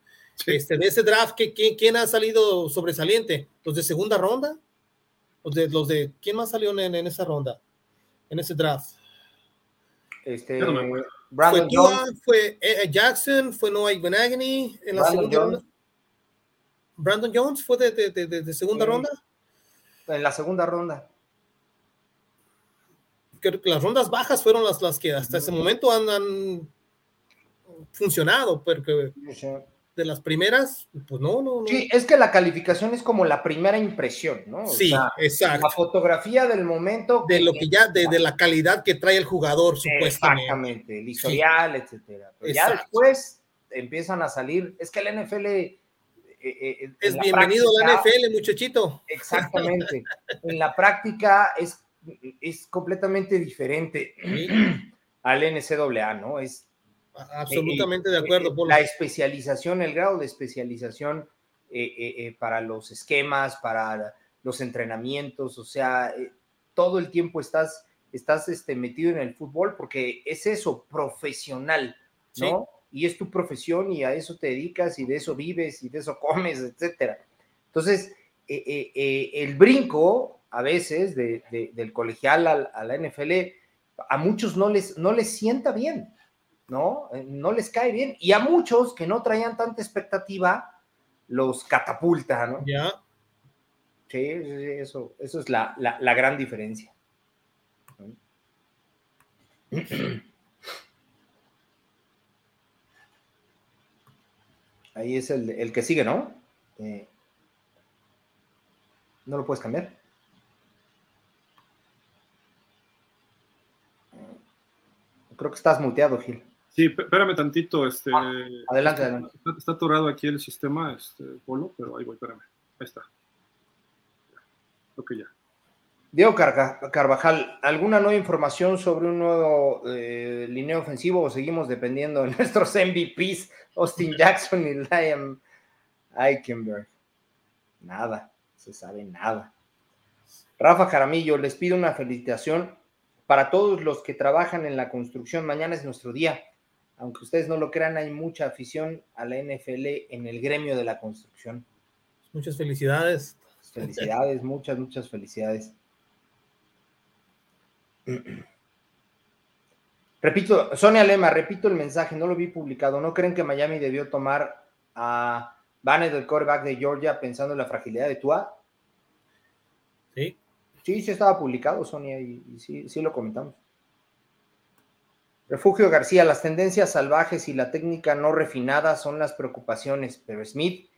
Este, de ese draft, ¿quién ha salido sobresaliente? ¿Los de segunda ronda? Los de, los de ¿quién más salió en, en esa ronda? En ese draft. Este, Brandon fue Jones. fue eh, eh, Jackson, fue Noah Ibenagany en la segunda ronda. Brandon Jones fue de, de, de, de segunda ronda. En la segunda ronda. Creo que las rondas bajas fueron las, las que hasta ese momento han, han funcionado, porque de las primeras, pues no, no, no. Sí, es que la calificación es como la primera impresión, ¿no? sí, exacto. La fotografía del momento. De lo que ya, de, de, la calidad que trae el jugador, supuestamente. Exactamente, el historial, etcétera. Pero ya después empiezan a salir, es que el NFL. Eh, eh, es bienvenido a la NFL, muchachito. Exactamente. en la práctica es, es completamente diferente al NCAA, ¿no? Es Absolutamente de acuerdo. La especialización, el grado de especialización para los esquemas, para los entrenamientos, o sea, todo el tiempo estás, estás este, metido en el fútbol porque es eso, profesional, ¿no? Y es tu profesión y a eso te dedicas y de eso vives y de eso comes, etcétera. Entonces, el brinco a veces del colegial a, la NFL, a muchos no les, no les sienta bien, ¿no? Eh, no les cae bien. Y a muchos que no traían tanta expectativa, los catapulta, ¿no? Ya. Sí, eso, eso es la, gran diferencia. Ahí es el, que sigue, ¿no? Eh, no lo puedes cambiar. Creo que estás muteado, Gil. Sí, espérame tantito. Este, ah, adelante, adelante. Está, atorado aquí el sistema, este, Polo, pero ahí voy, espérame. Ahí está. Ok, ya. Diego Carvajal, ¿alguna nueva información sobre un nuevo eh, lineo ofensivo o seguimos dependiendo de nuestros MVPs, Austin Jackson y Liam Eichenberg? Nada, se sabe nada. Rafa Jaramillo, les pido una felicitación para todos los que trabajan en la construcción, mañana es nuestro día. Aunque ustedes no lo crean, hay mucha afición a la NFL en el gremio de la construcción. Muchas felicidades. Felicidades, muchas, muchas felicidades. Repito, Sonia Lema, repito el mensaje, no lo vi publicado. ¿No creen que Miami debió tomar a Banner del quarterback de Georgia pensando en la fragilidad de Tua? Sí. Sí, sí estaba publicado, Sonia, y, sí, sí lo comentamos. Refugio García, las tendencias salvajes y la técnica no refinada son las preocupaciones, pero Smith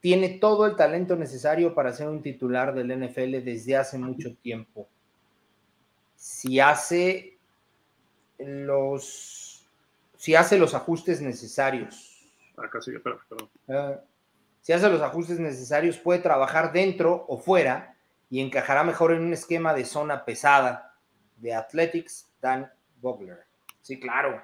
tiene todo el talento necesario para ser un titular del NFL desde hace mucho tiempo. Si hace los, si hace los ajustes necesarios. Acá sigue, perdón. Ah, si hace los ajustes necesarios, puede trabajar dentro o fuera y encajará mejor en un esquema de zona pesada de Athletics Dan Bogler. Sí, claro.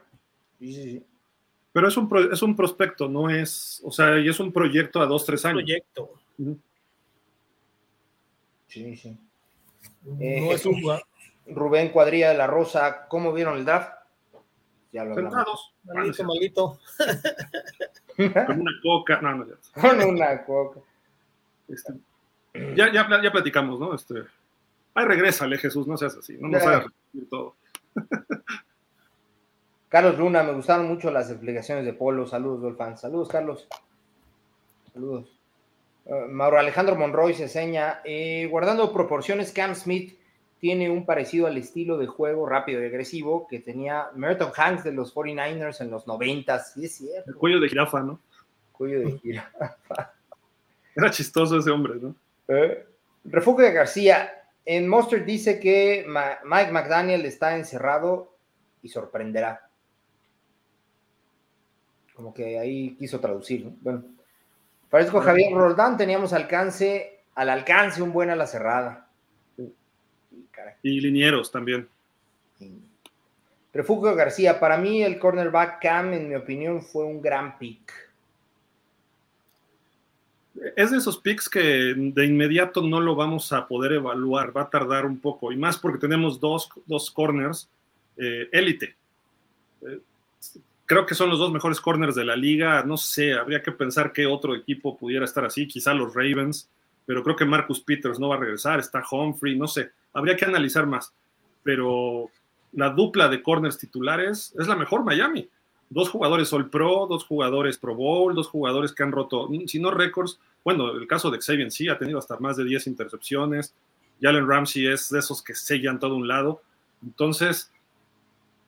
Pero es un, es un prospecto, no es, o sea, y es un proyecto a dos, tres años. Proyecto. Sí, sí. Eh, es un Rubén Cuadrilla de la Rosa, ¿cómo vieron el draft? Ya lo hablamos. Malito, malito. Con una coca. No, no, ya. Con una coca. Este, ya, ya, ya platicamos, ¿no? Este, ay, regrésale, Jesús, no seas así, no nos hagas todo. Carlos Luna, me gustaron mucho las explicaciones de Polo. Saludos, Dolfan. Saludos, Carlos. Saludos. Uh, Mauro Alejandro Monroy se seña. Eh, guardando proporciones, Cam Smith tiene un parecido al estilo de juego rápido y agresivo que tenía Merton Hanks de los 49ers en los 90 Sí, es cierto. El cuello de jirafa, ¿no? Cuello de jirafa. Era chistoso ese hombre, ¿no? ¿Eh? Refugio de García. En Monster dice que Mike McDaniel está encerrado y sorprenderá. Como que ahí quiso traducir. Bueno, Francisco Javier Roldán, teníamos alcance, al alcance un buen a la cerrada. Y linieros también. Refugio García, para mí el cornerback Cam, en mi opinión, fue un gran pick es de esos picks que de inmediato no lo vamos a poder evaluar, va a tardar un poco, y más porque tenemos dos, corners eh, élite. Eh, creo que son los dos mejores corners de la liga, no sé, habría que pensar qué otro equipo pudiera estar así, quizá los Ravens, pero creo que Marcus Peters no va a regresar, está Humphrey, no sé, habría que analizar más, pero la dupla de corners titulares es la mejor Miami. Dos jugadores All Pro, dos jugadores Pro Bowl, dos jugadores que han roto, si no récords, bueno, el caso de Xavier sí ha tenido hasta más de 10 intercepciones, Jalen Ramsey es de esos que sellan todo un lado, entonces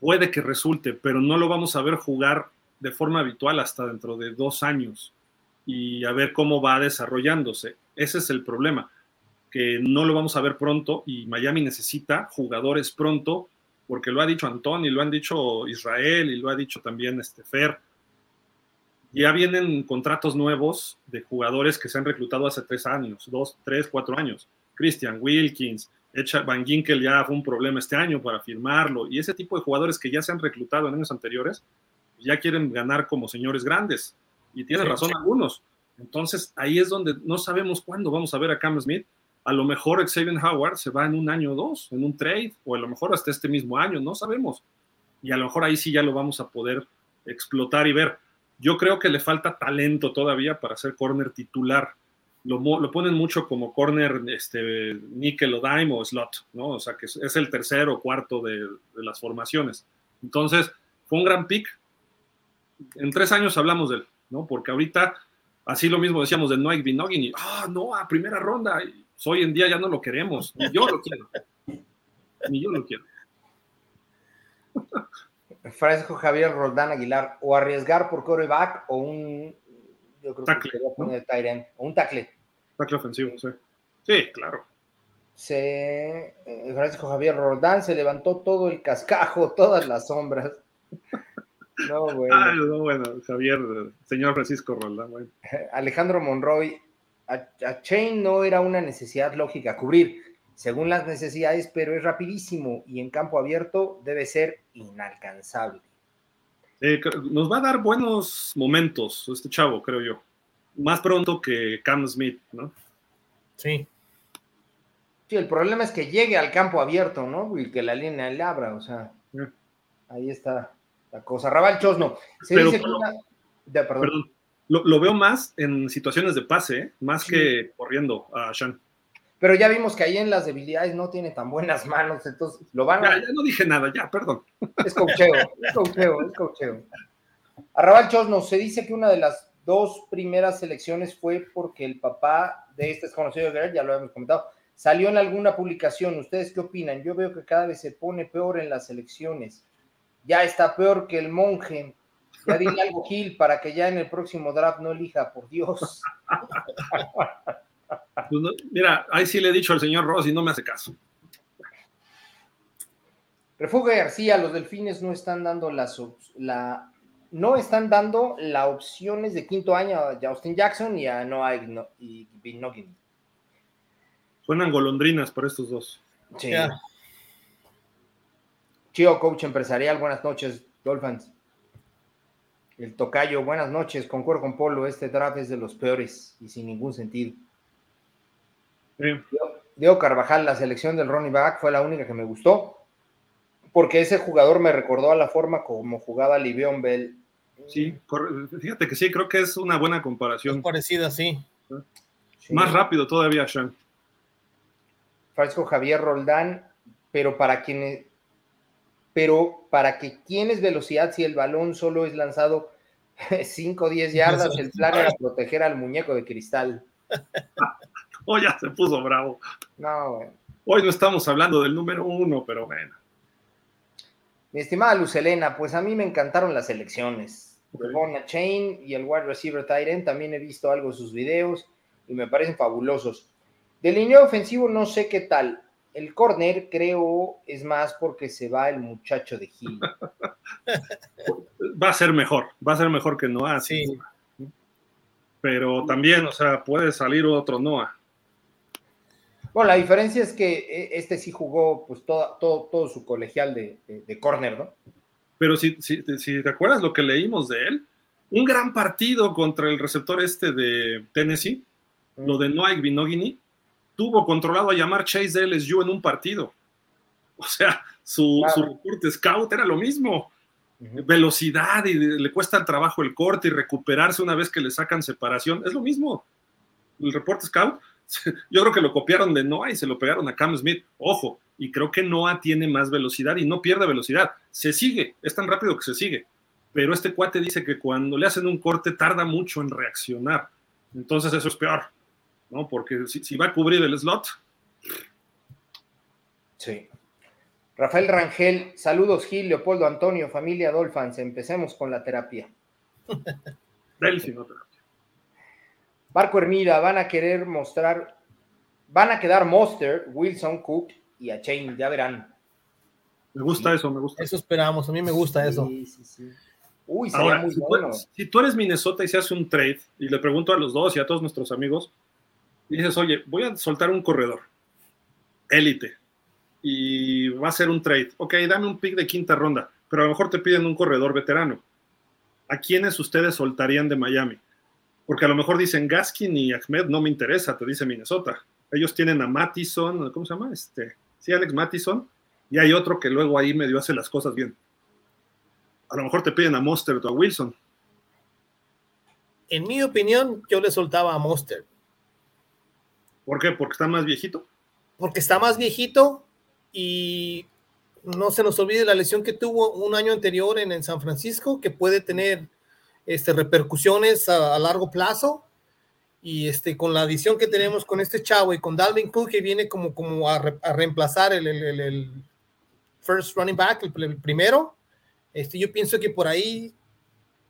puede que resulte, pero no lo vamos a ver jugar de forma habitual hasta dentro de dos años y a ver cómo va desarrollándose. Ese es el problema, que no lo vamos a ver pronto y Miami necesita jugadores pronto porque lo ha dicho Antón y lo han dicho Israel y lo ha dicho también este Fer. Ya vienen contratos nuevos de jugadores que se han reclutado hace tres años, dos, tres, cuatro años. Christian Wilkins, Van Ginkel ya fue un problema este año para firmarlo, y ese tipo de jugadores que ya se han reclutado en años anteriores, ya quieren ganar como señores grandes. Y tiene razón algunos. Entonces ahí es donde no sabemos cuándo vamos a ver a Cam Smith. A lo mejor Xavier Howard se va en un año o dos, en un trade, o a lo mejor hasta este mismo año, no sabemos. Y a lo mejor ahí sí ya lo vamos a poder explotar y ver. Yo creo que le falta talento todavía para ser corner titular. Lo, lo ponen mucho como corner este, nickel o dime o slot, ¿no? O sea, que es, el tercero o cuarto de, de, las formaciones. Entonces, fue un gran pick. En tres años hablamos de él, ¿no? Porque ahorita, así lo mismo decíamos de Noah Binogin ah, no, a primera ronda. Hoy en día ya no lo queremos. Ni yo lo quiero. Ni yo lo quiero. Francisco Javier Roldán Aguilar, o arriesgar por coreback o un yo creo tackle, que poner ¿no? o un tackle. Tackle ofensivo, sí. Sí, claro. Se, eh, Francisco Javier Roldán se levantó todo el cascajo, todas las sombras. No, bueno. Ah, no, bueno, Javier, señor Francisco Roldán, bueno. Alejandro Monroy, a, a Chain no era una necesidad lógica cubrir según las necesidades, pero es rapidísimo y en campo abierto debe ser inalcanzable. Eh, nos va a dar buenos momentos este chavo, creo yo. Más pronto que Cam Smith, ¿no? Sí. Sí, el problema es que llegue al campo abierto, ¿no? Y que la línea le abra, o sea, ahí está la cosa. Raval Chosno, se dice que una... perdón. Lo, veo más en situaciones de pase, ¿eh? más que corriendo a Sean. Pero ya vimos que ahí en las debilidades no tiene tan buenas manos, entonces lo van a... Ya, ya no dije nada, ya, perdón. Es cocheo, es cocheo, es cocheo. Arrabal Chosno, se dice que una de las dos primeras selecciones fue porque el papá de este desconocido ya lo habíamos comentado, salió en alguna publicación. ¿Ustedes qué opinan? Yo veo que cada vez se pone peor en las selecciones. Ya está peor que el monje. Ya dile algo, Gil, para que ya en el próximo draft no elija, por Dios. Pues mira, ahí sí le he dicho al señor Ross y no me hace caso. Refugio García, los delfines no están dando las la no están dando las opciones de quinto año a Justin Jackson y a Noah y Binogin. Suenan golondrinas por estos dos. Sí. Chio, coach empresarial, buenas noches, Dolphins. El tocayo, buenas noches, concuerdo con Polo, este draft es de los peores y sin ningún sentido. Diego Carvajal, la selección del Ronnie Back fue la única que me gustó, porque ese jugador me recordó a la forma como jugaba Livion Bell. Sí, fíjate que sí, creo que es una buena comparación. Es parecida, sí. Más rápido todavía, Sean. Francisco Javier Roldán, pero para quienes, pero para que tienes velocidad si el balón solo es lanzado 5 o 10 yardas, el plan era proteger al muñeco de cristal. oh, ya se puso bravo. No, bueno. Hoy no estamos hablando del número uno, pero bueno. Mi estimada Lucelena, pues a mí me encantaron las elecciones. Okay. Chain y el wide receiver Tyren, también he visto algo de sus videos y me parecen fabulosos. Del línea ofensivo no sé qué tal. El corner creo es más porque se va el muchacho de Gil. va a ser mejor, va a ser mejor que Noah. Sí. Pero también, o sea, puede salir otro Noah. Bueno, la diferencia es que eh, este sí jugó pues todo, todo, todo su colegial de, de, corner, ¿no? Pero si, si, si, te acuerdas lo que leímos de él, un gran partido contra el receptor este de Tennessee, mm. lo de Noah Binogini, tuvo controlado a llamar Chase de LSU en un partido. O sea, su, su reporte scout era lo mismo. Velocidad y le cuesta el trabajo el corte y recuperarse una vez que le sacan separación. Es lo mismo. El reporte scout yo creo que lo copiaron de Noah y se lo pegaron a Cam Smith. Ojo, y creo que Noah tiene más velocidad y no pierde velocidad. Se sigue, es tan rápido que se sigue. Pero este cuate dice que cuando le hacen un corte tarda mucho en reaccionar. Entonces eso es peor, ¿no? Porque si, va a cubrir el slot. Sí. Rafael Rangel, saludos Gil, Leopoldo Antonio, familia Dolphins. Empecemos con la terapia. Delfino Marco Hermida, van a querer mostrar, van a quedar Monster, Wilson, Cook y a Chain, ya verán. Me gusta eso, me gusta. Eso esperamos, a mí me gusta eso. Sí, sí, sí. Uy, sería muy si, bueno. tú, si tú eres Minnesota y se hace un trade, y le pregunto a los dos y a todos nuestros amigos, y dices, oye, voy a soltar un corredor, élite, y va a ser un trade. Ok, dame un pick de quinta ronda, pero a lo mejor te piden un corredor veterano. ¿a quiénes ustedes soltarían de Miami? Porque a lo mejor dicen Gaskin y Ahmed no me interesa, te dice Minnesota. Ellos tienen a Mattison, ¿cómo se llama? Este, sí, Alex Mattison, y hay otro que luego ahí medio hace las cosas bien. A lo mejor te piden a Monster o a Wilson. En mi opinión, yo le soltaba a Monster. ¿Por qué? ¿Porque está más viejito? Porque está más viejito y no se nos olvide la lesión que tuvo un año anterior en, en San Francisco, que puede tener este, repercusiones a, largo plazo. Y este, con la adición que tenemos con este chavo y con Dalvin Cook, que viene como, como a, reemplazar el, el, el, first running back, el, primero, este, yo pienso que por ahí,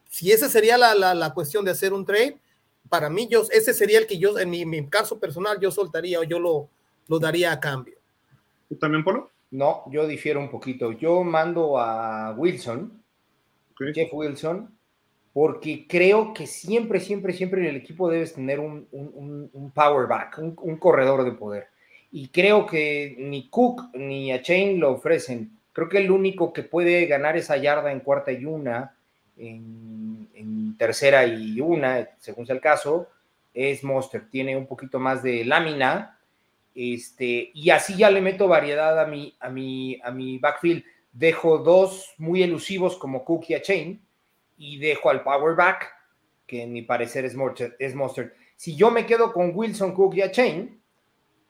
si esa sería la, la, la, cuestión de hacer un trade, para mí, yo, ese sería el que yo, en mi, mi caso personal, yo soltaría o yo lo, lo daría a cambio. ¿Tú también, Polo? No, yo difiero un poquito. Yo mando a Wilson, Jeff Wilson, porque creo que siempre, siempre, siempre en el equipo debes tener un, power back, un, corredor de poder. Y creo que ni Cook ni a Chain lo ofrecen. Creo que el único que puede ganar esa yarda en cuarta y una, en, en tercera y una, según sea el caso, es Monster. Tiene un poquito más de lámina este, y así ya le meto variedad a mi, a mi, a mi backfield. Dejo dos muy elusivos como Cook y a Chain y dejo al power back, que en mi parecer es, es Mustard. Si yo me quedo con Wilson, Cook y a Chain,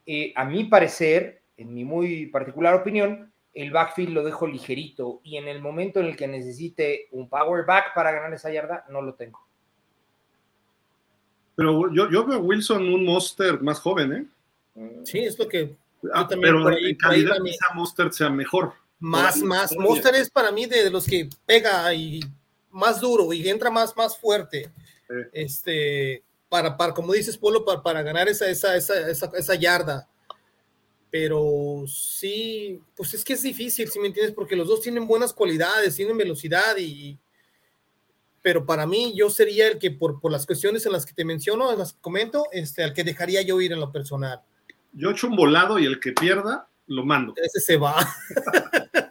eh, a mi parecer, en mi muy particular opinión, el backfield lo dejo ligerito y en el momento en el que necesite un power back para ganar esa yarda, no lo tengo. Pero yo, yo veo a Wilson un monster más joven, ¿eh? Sí, es lo que. Ah, pero en calidad quizá Monster sea mejor. Más, más. Monster es para mí de, los que pega y más duro y entra más, más fuerte. Este, para, para, como dices, Polo, para, para ganar esa, esa, esa, esa, yarda. Pero sí, pues es que es difícil, si me entiendes, porque los dos tienen buenas cualidades, tienen velocidad y. Pero para mí, yo sería el que, por, por las cuestiones en las que te menciono, en las que comento, este, al que dejaría yo ir en lo personal yo echo un volado y el que pierda, lo mando. Ese se va.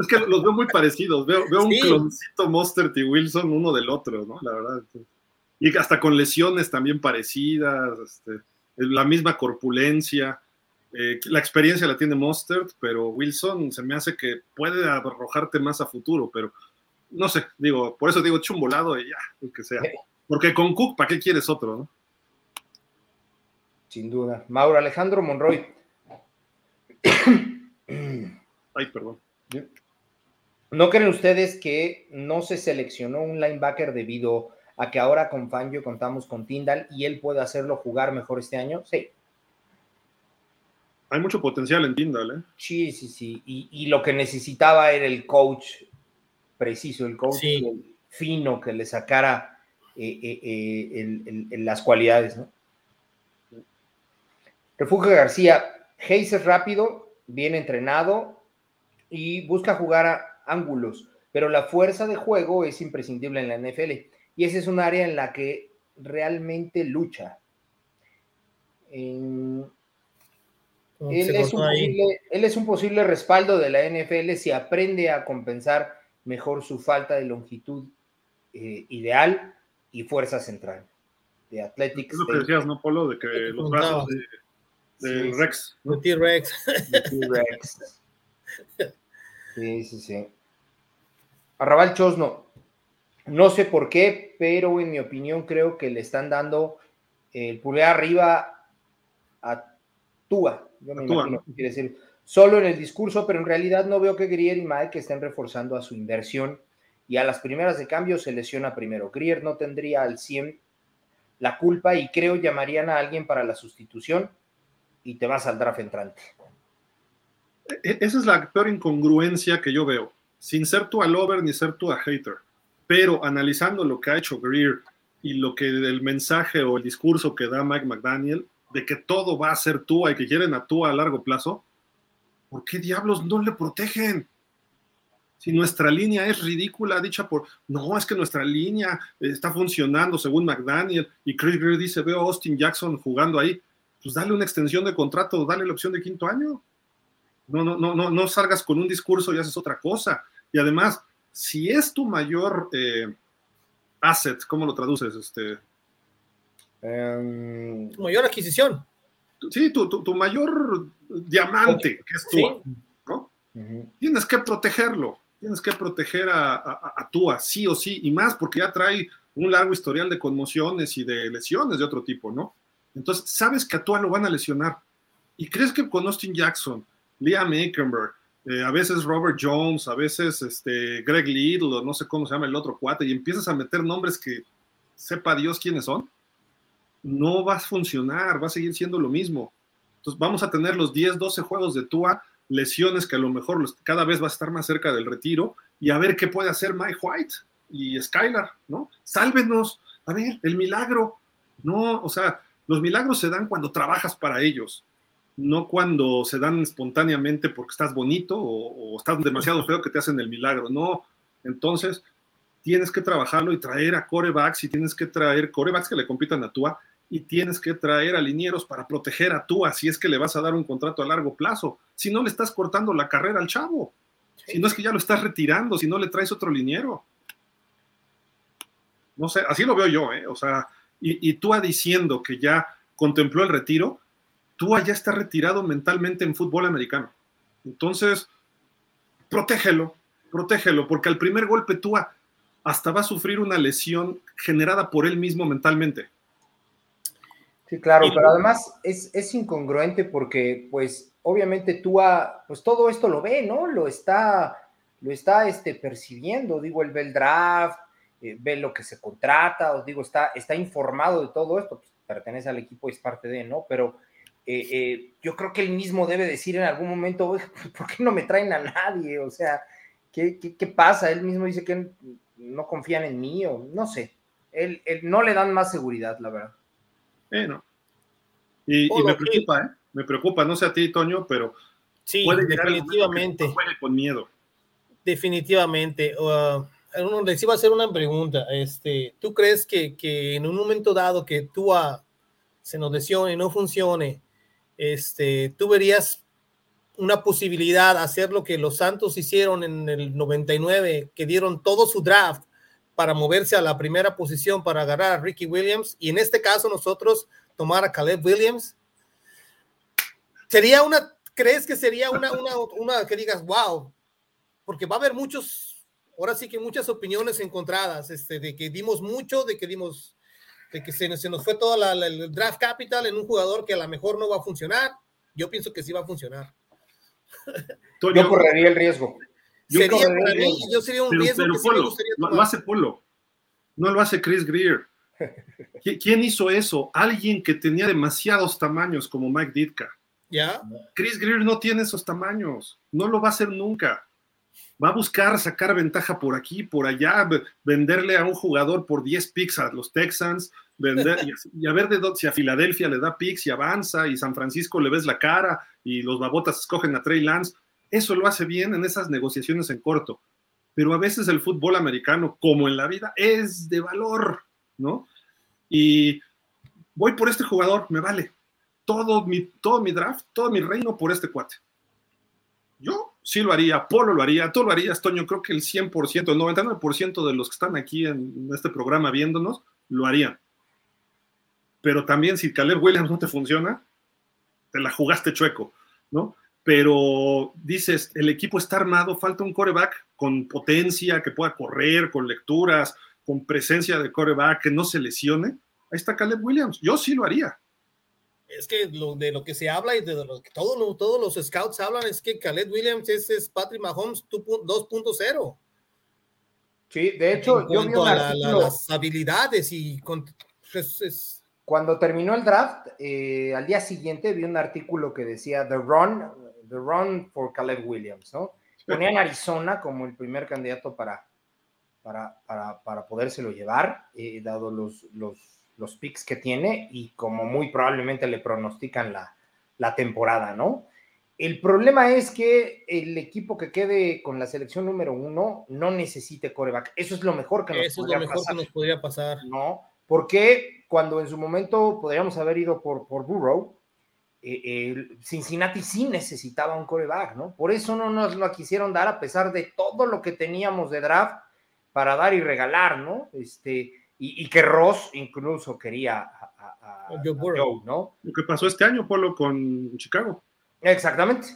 es que los veo muy parecidos. Veo, un cloncito Monster y Wilson uno del otro, ¿no? La verdad. Y hasta con lesiones también parecidas, este, la misma corpulencia. Eh, la experiencia la tiene Monster, pero Wilson se me hace que puede arrojarte más a futuro, pero no sé, digo, por eso digo, volado y ya, lo que sea. Porque con Cook, ¿para qué quieres otro, no? Sin duda. Mauro Alejandro Monroy. Ay, perdón. ¿No creen ustedes que no se seleccionó un linebacker debido a que ahora con Fangio contamos con Tyndall y él puede hacerlo jugar mejor este año? Sí. Hay mucho potencial en Tyndall, ¿eh? Sí, sí, sí. Y, lo que necesitaba era el coach preciso, el coach fino que le sacara eh, eh, eh, las cualidades, ¿no? Refugio García, Hayes es rápido, bien entrenado y busca jugar a ángulos, pero la fuerza de juego es imprescindible en la NFL y esa es un área en la que realmente lucha. él, es un posible, respaldo de la NFL si aprende a compensar mejor su falta de longitud eh, ideal y fuerza central. De Athletics. Es lo que decías, ¿no, Polo? De que los brazos de, del Rex. T-Rex. T-Rex. Sí, sí, sí. Arrabal Chosno. No sé por qué, pero en mi opinión creo que le están dando el pulgar arriba a Tua. Yo me imagino quiere decir. Solo en el discurso, pero en realidad no veo que Grier y Mike estén reforzando a su inversión y a las primeras de cambio se lesiona primero. Grier no tendría al 100 la culpa y creo llamarían a alguien para la sustitución y te vas al draft entrante. E-, esa es la peor incongruencia que yo veo, sin ser tú a lover ni ser tú a hater, pero analizando lo que ha hecho Greer y lo que el mensaje o el discurso que da Mike McDaniel de que todo va a ser tú y que quieren a tú a largo plazo, ¿por qué diablos no le protegen? Si nuestra línea es ridícula, dicha por, no, es que nuestra línea está funcionando según McDaniel y Chris Greer dice, veo a Austin Jackson jugando ahí pues dale una extensión de contrato, dale la opción de quinto año. No, no, no, no, no salgas con un discurso y haces otra cosa. Y además, si es tu mayor, eh, asset, ¿cómo lo traduces? Este, em, mayor adquisición. Sí, tu, mayor diamante, que es tú, ¿no? Tienes que protegerlo, tienes que proteger a, a, a Tua, sí o sí, y más porque ya trae un largo historial de conmociones y de lesiones de otro tipo, ¿no? Entonces, sabes que a Tua lo van a lesionar. ¿Y crees que con Austin Jackson, Liam Aikenberg, eh, a veces Robert Jones, a veces este, Greg Little, o no sé cómo se llama el otro cuate, y empiezas a meter nombres que sepa Dios quiénes son, no va a funcionar, va a seguir siendo lo mismo. Entonces vamos a tener los 10, 12 juegos de Tua, lesiones que a lo mejor cada vez va a estar más cerca del retiro, y a ver qué puede hacer Mike White y Skylar, ¿no? Sálvenos, a ver, el milagro. No, o sea, los milagros se dan cuando trabajas para ellos no cuando se dan espontáneamente porque estás bonito o, estás demasiado feo que te hacen el milagro, no. Entonces, tienes que trabajarlo y traer a corebacks y tienes que traer corebacks que le compitan a Tua y tienes que traer a linieros para proteger a Tua si es que le vas a dar un contrato a largo plazo. Si no le estás cortando la carrera al chavo, si no es que ya lo estás retirando, si no le traes otro liniero. No sé, así lo veo yo, ¿eh? O sea, y, y Tua diciendo que ya contempló el retiro, Tua ya está retirado mentalmente en fútbol americano. Entonces, protégelo, protégelo, porque al primer golpe Tua hasta va a sufrir una lesión generada por él mismo mentalmente. Sí, claro, pero además es, incongruente porque, pues, obviamente Tua, pues todo esto lo ve, ¿no? Lo está, lo está este, percibiendo, digo, él ve el draft, eh, ve lo que se contrata, os digo, está, está informado de todo esto, pues, pertenece al equipo y es parte de, ¿no? Pero eh, eh, yo creo que él mismo debe decir en algún momento, ¿por qué no me traen a nadie? O sea, ¿qué, pasa? Él mismo dice que no confían en mí o no sé. Él, no le dan más seguridad, la verdad. Bueno. Y, me preocupa, ¿eh? Me preocupa, no sé a ti, Toño, pero sí, definitivamente. con miedo. Definitivamente. Uh, les iba a hacer una pregunta. Este, ¿Tú crees que, que en un momento dado que tú se nos lesione, no funcione, este, tú verías una posibilidad hacer lo que los Santos hicieron en el 99, que dieron todo su draft para moverse a la primera posición para agarrar a Ricky Williams y en este caso nosotros tomar a Caleb Williams. Sería una, ¿crees que sería una, una, una que digas, wow? Porque va a haber muchos, ahora sí que muchas opiniones encontradas, este, de que dimos mucho, de que dimos de que se, nos fue todo el draft capital en un jugador que a lo mejor no va a funcionar. Yo pienso que sí va a funcionar. yo correría el riesgo. Yo sería para mí, yo sería un riesgo que sí me gustaría tomar. Lo hace Polo, no lo hace Chris Greer. ¿Quién hizo eso? Alguien que tenía demasiados tamaños como Mike Ditka. ¿Ya? Chris Greer no tiene esos tamaños, no lo va a hacer nunca va a buscar sacar ventaja por aquí, por allá, venderle a un jugador por 10 picks a los Texans, vender, y, a ver de dónde, si a Filadelfia le da picks y avanza, y San Francisco le ves la cara, y los babotas escogen a Trey Lance. Eso lo hace bien en esas negociaciones en corto. Pero a veces el fútbol americano, como en la vida, es de valor, ¿no? Y voy por este jugador, me vale. Todo mi, todo mi draft, todo mi reino por este cuate. Yo sí lo haría, Polo lo haría, tú lo harías, Toño, creo que el 100%, el 99% de los que están aquí en este programa viéndonos, lo harían. Pero también si Caleb Williams no te funciona, te la jugaste chueco, ¿no? Pero dices, el equipo está armado, falta un coreback con potencia, que pueda correr, con lecturas, con presencia de coreback, que no se lesione. Ahí está Caleb Williams. Yo sí lo haría es que lo, de lo que se habla y de lo que todos, todos los scouts hablan es que Khaled Williams es, Patrick Mahomes 2.0. Sí, de hecho, yo vi las habilidades y pues, cuando terminó el draft, eh, al día siguiente vi un artículo que decía The Run, The Run for Caleb Williams, ¿no? Ponían Arizona como el primer candidato para, para, para, para podérselo llevar, eh, dado los, los los picks que tiene y como muy probablemente le pronostican la, temporada, ¿no? El problema es que el equipo que quede con la selección número uno no necesite coreback. Eso es lo mejor que nos, Eso podría, es lo mejor pasar. Que nos podría pasar. No, porque cuando en su momento podríamos haber ido por, por Burrow, eh, Cincinnati sí necesitaba un coreback, ¿no? Por eso no nos lo quisieron dar a pesar de todo lo que teníamos de draft para dar y regalar, ¿no? Este, y, que Ross incluso quería a, Joe, ¿no? Lo que pasó este año, Polo, con Chicago. Exactamente,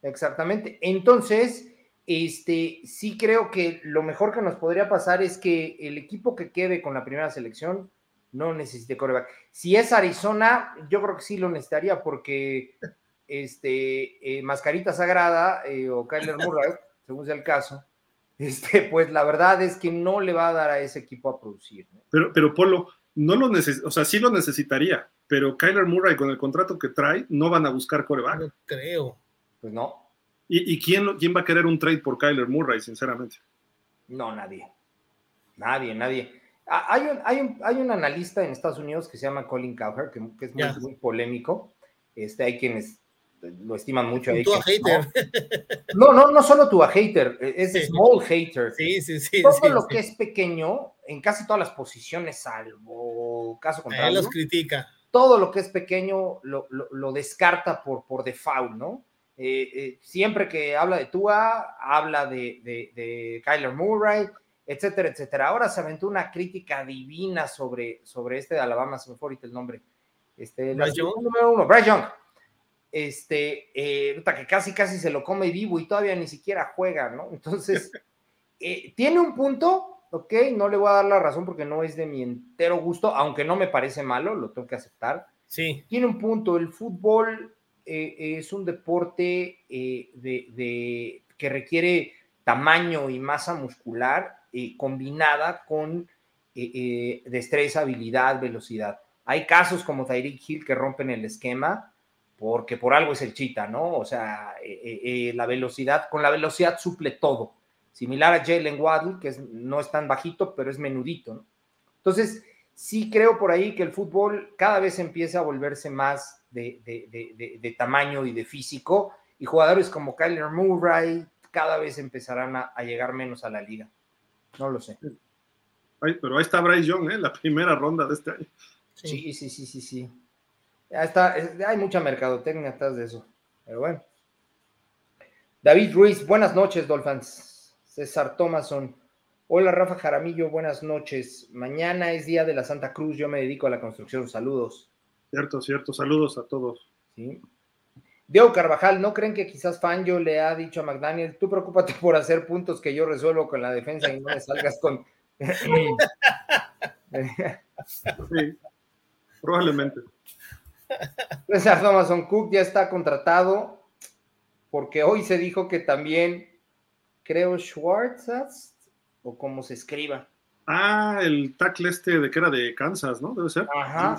exactamente. Entonces, este, sí creo que lo mejor que nos podría pasar es que el equipo que quede con la primera selección no necesite coreback. Si es Arizona, yo creo que sí lo necesitaría porque este, eh, Mascarita Sagrada eh, o Kyler Murray, según sea el caso, este, pues la verdad es que no le va a dar a ese equipo a producir. Pero, pero Polo, no lo o sea, sí lo necesitaría, pero Kyler Murray con el contrato que trae no van a buscar coreback. No creo. Pues no. ¿Y, quién, quién va a querer un trade por Kyler Murray, sinceramente? No, nadie. Nadie, nadie. Hay un, hay, un, hay un analista en Estados Unidos que se llama Colin Cowher, que, es muy, muy, polémico. Este, hay quienes lo estiman mucho. Tú a hater. No, no, no solo tú a hater, es small hater. Sí, sí, sí. Todo lo que es pequeño, en casi todas las posiciones, salvo caso contrario. Él los critica. Todo lo que es pequeño lo, lo, descarta por, por default, ¿no? Eh, eh, siempre que habla de Tua, habla de, de, Kyler Murray, etcétera, etcétera. Ahora se aventó una crítica divina sobre, sobre este de Alabama, se me fue ahorita el nombre. Este. Número uno, Bryce Young este, eh, que casi casi se lo come vivo y todavía ni siquiera juega, ¿no? Entonces, eh, tiene un punto, ok, no le voy a dar la razón porque no es de mi entero gusto, aunque no me parece malo, lo tengo que aceptar. Sí. Tiene un punto, el fútbol eh, es un deporte de, que requiere tamaño y masa muscular combinada con destreza, habilidad, velocidad. Hay casos como Tyreek Hill que rompen el esquema, porque por algo es el chita, ¿no? O sea, eh, eh, eh, la velocidad, con la velocidad suple todo. Similar a Jalen Waddle, que no es tan bajito, pero es menudito, ¿no? Entonces, sí creo por ahí que el fútbol cada vez empieza a volverse más de, tamaño y de físico, y jugadores como Kyler Murray cada vez empezarán a, llegar menos a la liga. No lo sé. pero ahí está Bryce Young, ¿eh? La primera ronda de este año. sí, sí, sí, sí. sí. Ya está, hay mucha mercadotecnia atrás de eso. Pero bueno. David Ruiz, buenas noches, Dolphins. César Thomason. Hola, Rafa Jaramillo, buenas noches. Mañana es día de la Santa Cruz, yo me dedico a la construcción. Saludos. Cierto, cierto. Saludos a todos. Sí. Diego Carvajal, ¿no creen que quizás Fangio le ha dicho a McDaniel, tú preocúpate por hacer puntos que yo resuelvo con la defensa y no me salgas con... sí, probablemente. César Thomason Cook ya está contratado porque hoy se dijo que también, creo, Schwartz, o como se escriba. Ah, el tackle este de que era de Kansas, ¿no? Debe ser. Ajá.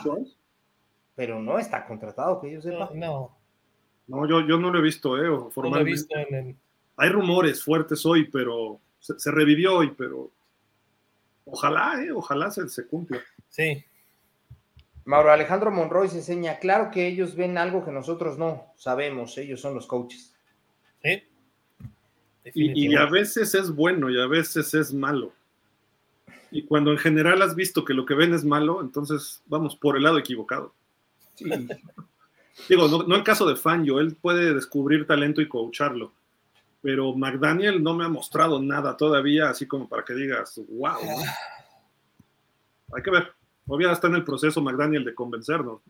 Pero no está contratado, que yo sepa. No. No, yo, yo no lo he visto, ¿eh? Formalmente. Hay rumores fuertes hoy, pero se, revivió hoy, pero ojalá, ¿eh? Ojalá se, se cumpla. Sí. Mauro Alejandro Monroy se enseña, claro que ellos ven algo que nosotros no sabemos, ellos son los coaches. Sí. Y, a veces es bueno y a veces es malo. Y cuando en general has visto que lo que ven es malo, entonces vamos por el lado equivocado. Digo, no, el caso de Fangio, él puede descubrir talento y coacharlo, pero McDaniel no me ha mostrado nada todavía, así como para que digas, wow. Ah. Hay que ver. Todavía está en el proceso McDaniel de convencernos.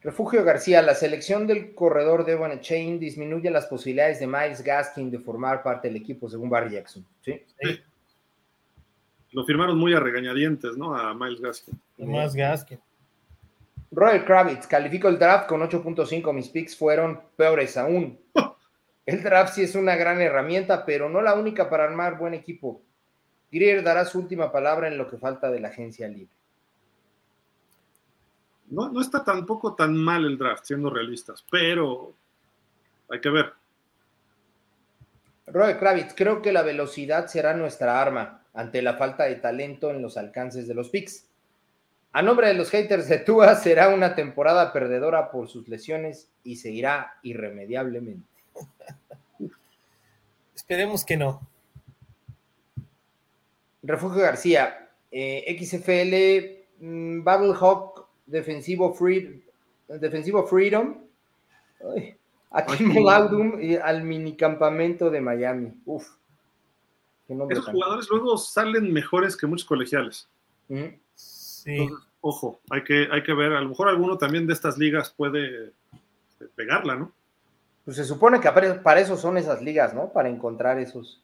Refugio García, la selección del corredor de Van Chain disminuye las posibilidades de Miles Gaskin de formar parte del equipo, según Barry Jackson. ¿sí? Lo firmaron muy a regañadientes, ¿no? A Miles Gaskin. Más Gaskin. Royal Kravitz, califico el draft con 8.5. Mis picks fueron peores aún. el draft sí es una gran herramienta, pero no la única para armar buen equipo. Grier dará su última palabra en lo que falta de la agencia libre. No, no está tampoco tan mal el draft, siendo realistas, pero hay que ver. Roy Kravitz, creo que la velocidad será nuestra arma ante la falta de talento en los alcances de los picks. A nombre de los haters de Tua, será una temporada perdedora por sus lesiones y se irá irremediablemente. Esperemos que no. Refugio García, eh, XFL, mm, Battle Hawk, Defensivo, Free, Defensivo Freedom, aquí Laudum y al minicampamento de Miami. Uf. Esos jugadores luego salen mejores que muchos colegiales. Sí. ojo, hay que, hay que ver, a lo mejor alguno también de estas ligas puede este, pegarla, ¿no? Pues se supone que para eso son esas ligas, ¿no? Para encontrar esos,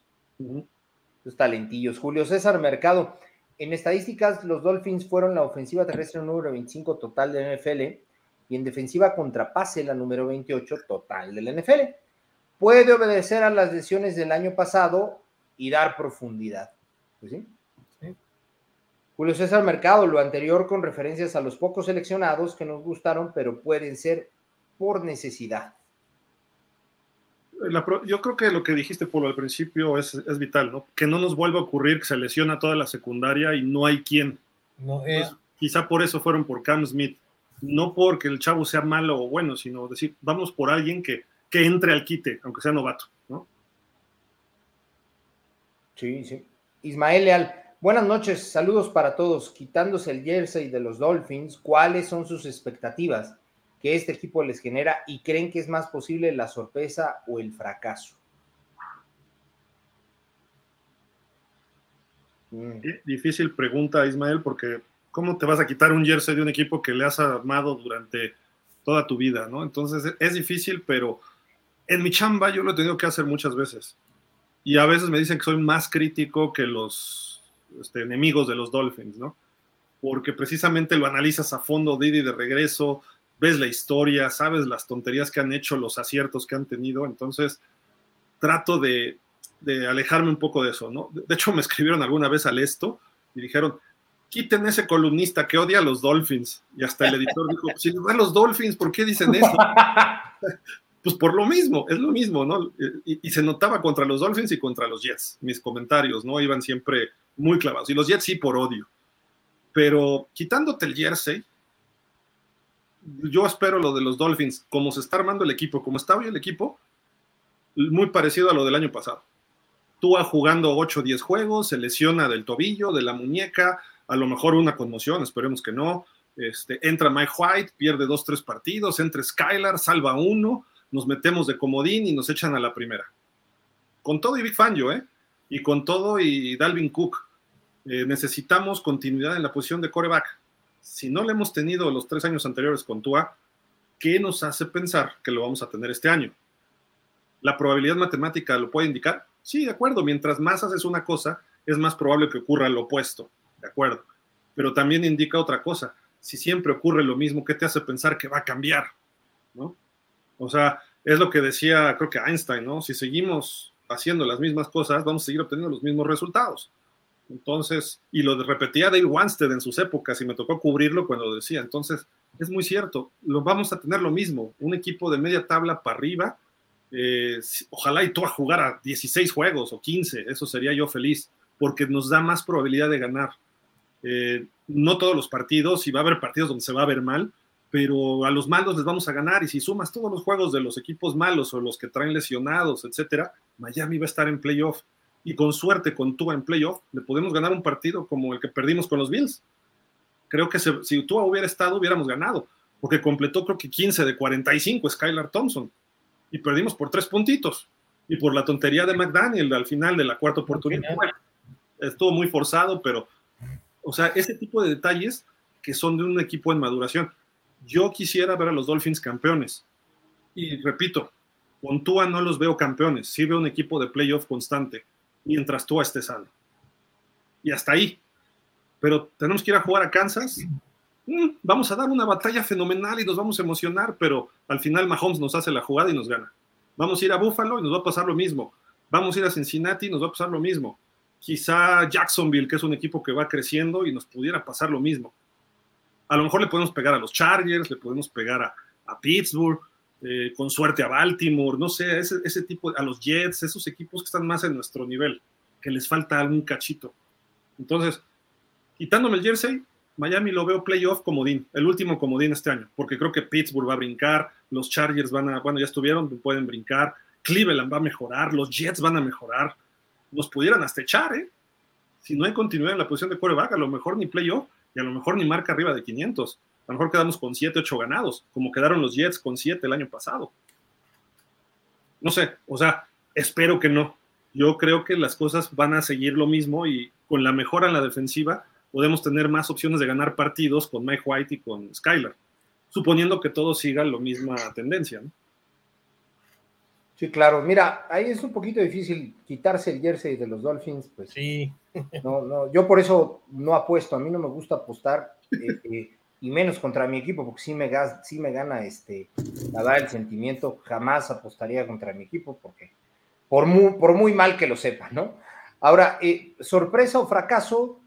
esos talentillos. Julio César Mercado. En estadísticas, los Dolphins fueron la ofensiva terrestre número 25 total de NFL y en defensiva contra pase la número 28 total del NFL. Puede obedecer a las lesiones del año pasado y dar profundidad. Pues sí. Julio César Mercado, lo anterior con referencias a los pocos seleccionados que nos gustaron, pero pueden ser por necesidad. Yo creo que lo que dijiste, por al principio es, vital, ¿no? Que no nos vuelva a ocurrir que se lesiona toda la secundaria y no hay quien. No, eh. quizá por eso fueron por Cam Smith. No porque el chavo sea malo o bueno, sino decir, vamos por alguien que, que entre al quite, aunque sea novato, ¿no? Sí, sí. Ismael Leal, buenas noches, saludos para todos. Quitándose el jersey de los Dolphins, ¿cuáles son sus expectativas que este equipo les genera y creen que es más posible la sorpresa o el fracaso? Mm. Difícil pregunta, Ismael, porque ¿cómo te vas a quitar un jersey de un equipo que le has armado durante toda tu vida, ¿no? Entonces es difícil, pero en mi chamba yo lo he tenido que hacer muchas veces y a veces me dicen que soy más crítico que los este, enemigos de los Dolphins, ¿no? Porque precisamente lo analizas a fondo, Didi de regreso, ves la historia, sabes las tonterías que han hecho, los aciertos que han tenido, entonces trato de, de alejarme un poco de eso, ¿no? De hecho, me escribieron alguna vez al esto y dijeron, quiten ese columnista que odia a los Dolphins. Y hasta el editor dijo, si a los Dolphins, ¿por qué dicen eso? Pues por lo mismo, es lo mismo, ¿no? Y, se notaba contra los Dolphins y contra los Jets. Mis comentarios, ¿no? Iban siempre muy clavados. Y los Jets sí por odio. Pero quitándote el jersey, yo espero lo de los Dolphins, como se está armando el equipo, como está hoy el equipo, muy parecido a lo del año pasado. Tú jugando 8 o 10 juegos, se lesiona del tobillo, de la muñeca, a lo mejor una conmoción, esperemos que no. Este, entra Mike White, pierde 2, 3 partidos, entra Skylar, salva uno, nos metemos de comodín y nos echan a la primera. Con todo y Big Fangio, ¿eh? Y con todo y Dalvin Cook. Eh, necesitamos continuidad en la posición de coreback. Si no le hemos tenido los tres años anteriores con Tua, ¿qué nos hace pensar que lo vamos a tener este año? ¿La probabilidad matemática lo puede indicar? Sí, de acuerdo. Mientras más haces una cosa, es más probable que ocurra lo opuesto. De acuerdo. Pero también indica otra cosa. Si siempre ocurre lo mismo, ¿qué te hace pensar que va a cambiar? ¿No? O sea, es lo que decía, creo que Einstein, ¿no? Si seguimos haciendo las mismas cosas, vamos a seguir obteniendo los mismos resultados. Entonces, y lo repetía Dave Wanstead en sus épocas y me tocó cubrirlo cuando decía. Entonces, es muy cierto, lo vamos a tener lo mismo, un equipo de media tabla para arriba, eh, ojalá y tú a jugar a 16 juegos o 15, eso sería yo feliz, porque nos da más probabilidad de ganar. Eh, no todos los partidos, y va a haber partidos donde se va a ver mal, pero a los malos les vamos a ganar y si sumas todos los juegos de los equipos malos o los que traen lesionados, etcétera, Miami va a estar en playoff y con suerte con Tua en playoff le podemos ganar un partido como el que perdimos con los Bills. Creo que si Tua hubiera estado hubiéramos ganado, porque completó creo que 15 de 45 Skylar Thompson y perdimos por tres puntitos y por la tontería de McDaniel al final de la cuarta oportunidad. estuvo muy forzado, pero o sea, ese tipo de detalles que son de un equipo en maduración yo quisiera ver a los Dolphins campeones. Y repito, con Tua no los veo campeones, sí veo un equipo de playoff constante, mientras Tua esté sano. Y hasta ahí. Pero tenemos que ir a jugar a Kansas. Mm, vamos a dar una batalla fenomenal y nos vamos a emocionar, pero al final Mahomes nos hace la jugada y nos gana. Vamos a ir a Buffalo y nos va a pasar lo mismo. Vamos a ir a Cincinnati y nos va a pasar lo mismo. Quizá Jacksonville, que es un equipo que va creciendo y nos pudiera pasar lo mismo. A lo mejor le podemos pegar a los Chargers, le podemos pegar a, Pittsburgh, eh, con suerte a Baltimore, no sé, ese, ese, tipo, a los Jets, esos equipos que están más en nuestro nivel, que les falta algún cachito. Entonces, quitándome el jersey, Miami lo veo playoff comodín, el último comodín este año, porque creo que Pittsburgh va a brincar, los Chargers van a, bueno, ya estuvieron, pueden brincar, Cleveland va a mejorar, los Jets van a mejorar, nos pudieran hasta echar, ¿eh? Si no hay continuidad en la posición de quarterback, a lo mejor ni playoff, y a lo mejor ni marca arriba de 500. A lo mejor quedamos con 7, 8 ganados, como quedaron los Jets con 7 el año pasado. No sé, o sea, espero que no, yo creo que las cosas van a seguir lo mismo y con la mejora en la defensiva podemos tener más opciones de ganar partidos con Mike White y con Skylar, suponiendo que todo siga la misma tendencia. ¿no? Sí, claro. Mira, ahí es un poquito difícil quitarse el jersey de los Dolphins, pues. Sí. No, no, yo por eso no apuesto. A mí no me gusta apostar eh, eh, y menos contra mi equipo, porque sí me, sí me gana este, la el sentimiento. Jamás apostaría contra mi equipo, porque por muy, por muy mal que lo sepa, ¿no? Ahora, eh, sorpresa o fracaso,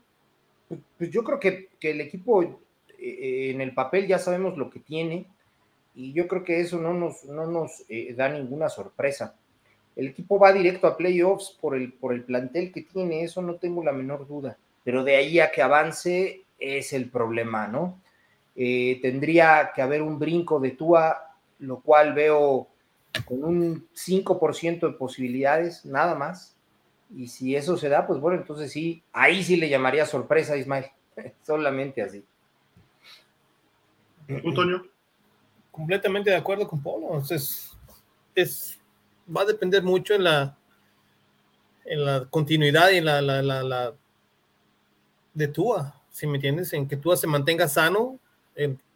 pues, pues yo creo que, que el equipo en el papel ya sabemos lo que tiene y yo creo que eso no nos, no nos eh, da ninguna sorpresa. El equipo va directo a playoffs por el, por el plantel que tiene, eso no tengo la menor duda, pero de ahí a que avance es el problema, ¿no? Eh, tendría que haber un brinco de Tua, lo cual veo con un 5% de posibilidades, nada más. Y si eso se da, pues bueno, entonces sí, ahí sí le llamaría sorpresa, Ismael, solamente así. Antonio completamente de acuerdo con Polo. Es, es, va a depender mucho en la, en la continuidad y en la, la, la, de Tua, si me entiendes, en que Tua se mantenga sano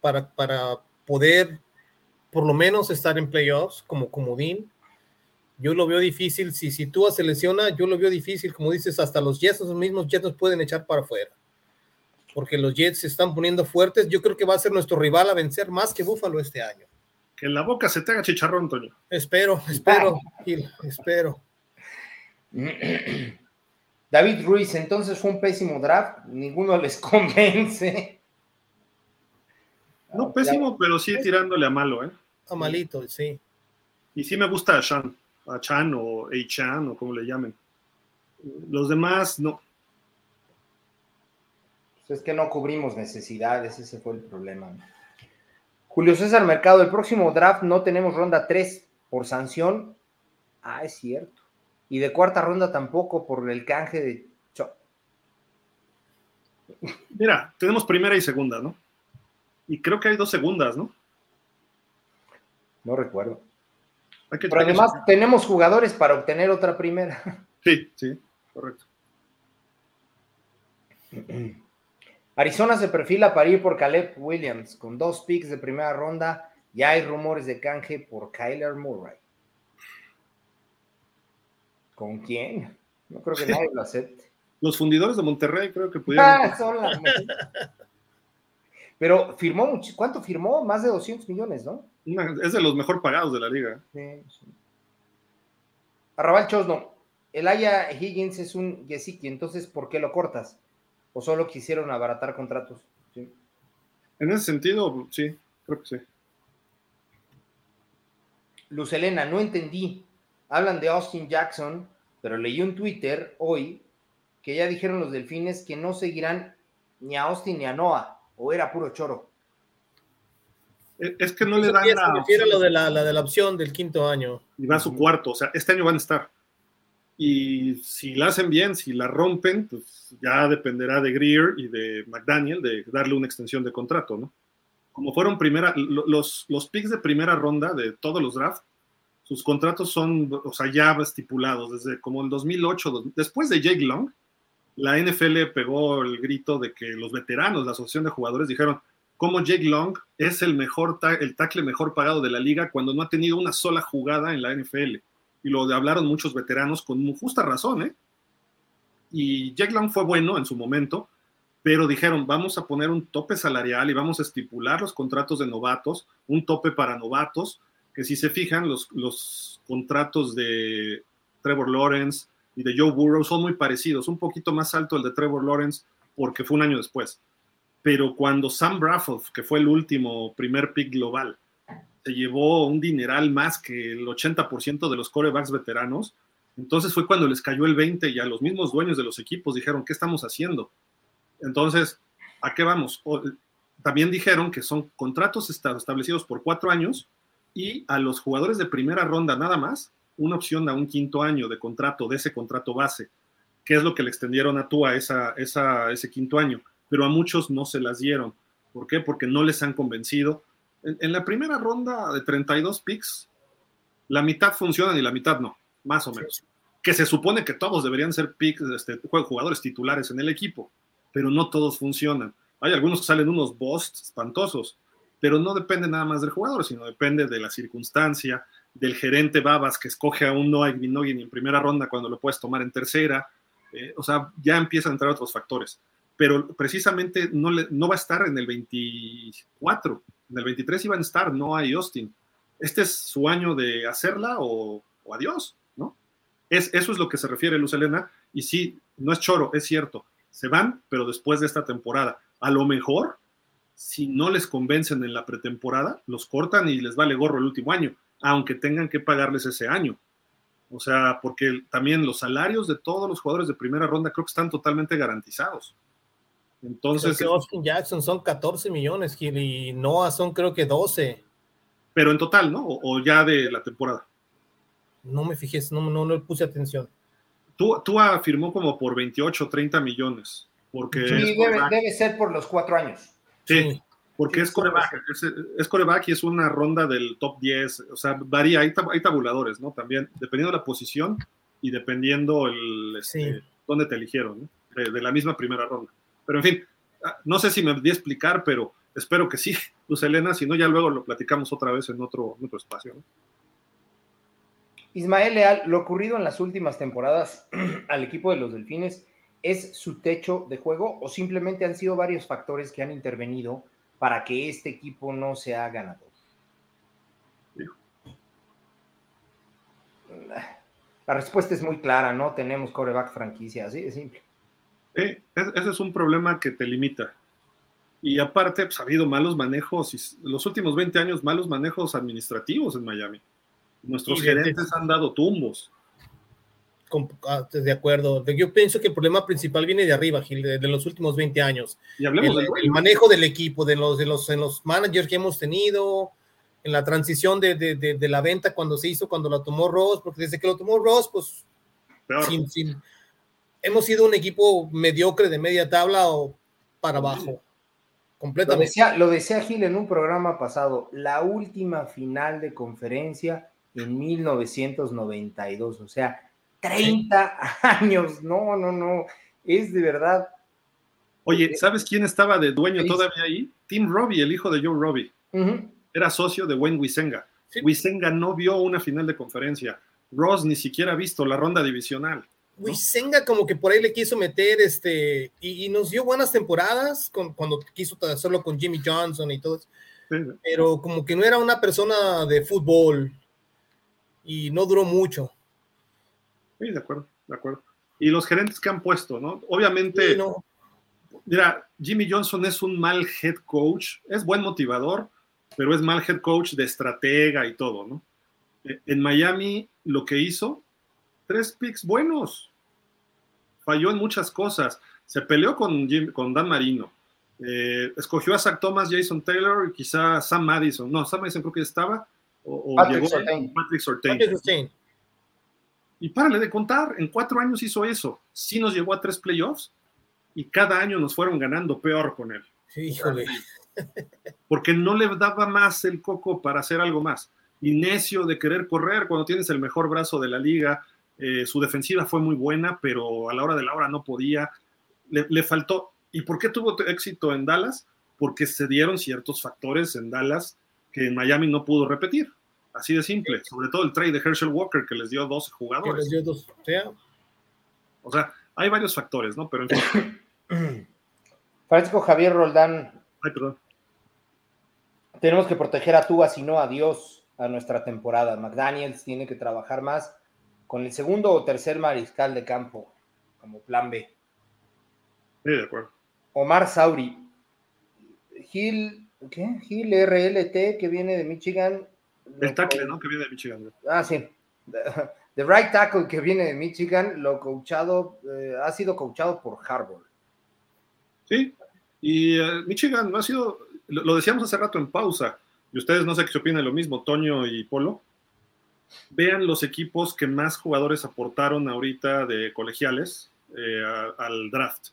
para, para poder por lo menos estar en playoffs como comodín. Yo lo veo difícil, si, si Tua se lesiona, yo lo veo difícil, como dices, hasta los Jets, los mismos Jets nos pueden echar para afuera porque los Jets se están poniendo fuertes. Yo creo que va a ser nuestro rival a vencer más que Búfalo este año. Que en la boca se te haga chicharrón, Antonio. Espero, espero, Gil, espero. David Ruiz, entonces fue un pésimo draft, ninguno les convence. No pésimo, pero sí tirándole a malo, ¿eh? A malito, sí. Y sí me gusta a Chan, a Chan o a Chan o como le llamen. Los demás, no. Pues es que no cubrimos necesidades, ese fue el problema. Julio César Mercado, el próximo draft no tenemos ronda 3 por sanción. Ah, es cierto. Y de cuarta ronda tampoco por el canje de... Mira, tenemos primera y segunda, ¿no? Y creo que hay dos segundas, ¿no? No recuerdo. Pero además tenemos jugadores para obtener otra primera. Sí, sí, correcto. Arizona se perfila para ir por Caleb Williams con dos picks de primera ronda. Ya hay rumores de canje por Kyler Murray. ¿Con quién? No creo que nadie lo acepte. Los fundidores de Monterrey creo que pudieron. Ah, Pero firmó mucho. ¿Cuánto firmó? Más de 200 millones, ¿no? es de los mejor pagados de la liga. Sí, sí. Arrabal Chosno. El Aya Higgins es un Yesiki, entonces ¿por qué lo cortas? o solo quisieron abaratar contratos. En ese sentido, sí, creo que sí. Luz Elena, no entendí. Hablan de Austin Jackson, pero leí un Twitter hoy que ya dijeron los delfines que no seguirán ni a Austin ni a Noah, o era puro choro. Es que no le dan la. refiere lo de la, la, de la opción del quinto año. Y va a su cuarto, o sea, este año van a estar. Y si la hacen bien, si la rompen, pues ya dependerá de Greer y de McDaniel de darle una extensión de contrato, ¿no? Como fueron primera, los, los picks de primera ronda de todos los drafts, sus contratos son, o sea, ya estipulados desde como el 2008, después de Jake Long, la NFL pegó el grito de que los veteranos, la asociación de jugadores, dijeron, cómo Jake Long es el mejor, el tackle mejor pagado de la liga cuando no ha tenido una sola jugada en la NFL y lo hablaron muchos veteranos con justa razón, ¿eh? Y Jack Long fue bueno en su momento, pero dijeron, vamos a poner un tope salarial y vamos a estipular los contratos de novatos, un tope para novatos, que si se fijan, los, los contratos de Trevor Lawrence y de Joe Burrow son muy parecidos, un poquito más alto el de Trevor Lawrence porque fue un año después. Pero cuando Sam Bradford, que fue el último primer pick global, se llevó un dineral más que el 80% de los corebacks veteranos. Entonces fue cuando les cayó el 20 y a los mismos dueños de los equipos dijeron, ¿qué estamos haciendo? Entonces, ¿a qué vamos? también dijeron que son contratos establecidos por cuatro años y a los jugadores de primera ronda nada más, una opción a un quinto año de contrato, de ese contrato base, que es lo que le extendieron a Tua esa, esa, ese quinto año, pero a muchos no se las dieron. ¿Por qué? Porque no les han convencido en, la primera ronda de 32 picks, la mitad funcionan y la mitad no, más o menos. que se supone que todos deberían ser picks, este, jugadores titulares en el equipo, pero no todos funcionan. Hay algunos que salen unos busts espantosos, pero no depende nada más del jugador, sino depende de la circunstancia, del gerente Babas que escoge a un Noah Gnogin en primera ronda cuando lo puedes tomar en tercera. Eh, o sea, ya empiezan a entrar otros factores. Pero precisamente no, le, no va a estar en el 24, en el 23 iban a estar, no hay Austin. Este es su año de hacerla o, adiós, ¿no? Es, eso es lo que se refiere Luz Elena. Y sí, no es choro, es cierto. Se van, pero después de esta temporada. A lo mejor, si no les convencen en la pretemporada, los cortan y les vale gorro el último año, aunque tengan que pagarles ese año. O sea, porque también los salarios de todos los jugadores de primera ronda creo que están totalmente garantizados. Entonces. Austin Jackson son 14 millones, y Noah son creo que 12. Pero en total, ¿no? O, ya de la temporada. No me fijé, no, no, le puse atención. Tú, tú afirmó como por 28, 30 millones. Porque sí, debe, ser por los cuatro años. Sí, porque es coreback, es, coreback y es una ronda del top 10, o sea, varía, hay, tabuladores, ¿no? También, dependiendo de la posición y dependiendo el, este, dónde te eligieron, ¿no? de, la misma primera ronda. Pero en fin, ah, no sé si me di a explicar, pero espero que sí, Luz Elena, si no ya luego lo platicamos otra vez en otro, otro espacio. Ismael Leal, lo ocurrido en las últimas temporadas al equipo de los Delfines es su techo de juego o simplemente han sido varios factores que han intervenido para que este equipo no sea ganador? La respuesta es muy clara, no tenemos coreback franquicia, así de simple. ese es un problema que te limita. Y aparte, pues, ha habido malos manejos, y los últimos 20 años, malos manejos administrativos en Miami. Nuestros gerentes han dado tumbos. Ah, de acuerdo. Yo pienso que el problema principal viene de arriba, Gil, de, los últimos 20 años. Y hablemos el, el, manejo del equipo, de los, de los, en los managers que hemos tenido, en la transición de, de, de, la venta cuando se hizo, cuando la tomó Ross, porque desde que lo tomó Ross, pues sin, sin, hemos sido un equipo mediocre de media tabla o para abajo. Completamente. Lo decía, lo decía Gil en un programa pasado, la última final de conferencia en 1992, o sea, 30 años, no, no, no, es de verdad. Oye, eh, ¿sabes quién estaba de dueño todavía ahí? Tim Robbie, el hijo de Joe Robbie. Era socio de Wayne Wisenga. Wisenga no vio una final de conferencia. Ross ni siquiera ha visto la ronda divisional. Wisenga como que por ahí le quiso meter este y, nos dio buenas temporadas con, cuando quiso hacerlo con Jimmy Johnson y todo pero como que no era una persona de fútbol y no duró mucho. Sí, de acuerdo, de acuerdo. Y los gerentes que han puesto, ¿no? Obviamente, mira, Jimmy Johnson es un mal head coach, es buen motivador, pero es mal head coach de estratega y todo, ¿no? Eh, en Miami lo que hizo, tres picks buenos. Falló en muchas cosas. Se peleó con, con Dan Marino. Eh, escogió a Zach Thomas, Jason Taylor y quizá Sam Madison. No, Sam Madison creo que estaba. O, llegó Patrick Sortain. Y párale de contar, en cuatro años hizo eso. Sí nos llevó a tres playoffs y cada año nos fueron ganando peor con él. Híjole. Porque no le daba más el coco para hacer algo más. Y necio de querer correr cuando tienes el mejor brazo de la liga. Eh, su defensiva fue muy buena, pero a la hora de la hora no podía. Le, le faltó. ¿Y por qué tuvo éxito en Dallas? Porque se dieron ciertos factores en Dallas que en Miami no pudo repetir. Así de simple. Sobre todo el trade de Herschel Walker que les dio 12 jugadores. les dio dos, O sea, hay varios factores, ¿no? Pero en Francisco Javier Roldán. Ay, perdón. Tenemos que proteger a Tuba, si no a Dios, a nuestra temporada. McDaniels tiene que trabajar más con el segundo o tercer mariscal de campo, como plan B. Sí, de acuerdo. Omar Sauri. Gil, ¿qué? Gil RLT, que viene de Michigan, el tackle, ¿no? Que viene de Michigan. Ah, sí. The, right tackle que viene de Michigan, lo coachado, eh, ha sido coachado por Harbaugh. Sí, y eh, Michigan no ha sido, lo, decíamos hace rato en pausa, y ustedes no sé qué opinan lo mismo, Toño y Polo. Vean los equipos que más jugadores aportaron ahorita de colegiales eh, al draft.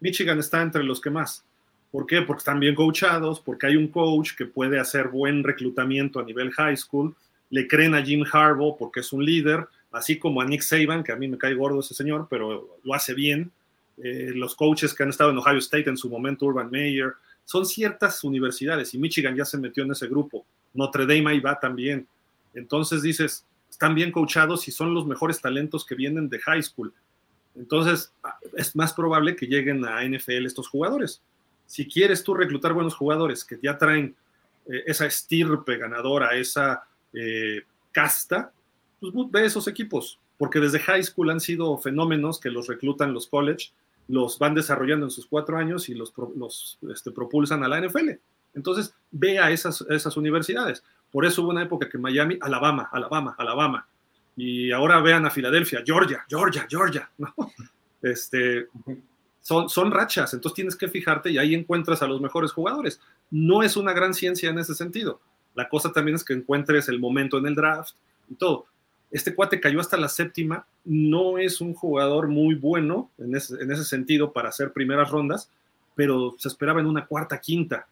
Michigan está entre los que más. ¿Por qué? Porque están bien coachados, porque hay un coach que puede hacer buen reclutamiento a nivel high school, le creen a Jim Harbaugh porque es un líder, así como a Nick Saban, que a mí me cae gordo ese señor, pero lo hace bien. Eh, los coaches que han estado en Ohio State en su momento, Urban Meyer, son ciertas universidades y Michigan ya se metió en ese grupo. Notre Dame ahí va también. Entonces dices, están bien coachados y son los mejores talentos que vienen de high school. Entonces es más probable que lleguen a NFL estos jugadores. Si quieres tú reclutar buenos jugadores que ya traen eh, esa estirpe ganadora, esa eh, casta, pues ve esos equipos, porque desde high school han sido fenómenos que los reclutan los college, los van desarrollando en sus cuatro años y los, los este, propulsan a la NFL. Entonces, ve a esas, universidades. Por eso hubo una época que Miami, Alabama, Alabama, Alabama. Y ahora vean a Filadelfia, Georgia, Georgia, Georgia. Este, son, son rachas, entonces tienes que fijarte y ahí encuentras a los mejores jugadores. No es una gran ciencia en ese sentido. La cosa también es que encuentres el momento en el draft y todo. Este cuate cayó hasta la séptima, no es un jugador muy bueno en ese, en ese sentido para hacer primeras rondas, pero se esperaba en una cuarta, quinta.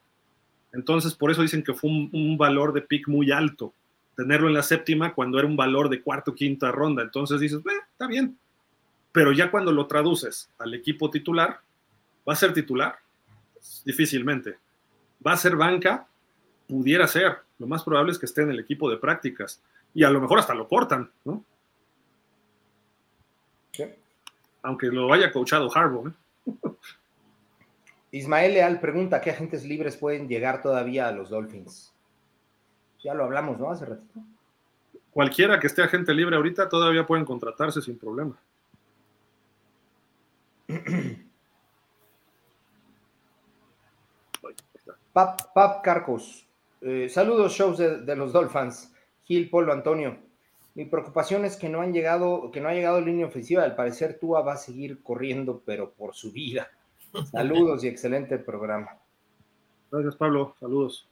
Entonces, por eso dicen que fue un, valor de pick muy alto, tenerlo en la séptima cuando era un valor de cuarto, quinta ronda. Entonces dices, eh, está bien. Pero ya cuando lo traduces al equipo titular, ¿va a ser titular? difícilmente. ¿Va a ser banca? Pudiera ser. Lo más probable es que esté en el equipo de prácticas y a lo mejor hasta lo cortan, ¿no? Aunque lo haya coachado Harbaugh. ¿eh? Ismael Leal pregunta, ¿qué agentes libres pueden llegar todavía a los Dolphins? Ya lo hablamos, ¿no? Hace ratito. Cualquiera que esté agente libre ahorita todavía pueden contratarse sin problema. Pap, Pap Carcos. Eh, saludos, shows de, de los Dolphins. Gil Polo Antonio. Mi preocupación es que no han llegado, que no ha llegado línea ofensiva. Al parecer Tua va a seguir corriendo, pero por su vida. Saludos y excelente programa. Gracias, Pablo. Saludos.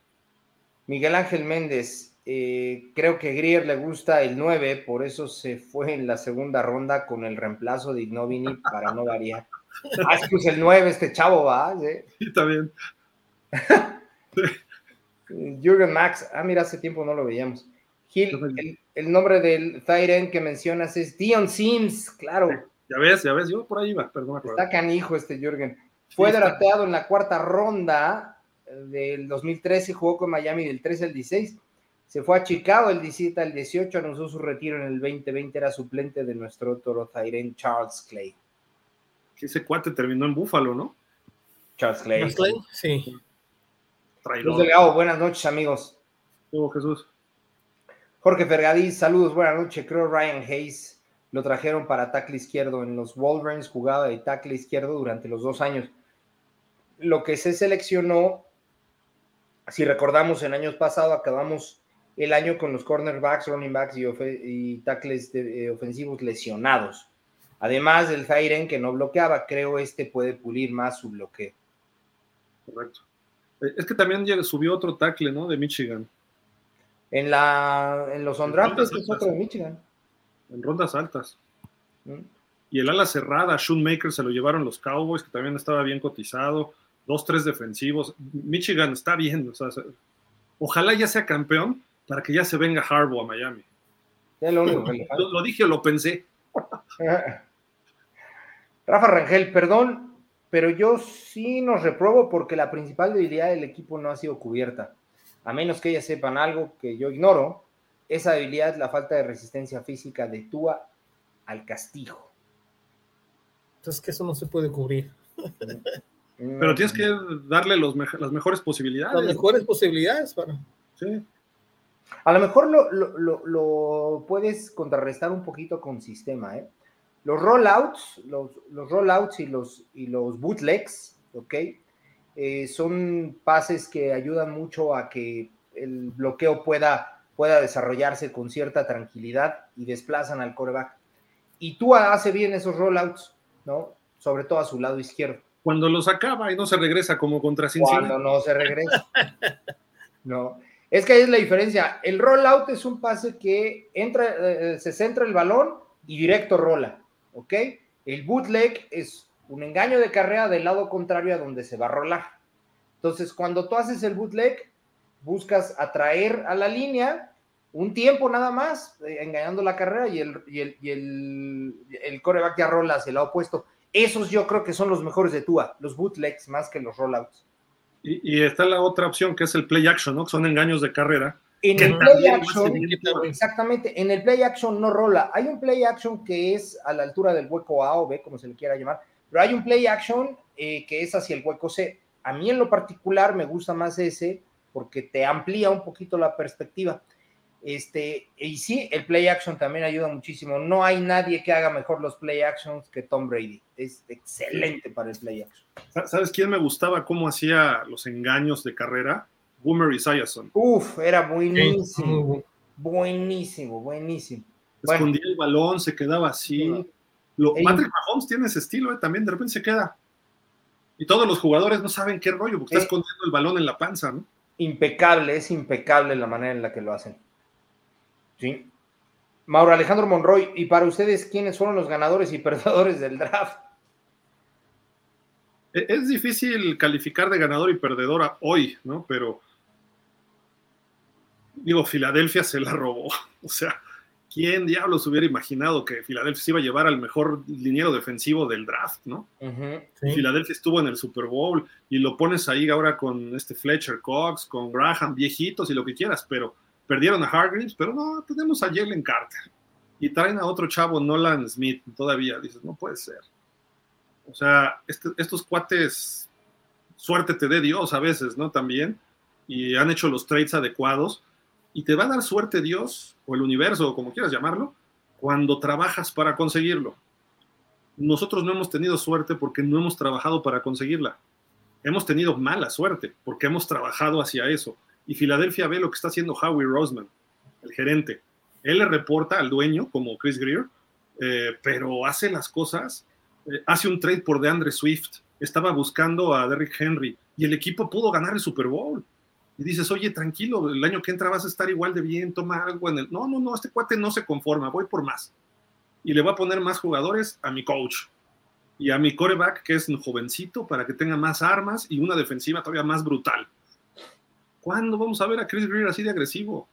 Miguel Ángel Méndez, eh, creo que Grier le gusta el 9, por eso se fue en la segunda ronda con el reemplazo de Ignovini para no variar. Ah, es pues el 9, este chavo va. Sí, está bien. Jürgen Max, ah, mira, hace tiempo no lo veíamos. Gil, el, nombre del Tyren que mencionas es Dion Sims, claro. Ya ves, ya ves, yo por ahí iba, perdón. Está canijo este Jürgen. Fue drafteado en la cuarta ronda del 2013, jugó con Miami del 13 al 16. Se fue a Chicago el 17 al 18, anunció su retiro en el 2020, era suplente de nuestro toro Tyren Charles Clay. Ese cuate terminó en Búfalo, ¿no? Charles Clay. Charles Clay, sí. buenas noches, amigos. Hugo Jesús. Jorge Fergadís, saludos, buenas noches. Creo Ryan Hayes lo trajeron para tackle izquierdo. En los Wolverines jugaba de tackle izquierdo durante los dos años. Lo que se seleccionó, si recordamos, en años pasados acabamos el año con los cornerbacks, running backs y, tackles eh, ofensivos lesionados. Además del Jairen que no bloqueaba, creo este puede pulir más su bloqueo. Correcto. Eh, es que también subió otro tackle, ¿no? De Michigan. En, la, en los undrafted es otro de Michigan. En rondas altas. Mm. Y el ala cerrada, Shoemaker se lo llevaron los Cowboys, que también estaba bien cotizado. Dos, tres defensivos. Michigan está bien. ojalá ya sea campeón para que ya se venga Harbaugh a Miami. lo, lo, dije o lo pensé. Rafa Rangel, perdón, pero yo sí nos repruebo porque la principal debilidad del equipo no ha sido cubierta a menos que ellas sepan algo que yo ignoro, esa debilidad es la falta de resistencia física de Tua al castigo. Entonces que eso no se puede cubrir. Pero tienes que darle los las mejores posibilidades. Las mejores posibilidades para. Sí. A lo mejor lo, puedes contrarrestar un poquito con sistema, ¿eh? Los rollouts, los, los rollouts y los, y los bootlegs, ¿ok? Eh, son pases que ayudan mucho a que el bloqueo pueda, pueda desarrollarse con cierta tranquilidad y desplazan al coreback. Y tú hace bien esos rollouts, ¿no? Sobre todo a su lado izquierdo. Cuando los acaba y no se regresa como contra Cincinnati. Cuando no se regresa. no. Es que ahí es la diferencia. El rollout es un pase que entra, eh, se centra el balón y directo rola, ¿ok? El bootleg es un engaño de carrera del lado contrario a donde se va a rolar. Entonces, cuando tú haces el bootleg, buscas atraer a la línea un tiempo nada más, eh, engañando la carrera y el, y el, el coreback ya rola hacia el lado opuesto. Esos yo creo que son los mejores de Tua, los bootlegs más que los rollouts. Y, y está la otra opción que es el play action, ¿no? Que son engaños de carrera. En el play action, exactamente, en el play action no rola. Hay un play action que es a la altura del hueco A o B, como se le quiera llamar, pero hay un play action eh, que es hacia el hueco C. A mí en lo particular me gusta más ese porque te amplía un poquito la perspectiva. Este, y sí, el play action también ayuda muchísimo. No hay nadie que haga mejor los play actions que Tom Brady. Es excelente para el play action. ¿Sabes quién me gustaba cómo hacía los engaños de carrera? Boomer Esiason. Uf, era buenísimo. Buenísimo, buenísimo. Escondía el balón, se quedaba así. Lo, Patrick Mahomes tiene ese estilo, ¿eh? también de repente se queda. Y todos los jugadores no saben qué rollo, porque está escondiendo el balón en la panza, ¿no? Impecable, es impecable la manera en la que lo hacen. Sí. Mauro Alejandro Monroy, y para ustedes, ¿quiénes fueron los ganadores y perdedores del draft? E, es difícil calificar de ganador y perdedora hoy, ¿no? Pero digo, Filadelfia se la robó. O sea, ¿quién diablos hubiera imaginado que Filadelfia se iba a llevar al mejor liniero defensivo del draft, ¿no? Filadelfia estuvo en el Super Bowl y lo pones ahí ahora con este Fletcher Cox, con Graham, viejitos y lo que quieras, pero perdieron a Hargreaves, pero no, tenemos a Jalen Carter y traen a otro chavo, Nolan Smith, todavía dices, no puede ser. O sea, este, estos cuates, suerte te dé Dios a veces, ¿no? También, y han hecho los trades adecuados, y te va a dar suerte Dios, o el universo, o como quieras llamarlo, cuando trabajas para conseguirlo. Nosotros no hemos tenido suerte porque no hemos trabajado para conseguirla. Hemos tenido mala suerte porque hemos trabajado hacia eso. Y Filadelfia ve lo que está haciendo Howie Roseman, el gerente. Él le reporta al dueño, como Chris Greer, eh, pero hace las cosas, eh, hace un trade por DeAndre Swift, estaba buscando a Derrick Henry y el equipo pudo ganar el Super Bowl. Y dices, oye, tranquilo, el año que entra vas a estar igual de bien, toma algo en el... No, no, no, este cuate no se conforma, voy por más. Y le voy a poner más jugadores a mi coach y a mi coreback, que es un jovencito, para que tenga más armas y una defensiva todavía más brutal. ¿Cuándo vamos a ver a Chris Greer así de agresivo?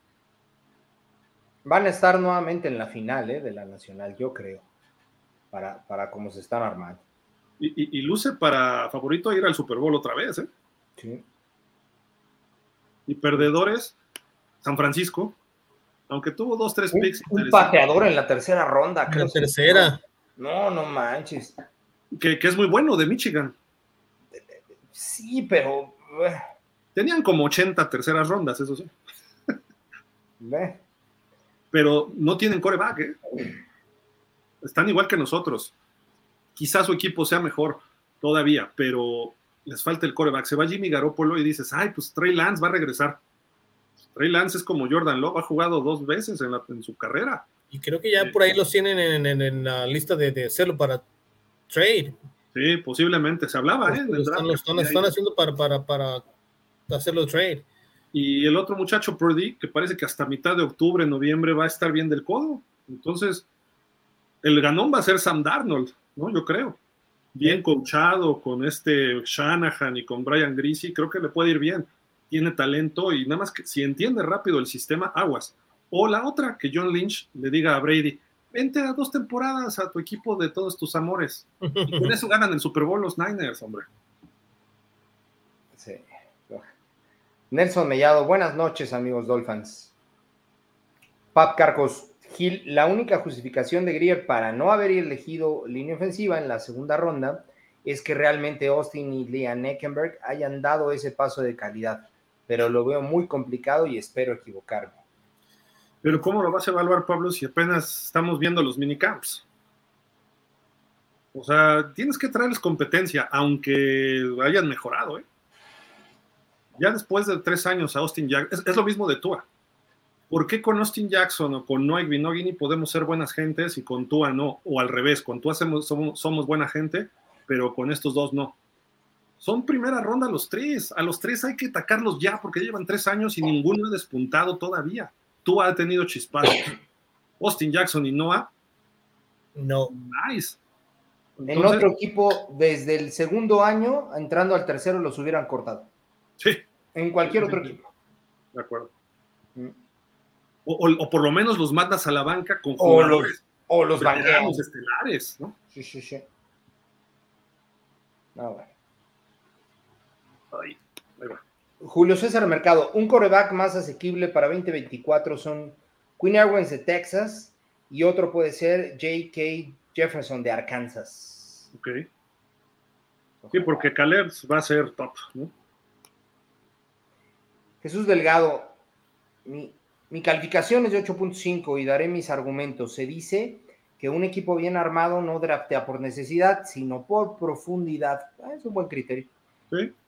Van a estar nuevamente en la final ¿eh? de la Nacional, yo creo, para, para cómo se están armando. Y, y, luce para favorito a ir al Super Bowl otra vez, ¿eh? Sí. Y perdedores, San Francisco, aunque tuvo dos, tres picks. Un, pateador en la tercera ronda, creo. La tercera. No, no manches. Que, que, es muy bueno, de Michigan. Sí, pero. Eh, Tenían como 80 terceras rondas, eso sí. Pero no tienen coreback, ¿eh? Están igual que nosotros. Quizás su equipo sea mejor todavía, pero les falta el coreback. Se va Jimmy Garoppolo y dices, ay, pues Trey Lance va a regresar. Trey Lance es como Jordan Love, ha jugado dos veces en, su carrera. Y creo que ya por ahí los tienen en, la lista de, hacerlo para trade. Sí, posiblemente. Se hablaba, ¿eh? Lo están, haciendo para, para, para hacerlo trade. Y el otro muchacho, Purdy, que parece que hasta mitad de octubre, noviembre va a estar bien del codo. Entonces, el ganón va a ser Sam Darnold, ¿no? Yo creo. Bien coachado con este Shanahan y con Brian Greasy, creo que le puede ir bien. Tiene talento y nada más que si entiende rápido el sistema, aguas. O la otra, que John Lynch le diga a Brady, vente a dos temporadas a tu equipo de todos tus amores. Y con eso ganan el Super Bowl los Niners, hombre. Sí. Nelson Mellado, buenas noches, amigos Dolphins. Pap Carcos, Gil, la única justificación de Grier para no haber elegido línea ofensiva en la segunda ronda es que realmente Austin y Liam Neckenberg hayan dado ese paso de calidad, pero lo veo muy complicado y espero equivocarme. Pero ¿cómo lo vas a evaluar, Pablo, si apenas estamos viendo los minicamps? O sea, tienes que traerles competencia, aunque hayan mejorado, ¿eh? Ya después de tres años a Austin Jackson, es, lo mismo de Tua. ¿Por qué con Austin Jackson o con Noah Binogini podemos ser buenas gentes y con Tua no? O al revés, con Tua somos, somos buena gente, pero con estos dos no. Son primera ronda los tres. A los tres hay que atacarlos ya porque llevan tres años y ninguno ha despuntado todavía. Tua ha tenido chispazos. Austin Jackson y Noah. No. Nice. en otro equipo, desde el segundo año, entrando al tercero, los hubieran cortado. En cualquier otro equipo. De acuerdo. O, por lo menos los mandas a la banca con jugadores. O los, o estelares, ¿no? Sí, sí, sí. No, bueno. Ahí, ahí va. Julio César Mercado, un coreback más asequible para 2024 son Queen Owens de Texas y otro puede ser J.K. Jefferson de Arkansas. Ok. Sí, porque Caleb va a ser top, ¿no? Jesús Delgado, mi, mi calificación es de 8.5 y daré mis argumentos. Se dice que un equipo bien armado no draftea por necesidad, sino por profundidad. Ah, es un buen criterio.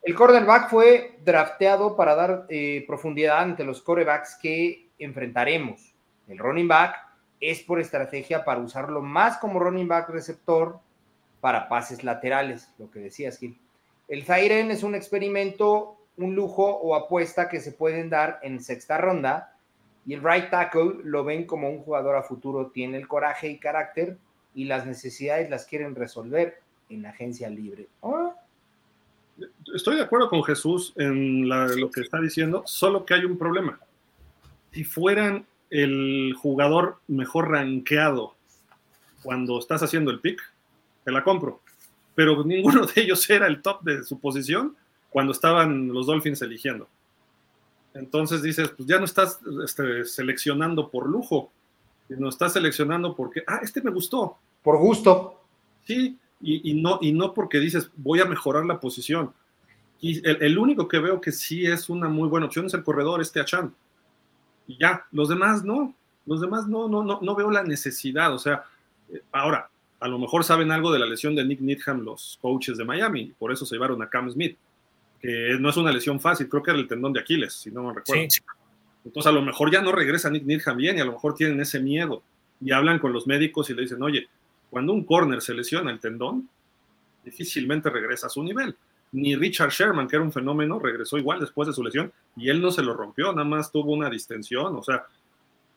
El cornerback fue drafteado para dar eh, profundidad ante los corebacks que enfrentaremos. El running back es por estrategia para usarlo más como running back receptor para pases laterales, lo que decías, Gil. El Zairen es un experimento, un lujo o apuesta que se pueden dar en sexta ronda. Y el right tackle lo ven como un jugador a futuro, tiene el coraje y carácter y las necesidades las quieren resolver en agencia libre. Ah, estoy de acuerdo con Jesús en lo que está diciendo, solo que hay un problema. Si fueran el jugador mejor rankeado cuando estás haciendo el pick, te la compro. Pero ninguno de ellos era el top de su posición cuando estaban los Dolphins eligiendo. Entonces dices, pues ya no estás este, seleccionando por lujo, sino estás seleccionando porque, ah, este me gustó. Por gusto. Sí, y, no, y no porque dices, voy a mejorar la posición. Y el, único que veo que sí es una muy buena opción es el corredor, este Achan. Y ya, los demás no, los demás no, no, no, no veo la necesidad. O sea, eh, ahora, a lo mejor saben algo de la lesión de Nick Needham los coaches de Miami, por eso se llevaron a Cam Smith, que no es una lesión fácil, creo que era el tendón de Aquiles, si no me recuerdo. Entonces, a lo mejor ya no regresa Nick Needham bien y a lo mejor tienen ese miedo y hablan con los médicos y le dicen, oye, cuando un corner se lesiona el tendón, difícilmente regresa a su nivel. Ni Richard Sherman, que era un fenómeno, regresó igual después de su lesión y él no se lo rompió, nada más tuvo una distensión, o sea,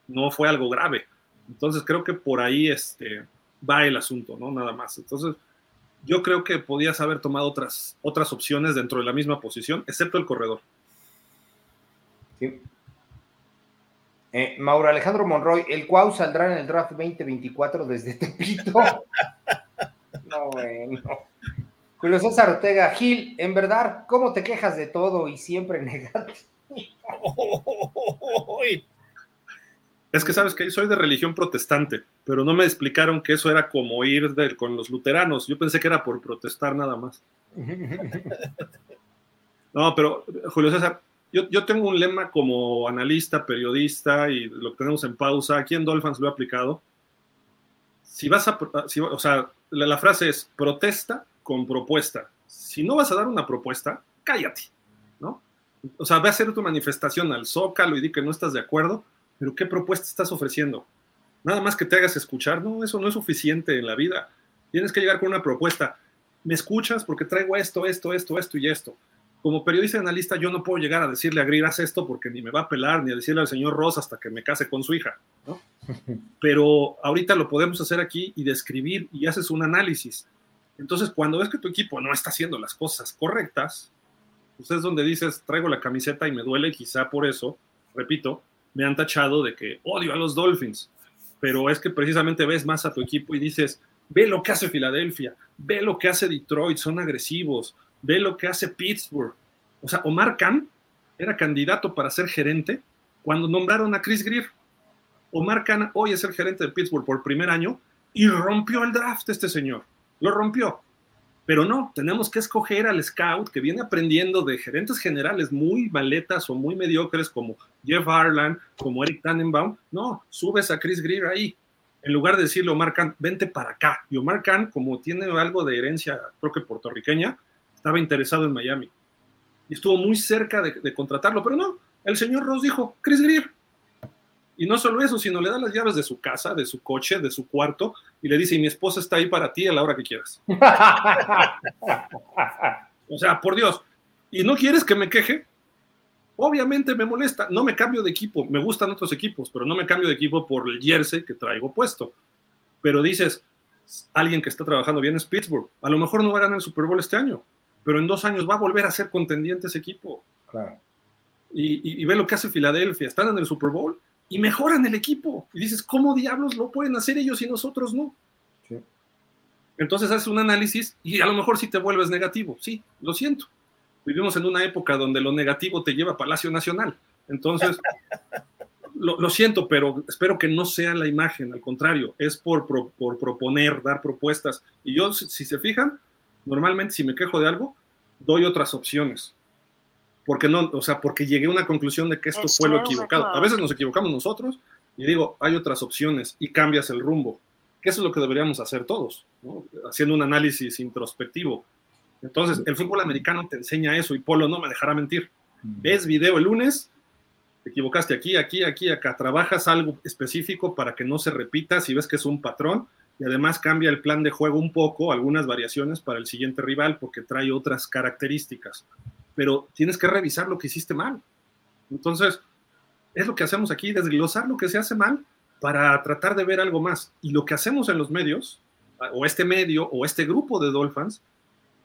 no fue algo grave. Entonces creo que por ahí este, va el asunto, ¿no? Nada más. Entonces, yo creo que podías haber tomado otras, otras opciones dentro de la misma posición, excepto el corredor. Sí. Eh, Mauro Alejandro Monroy, el Cuau saldrá en el draft 2024 desde Tepito. no, bueno. Julio César Ortega, Gil, en verdad, ¿cómo te quejas de todo y siempre negate? es que sabes que soy de religión protestante, pero no me explicaron que eso era como ir con los luteranos. Yo pensé que era por protestar nada más. No, pero Julio César, yo, tengo un lema como analista, periodista y lo que tenemos en pausa. Aquí en Dolphins lo he aplicado. Si vas a, o sea, la, frase es protesta con propuesta. Si no vas a dar una propuesta, cállate, ¿no? O sea, ve a hacer tu manifestación al Zócalo y di que no estás de acuerdo, pero ¿qué propuesta estás ofreciendo? Nada más que te hagas escuchar, no, eso no es suficiente en la vida. Tienes que llegar con una propuesta. ¿Me escuchas? Porque traigo esto, esto, esto, esto y esto como periodista y analista yo no puedo llegar a decirle a Greer haz esto porque ni me va a pelar, ni a decirle al señor Ross hasta que me case con su hija, ¿no? Pero ahorita lo podemos hacer aquí y describir y haces un análisis. Entonces, cuando ves que tu equipo no está haciendo las cosas correctas, pues es donde dices, traigo la camiseta y me duele, quizá por eso, repito, me han tachado de que odio a los Dolphins, pero es que precisamente ves más a tu equipo y dices, ve lo que hace Filadelfia, ve lo que hace Detroit, son agresivos, Ve lo que hace Pittsburgh. O sea, Omar Khan era candidato para ser gerente cuando nombraron a Chris Greer. Omar Khan hoy es el gerente de Pittsburgh por primer año y rompió el draft este señor. Lo rompió. Pero no, tenemos que escoger al scout que viene aprendiendo de gerentes generales muy maletas o muy mediocres como Jeff Harlan, como Eric Tannenbaum. No, subes a Chris Greer ahí. En lugar de decirle Omar Khan, vente para acá. Y Omar Khan, como tiene algo de herencia, creo que puertorriqueña, estaba interesado en Miami. Y estuvo muy cerca de, contratarlo, pero no, el señor Ross dijo, Chris Greer. Y no solo eso, sino le da las llaves de su casa, de su coche, de su cuarto, y le dice, mi esposa está ahí para ti a la hora que quieras. o sea, por Dios. ¿Y no quieres que me queje? Obviamente me molesta. No me cambio de equipo. Me gustan otros equipos, pero no me cambio de equipo por el jersey que traigo puesto. Pero dices, alguien que está trabajando bien es Pittsburgh. A lo mejor no va a ganar el Super Bowl este año, pero en dos años va a volver a ser contendiente ese equipo. Y, ve lo que hace Filadelfia, están en el Super Bowl y mejoran el equipo. Y dices, ¿cómo diablos lo pueden hacer ellos y nosotros no? Entonces haces un análisis y a lo mejor sí te vuelves negativo. Sí, lo siento. Vivimos en una época donde lo negativo te lleva a Palacio Nacional. Entonces, lo, siento, pero espero que no sea la imagen. Al contrario, es por, por, proponer, dar propuestas. Y yo, si se fijan, normalmente si me quejo de algo, doy otras opciones porque no, o sea, porque llegué a una conclusión de que esto fue lo equivocado. A veces nos equivocamos nosotros y digo, hay otras opciones y cambias el rumbo, que eso es lo que deberíamos hacer todos, haciendo un análisis introspectivo. Entonces, el fútbol americano te enseña eso y Polo no me dejará mentir. Ves video el lunes, te equivocaste aquí, aquí, aquí, acá, trabajas algo específico para que no se repita si ves que es un patrón y además cambia el plan de juego un poco, algunas variaciones para el siguiente rival porque trae otras características pero tienes que revisar lo que hiciste mal. Entonces, es lo que hacemos aquí, desglosar lo que se hace mal para tratar de ver algo más. Y lo que hacemos en los medios, o este medio, o este grupo de Dolphins,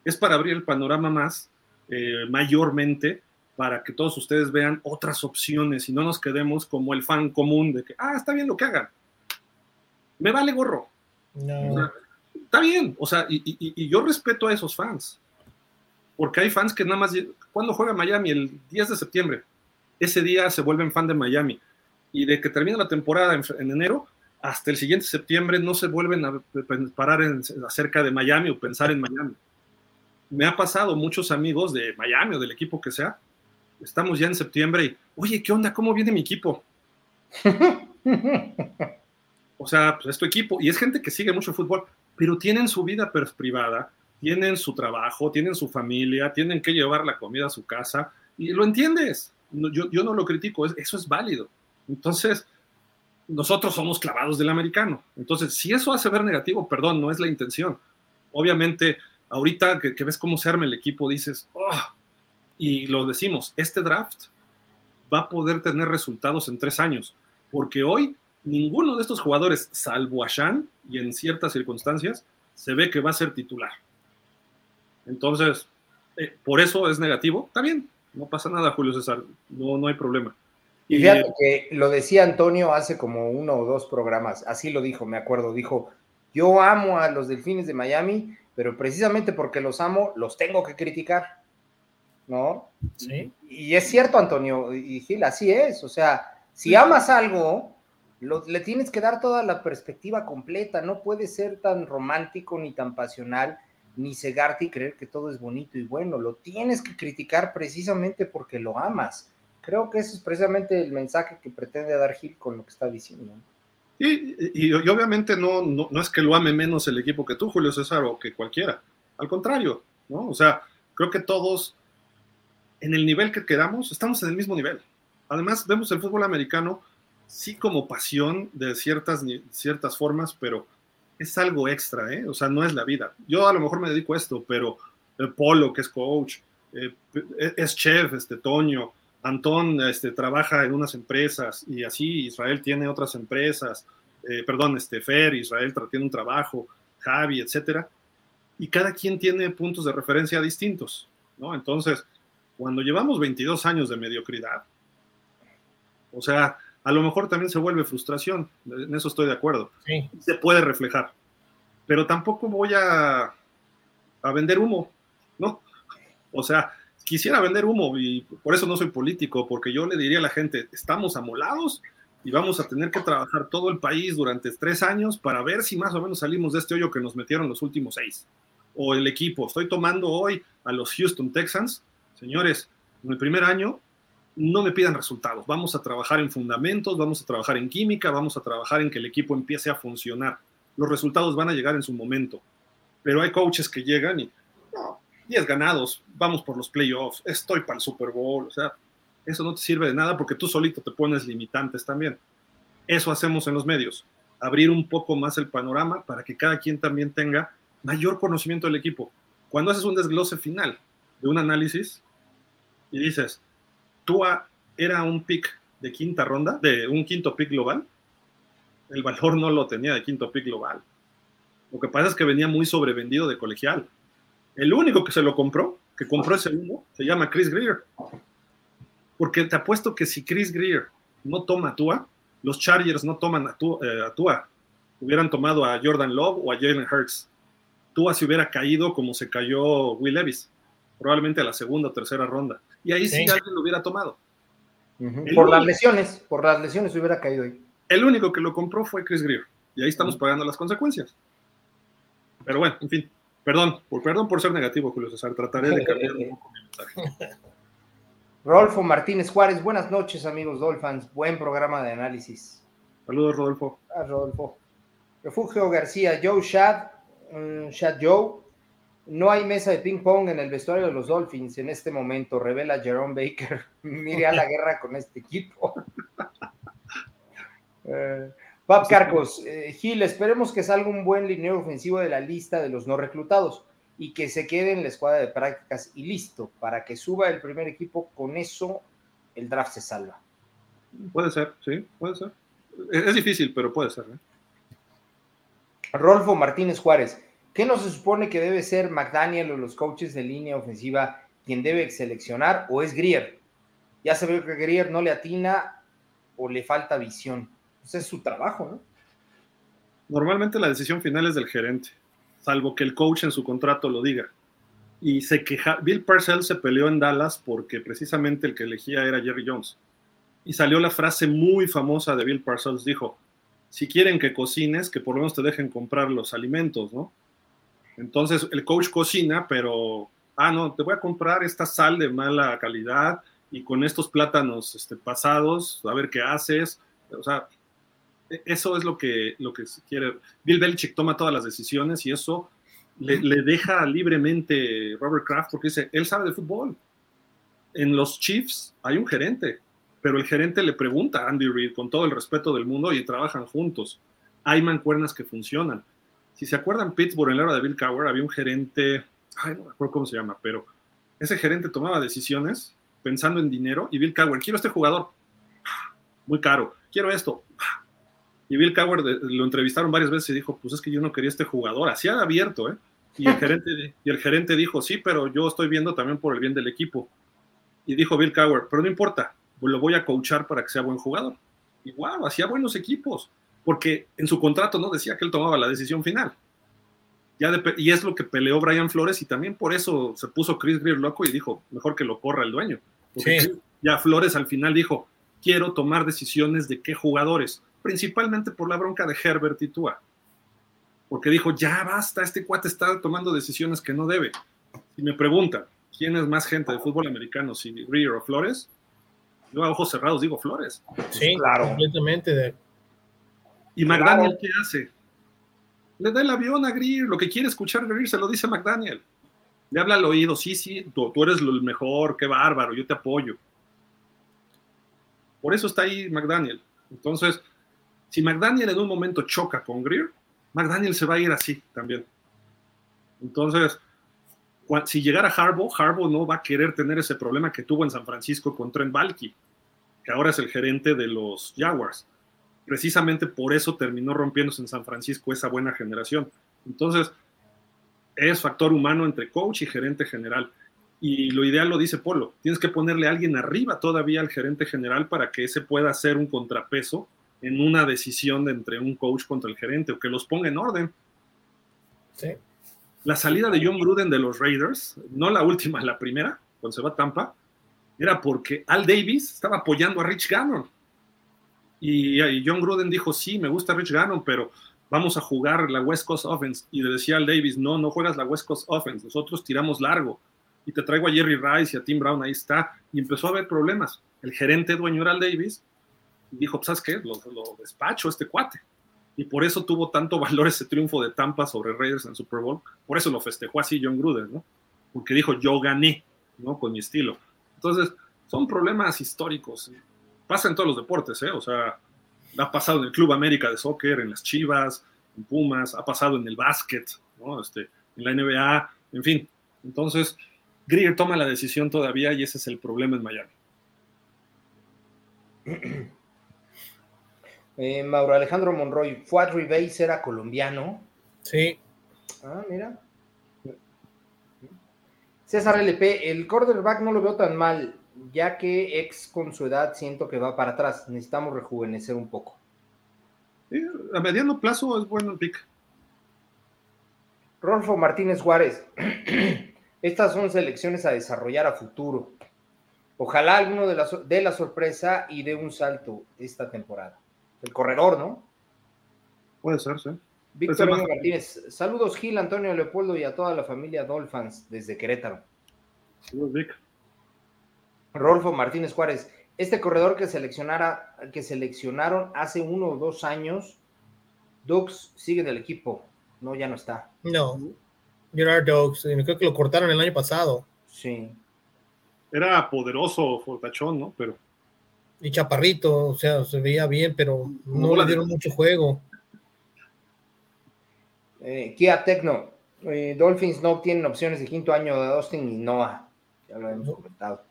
es para abrir el panorama más, eh, mayormente, para que todos ustedes vean otras opciones y no nos quedemos como el fan común de que, ah, está bien lo que hagan. Me vale gorro. está bien, o sea, y yo respeto a esos fans porque hay fans que nada más, cuando juega Miami? El 10 de septiembre. Ese día se vuelven fan de Miami. Y de que termina la temporada en, enero, hasta el siguiente septiembre no se vuelven a parar en, acerca de Miami o pensar en Miami. Me ha pasado muchos amigos de Miami o del equipo que sea. Estamos ya en septiembre y, oye, ¿qué onda? ¿Cómo viene mi equipo? o sea, pues es tu equipo. Y es gente que sigue mucho fútbol, pero tienen su vida privada, tienen su trabajo, tienen su familia, tienen que llevar la comida a su casa y lo entiendes. Yo, no lo critico, eso es válido. Entonces, nosotros somos clavados del americano. Entonces, si eso hace ver negativo, perdón, no es la intención. Obviamente, ahorita que, ves cómo se arma el equipo, dices, oh", y lo decimos, este draft va a poder tener resultados en tres años, porque hoy ninguno de estos jugadores, salvo a Shan, y en ciertas circunstancias, se ve que va a ser titular. Entonces, eh, por eso es negativo. Está bien, no pasa nada, Julio César, no, no hay problema. Y fíjate que lo decía Antonio hace como uno o dos programas, así lo dijo, me acuerdo, dijo, yo amo a los delfines de Miami, pero precisamente porque los amo, los tengo que criticar, ¿no? Sí. Y es cierto, Antonio, y Gil, así es, o sea, si amas algo, le tienes que dar toda la perspectiva completa, no puede ser tan romántico ni tan pasional ni cegarte y creer que todo es bonito y bueno, lo tienes que criticar precisamente porque lo amas. Creo que ese es precisamente el mensaje que pretende dar Gil con lo que está diciendo. Y, y, obviamente no, no, es que lo ame menos el equipo que tú, Julio César, o que cualquiera. Al contrario, ¿no? O sea, creo que todos, en el nivel que queramos, estamos en el mismo nivel. Además, vemos el fútbol americano, sí como pasión de ciertas, ciertas formas, pero es algo extra, ¿eh? O sea, no es la vida. Yo a lo mejor me dedico a esto, pero el Polo, que es coach, eh, es chef, este Toño, Antón este, trabaja en unas empresas y así Israel tiene otras empresas, eh, perdón, este Fer, Israel tiene un trabajo, Javi, etcétera, y cada quien tiene puntos de referencia distintos, ¿no? Entonces, cuando llevamos 22 años de mediocridad, o sea, a lo mejor también se vuelve frustración, en eso estoy de acuerdo. Se puede reflejar, pero tampoco voy a, a vender humo, ¿no? O sea, quisiera vender humo y por eso no soy político, porque yo le diría a la gente, estamos amolados y vamos a tener que trabajar todo el país durante tres años para ver si más o menos salimos de este hoyo que nos metieron los últimos seis. O el equipo, estoy tomando hoy a los Houston Texans, señores, en el primer año no me pidan resultados. Vamos a trabajar en fundamentos, vamos a trabajar en química, vamos a trabajar en que el equipo empiece a funcionar. Los resultados van a llegar en su momento. Pero hay coaches que llegan y, no, 10 ganados, vamos por los playoffs, estoy para el Super Bowl. O sea, eso no te sirve de nada porque tú solito te pones limitantes también. Eso hacemos en los medios, abrir un poco más el panorama para que cada quien también tenga mayor conocimiento del equipo. Cuando haces un desglose final de un análisis y dices, Tua era un pick de quinta ronda, de un quinto pick global. El valor no lo tenía de quinto pick global. Lo que pasa es que venía muy sobrevendido de colegial. El único que se lo compró, que compró ese uno, se llama Chris Greer. Porque te apuesto que si Chris Greer no toma Tua, los Chargers no toman a, eh, a Tua, hubieran tomado a Jordan Love o a Jalen Hurts. Tua se hubiera caído como se cayó Will Levis, probablemente a la segunda o tercera ronda. Y ahí sí, alguien lo hubiera tomado. Por las lesiones, por las lesiones hubiera caído ahí. El único que lo compró fue Chris Greer. Y ahí estamos pagando las consecuencias. Pero bueno, en fin. Perdón, por, perdón por ser negativo, Julio César. Trataré de cambiar un poco mi mensaje. Rodolfo Martínez Juárez, buenas noches, amigos Dolphins. Buen programa de análisis. Saludos, Rodolfo. Ah, Rodolfo. Refugio García, Joe Shad, mm, Shad Joe. No hay mesa de ping pong en el vestuario de los Dolphins en este momento, revela Jerome Baker. Mire a la guerra con este equipo. eh, Pap Carcos, eh, Gil, esperemos que salga un buen linero ofensivo de la lista de los no reclutados y que se quede en la escuadra de prácticas y listo, para que suba el primer equipo, con eso el draft se salva. Puede ser, sí, puede ser. Es, difícil, pero puede ser. ¿eh? Rolfo Martínez Juárez, ¿qué no se supone que debe ser McDaniel o los coaches de línea ofensiva quien debe seleccionar o es Grier? Ya se ve que Grier no le atina o le falta visión. Ese es su trabajo, ¿no? Normalmente la decisión final es del gerente, salvo que el coach en su contrato lo diga. Y se queja, Bill Parcells se peleó en Dallas porque precisamente el que elegía era Jerry Jones. Y salió la frase muy famosa de Bill Parcells, dijo, si quieren que cocines, que por lo menos te dejen comprar los alimentos, ¿no? Entonces el coach cocina, pero, ah, no, te voy a comprar esta sal de mala calidad y con estos plátanos este, pasados, a ver qué haces. O sea, eso es lo que, lo que se quiere. Bill Belichick toma todas las decisiones y eso le, deja libremente Robert Kraft porque dice, él sabe de fútbol. En los Chiefs hay un gerente, pero el gerente le pregunta a Andy Reid con todo el respeto del mundo y trabajan juntos. Hay mancuernas que funcionan. Si se acuerdan, Pittsburgh en la era de Bill Cowher había un gerente, ay, no me acuerdo cómo se llama, pero ese gerente tomaba decisiones pensando en dinero y Bill Cowher, quiero este jugador, muy caro, quiero esto, y Bill Cowher lo entrevistaron varias veces y dijo, pues es que yo no quería este jugador, así ha abierto, ¿eh? Y el, gerente, y el gerente dijo, sí, pero yo estoy viendo también por el bien del equipo. Y dijo Bill Cowher, pero no importa, lo voy a coachar para que sea buen jugador. Y wow, hacía buenos equipos, porque en su contrato no decía que él tomaba la decisión final. Ya y es lo que peleó Brian Flores y también por eso se puso Chris Greer loco y dijo, mejor que lo corra el dueño. sí. Ya Flores al final dijo, quiero tomar decisiones de qué jugadores principalmente por la bronca de Herbert y Tua. Porque dijo, ya basta, este cuate está tomando decisiones que no debe. Si me preguntan, ¿quién es más gente de fútbol americano, si Greer o Flores? Yo a ojos cerrados digo Flores. Sí, claro. Completamente. De... ¿Y McDaniel qué hace? Le da el avión a Greer, lo que quiere escuchar Greer se lo dice McDaniel. Le habla al oído, sí, sí, tú, tú eres el mejor, qué bárbaro, yo te apoyo. Por eso está ahí McDaniel. Entonces, si McDaniel en un momento choca con Greer, McDaniel se va a ir así también. Entonces, si llegara Harbaugh, Harbaugh no va a querer tener ese problema que tuvo en San Francisco con Trent Balky, que ahora es el gerente de los Jaguars. Precisamente por eso terminó rompiéndose en San Francisco esa buena generación. Entonces, es factor humano entre coach y gerente general. Y lo ideal lo dice Polo, tienes que ponerle a alguien arriba todavía al gerente general para que ese pueda hacer un contrapeso en una decisión de entre un coach contra el gerente o que los ponga en orden. Sí. La salida de John Gruden de los Raiders, no la última, la primera, cuando se va a Tampa, era porque Al Davis estaba apoyando a Rich Gannon. Y, y, John Gruden dijo, sí, me gusta Rich Gannon, pero vamos a jugar la West Coast Offense. Y le decía al Davis, no, no juegas la West Coast Offense, nosotros tiramos largo. Y te traigo a Jerry Rice y a Tim Brown, ahí está. Y empezó a haber problemas. El gerente dueño era Al Davis dijo, pues, ¿sabes qué? Lo, despacho este cuate. Y por eso tuvo tanto valor ese triunfo de Tampa sobre Raiders en Super Bowl. Por eso lo festejó así John Gruden, ¿no? Porque dijo, yo gané, ¿no? Con mi estilo. Entonces, son problemas históricos. Pasa en todos los deportes, ¿eh? O sea, ha pasado en el Club América de Soccer, en las Chivas, en Pumas, ha pasado en el básquet, ¿no? Este, en la NBA, en fin. Entonces, Greer toma la decisión todavía y ese es el problema en Miami. Eh, Mauro Alejandro Monroy, Fuad Ribéis era colombiano. Sí. Ah, mira. César LP, el quarterback no lo veo tan mal. Ya que ex con su edad siento que va para atrás. Necesitamos rejuvenecer un poco. a mediano plazo es bueno el pick. Rolfo Martínez Juárez. Estas son selecciones a desarrollar a futuro. Ojalá alguno de la, de la sorpresa y de un salto esta temporada. El corredor, ¿no? Puede ser, sí. Víctor Martínez. Saludos, Gil, Antonio Leopoldo y a toda la familia Dolphins desde Querétaro. Saludos, Vic. Rolfo Martínez Juárez. Este corredor que, seleccionara, que seleccionaron hace uno o dos años, Dux sigue en el equipo. No, ya no está. No, Gerard Dux. Creo que lo cortaron el año pasado. Sí. Era poderoso, fortachón, ¿no? Pero. Y chaparrito, o sea, se veía bien, pero no, le dieron mucho juego. Eh, Kia Tecno. Eh, Dolphins no tienen opciones de quinto año de Austin y Noah. Ya lo hemos comentado.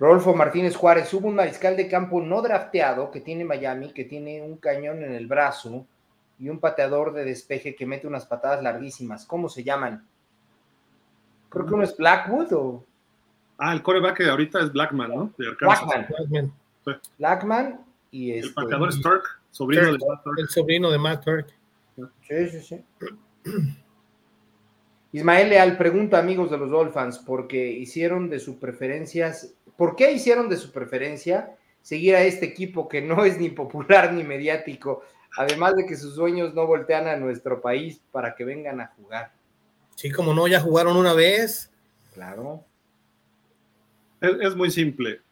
Rodolfo Martínez Juárez, hubo un mariscal de campo no drafteado que tiene Miami, que tiene un cañón en el brazo y un pateador de despeje que mete unas patadas larguísimas. ¿Cómo se llaman? Creo que uno es Blackwood o. Ah, el coreback ahorita es Blackman, ¿no? Blackman. Blackman. y El este, pateador es Turk, sobrino de Matt Turk. El sobrino de Matt Turk. Sí, sí, sí. Ismael Leal pregunta, amigos de los Dolphins, ¿por qué hicieron de su preferencias ¿Por qué hicieron de su preferencia seguir a este equipo que no es ni popular ni mediático? Además de que sus sueños no voltean a nuestro país para que vengan a jugar. Sí, como no, ya jugaron una vez. Claro. Es, muy simple.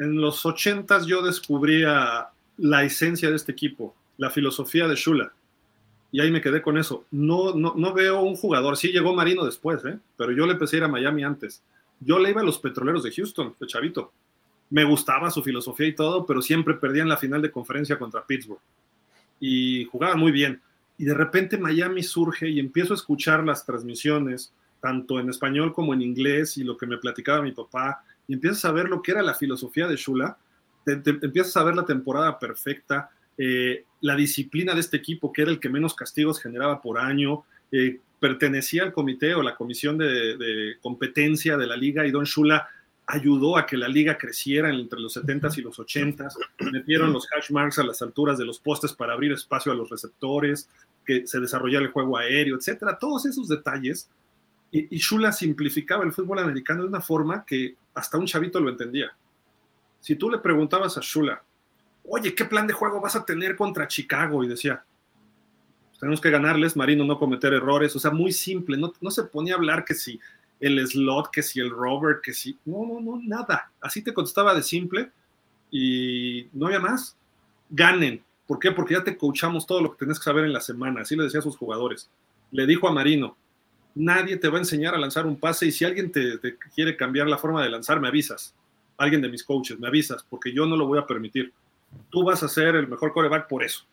En los ochentas yo descubría la esencia de este equipo, la filosofía de Shula. Y ahí me quedé con eso. No, no, no veo un jugador. Sí llegó Marino después, ¿eh? pero yo le empecé a ir a Miami antes. Yo le iba a los petroleros de Houston, de chavito. Me gustaba su filosofía y todo, pero siempre perdían la final de conferencia contra Pittsburgh. Y jugaban muy bien. Y de repente Miami surge y empiezo a escuchar las transmisiones, tanto en español como en inglés, y lo que me platicaba mi papá, y empiezas a ver lo que era la filosofía de Shula, te, empiezas a ver la temporada perfecta, eh, la disciplina de este equipo, que era el que menos castigos generaba por año, eh, pertenecía al comité o la comisión de, competencia de la liga y Don Shula ayudó a que la liga creciera entre los 70s y los 80s. Metieron los hash marks a las alturas de los postes para abrir espacio a los receptores, que se desarrollara el juego aéreo, etcétera. Todos esos detalles. Y, y Shula simplificaba el fútbol americano de una forma que hasta un chavito lo entendía. Si tú le preguntabas a Shula, oye, ¿qué plan de juego vas a tener contra Chicago? Y decía, tenemos que ganarles, Marino, no cometer errores, o sea, muy simple, no, no se ponía a hablar que si el slot, que si el Robert, que si, no, no, no, nada, así te contestaba de simple y no había más, ganen, ¿por qué? Porque ya te coachamos todo lo que tenés que saber en la semana, así le decía a sus jugadores, le dijo a Marino, nadie te va a enseñar a lanzar un pase y si alguien te, te quiere cambiar la forma de lanzar, me avisas, alguien de mis coaches, me avisas, porque yo no lo voy a permitir, tú vas a ser el mejor coreback por eso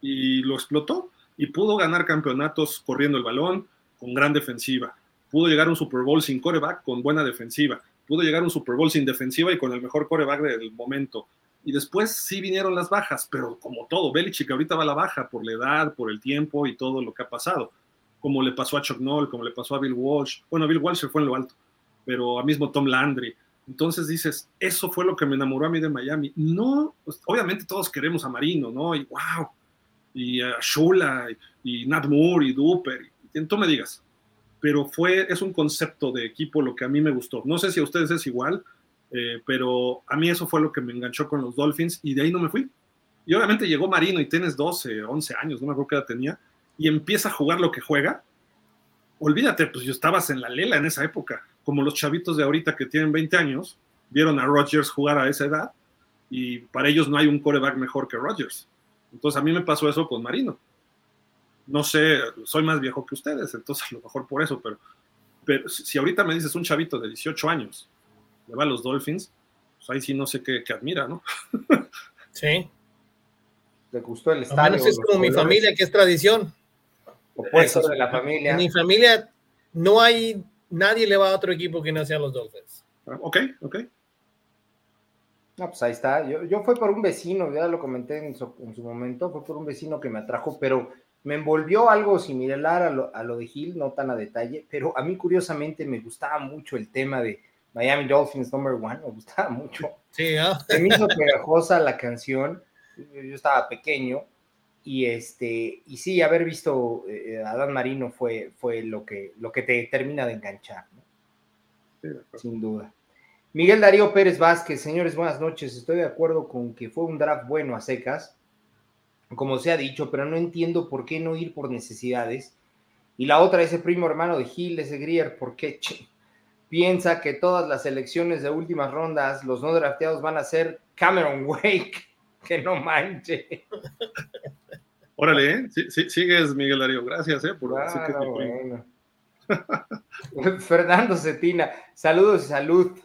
y lo explotó y pudo ganar campeonatos corriendo el balón con gran defensiva. Pudo llegar a un Super Bowl sin coreback con buena defensiva. Pudo llegar a un Super Bowl sin defensiva y con el mejor coreback del momento. Y después sí vinieron las bajas, pero como todo, Belichick ahorita va a la baja por la edad, por el tiempo y todo lo que ha pasado. Como le pasó a Chuck Noll, como le pasó a Bill Walsh. Bueno, Bill Walsh se fue en lo alto, pero a mismo Tom Landry. Entonces dices, eso fue lo que me enamoró a mí de Miami. No, pues, obviamente todos queremos a Marino, ¿no? Y wow, y a Shula y, Nat Moore y Duper, y tú me digas. Pero fue, es un concepto de equipo lo que a mí me gustó. No sé si a ustedes es igual, eh, pero a mí eso fue lo que me enganchó con los Dolphins y de ahí no me fui. Y obviamente llegó Marino y tienes 12, 11 años, no me acuerdo qué edad tenía, y empieza a jugar lo que juega. Olvídate, pues yo estabas en la lela en esa época, como los chavitos de ahorita que tienen 20 años, vieron a Rodgers jugar a esa edad y para ellos no hay un coreback mejor que Rodgers. Entonces a mí me pasó eso con Marino. No sé, soy más viejo que ustedes, entonces a lo mejor por eso, pero, pero si ahorita me dices un chavito de 18 años, le va a los Dolphins, pues ahí sí no sé qué, admira, ¿no? sí. Le gustó el estadio. es como mi familia, que es tradición. Opuesto de la familia. En mi familia no hay, nadie le va a otro equipo que no sea los Dolphins. Ok, ok. No, pues ahí está. Yo, yo fue por un vecino, ya lo comenté en su, momento, fue por un vecino que me atrajo, pero me envolvió algo similar a lo, a lo de Hill, no tan a detalle, pero a mí curiosamente me gustaba mucho el tema de Miami Dolphins Number One, me gustaba mucho. Sí, ¿ah? Se me hizo pegajosa la canción, yo estaba pequeño, y este, y sí, haber visto eh, a Dan Marino fue, fue lo, que, lo que te termina de enganchar, ¿no? sin duda. Miguel Darío Pérez Vázquez, señores, buenas noches. Estoy de acuerdo con que fue un draft bueno a secas, como se ha dicho, pero no entiendo por qué no ir por necesidades. Y la otra, ese primo hermano de Gil, ese Grier, ¿por qué piensa que todas las elecciones de últimas rondas, los no drafteados van a ser Cameron Wake? Que no manche. Órale, ¿eh? Sí, sigues, Miguel Darío. Gracias, ¿eh? Por bueno. Fernando Cetina, saludos y salud,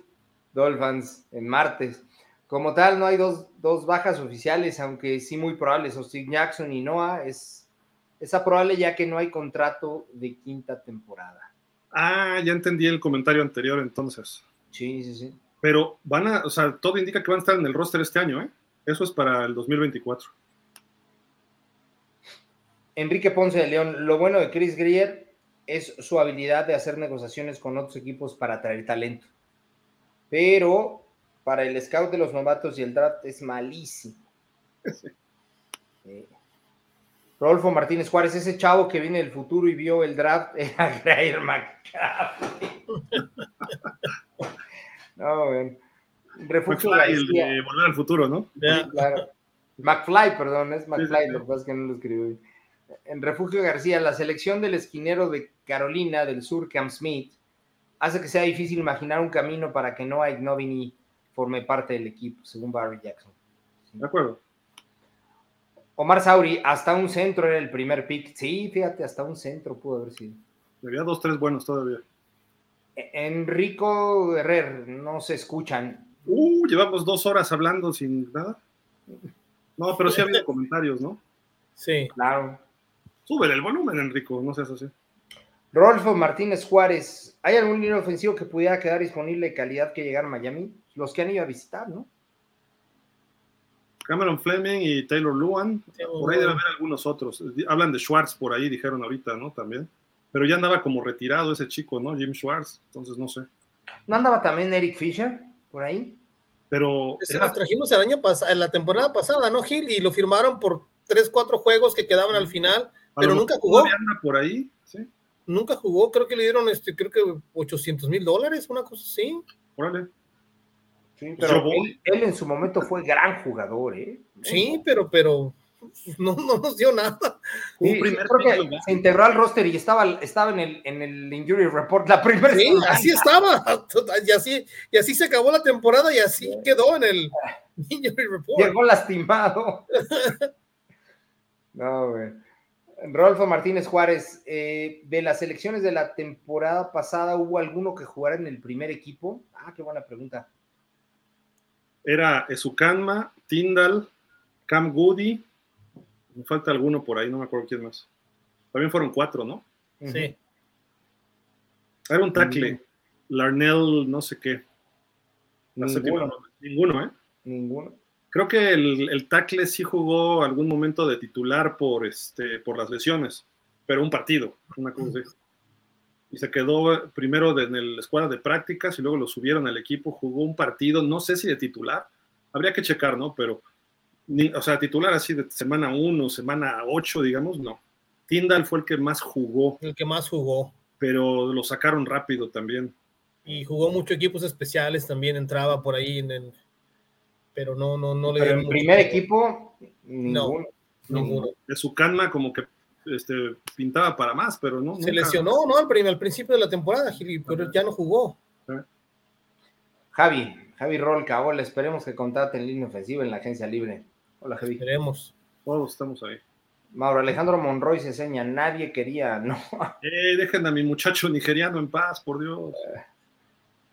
Dolphins, en martes. Como tal, no hay dos, bajas oficiales, aunque sí muy probables. Austin Jackson y Noah es, es probable ya que no hay contrato de quinta temporada. Ah, ya entendí el comentario anterior entonces. Sí, sí, sí. Pero van a, o sea, todo indica que van a estar en el roster este año, ¿eh? Eso es para el 2024. Enrique Ponce de León, lo bueno de Chris Greer es su habilidad de hacer negociaciones con otros equipos para traer talento. Pero para el scout de los novatos y el draft es malísimo. Eh, Rodolfo Martínez Juárez, ese chavo que viene del futuro y vio el draft era Grayer McCaffrey. no, ven. Refugio García. El de volver al futuro, ¿no? claro. McFly, perdón, es McFly, lo que pasa es que no lo escribí. En Refugio García, la selección del esquinero de Carolina del Sur, Cam Smith, hace que sea difícil imaginar un camino para que Noah Ignovini forme parte del equipo, según Barry Jackson. De acuerdo. Omar Sauri, hasta un centro era el primer pick. Sí, fíjate, hasta un centro pudo haber sido. Había dos, tres buenos todavía. E-, Enrico Herrer, no se escuchan. Uh, llevamos dos horas hablando sin nada. No, pero sí ha habido comentarios, ¿no? Sí. Claro. Sube el volumen, Enrico, no seas así. Rolfo Martínez Juárez, ¿hay algún línea ofensivo que pudiera quedar disponible de calidad que llegar a Miami? Los que han ido a visitar, ¿no? Cameron Fleming y Taylor Luan. por ahí debe haber algunos otros. Hablan de Schwartz por ahí, dijeron ahorita, ¿no? También. Pero ya andaba como retirado ese chico, ¿no? Jim Schwartz. Entonces no sé. ¿No andaba también Eric Fisher por ahí? Pero. Se era... trajimos el año pasado, en la temporada pasada, ¿no, Gil? Y lo firmaron por tres, cuatro juegos que quedaban al final, pero nunca jugó. Anda por ahí, sí. Nunca jugó, creo que le dieron, este, creo que 800 mil dólares, una cosa así. Órale. Sí, pero él, en su momento fue gran jugador, ¿eh? Sí, pero, pero no, no nos dio nada. Sí, creo que se integró al roster y estaba, estaba en, el, en el injury report la primera. Sí, así estaba. Y así, y así se acabó la temporada y así quedó en el injury report. Llegó lastimado. no, güey. Rolfo Martínez Juárez, eh, de las elecciones de la temporada pasada, ¿hubo alguno que jugara en el primer equipo? Ah, qué buena pregunta era Esukanma, Tyndall, Cam Goody, me falta alguno por ahí, no me acuerdo quién más. También fueron cuatro, ¿no? Sí. Era un tackle, Larnell, no sé qué. Ninguno. Ninguno, ¿eh? Ninguno. Creo que el, el, tackle sí jugó algún momento de titular por, este, por las lesiones, pero un partido, una cosa así y se quedó primero en la escuadra de prácticas y luego lo subieron al equipo, jugó un partido, no sé si de titular, habría que checar, ¿no? Pero, o sea, titular así de semana 1, semana 8, digamos, no. Tyndall fue el que más jugó. El que más jugó. Pero lo sacaron rápido también. Y jugó muchos equipos especiales también, entraba por ahí en el... Pero no, no, no le Pero en primer equipo, ninguno. No, ninguno. De su canma como que este, pintaba para más, pero no. Se lesionó, ¿no? Al, al, principio de la temporada, pero ya no jugó. Javi, Javi Rolca, hola, esperemos que contrate en línea ofensiva en la agencia libre. Hola, Javi. Esperemos. Todos estamos ahí. Mauro Alejandro Monroy se enseña, nadie quería, no. Eh, dejen a mi muchacho nigeriano en paz, por Dios.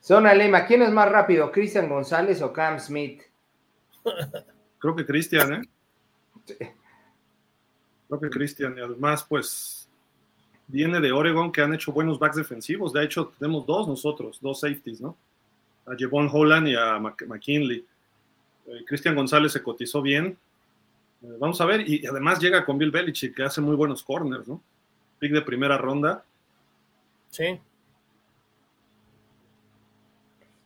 Zona Lema, ¿quién es más rápido, Cristian González o Cam Smith? Creo que Cristian, ¿eh? Sí. Creo que Cristian, y además, pues, viene de Oregon que han hecho buenos backs defensivos. De hecho, tenemos dos nosotros, dos safeties, ¿no? A Jevon Holland y a McKinley. Eh, Cristian González se cotizó bien. Eh, vamos a ver, y además llega con Bill Belichick, que hace muy buenos corners, ¿no? Pick de primera ronda. Sí.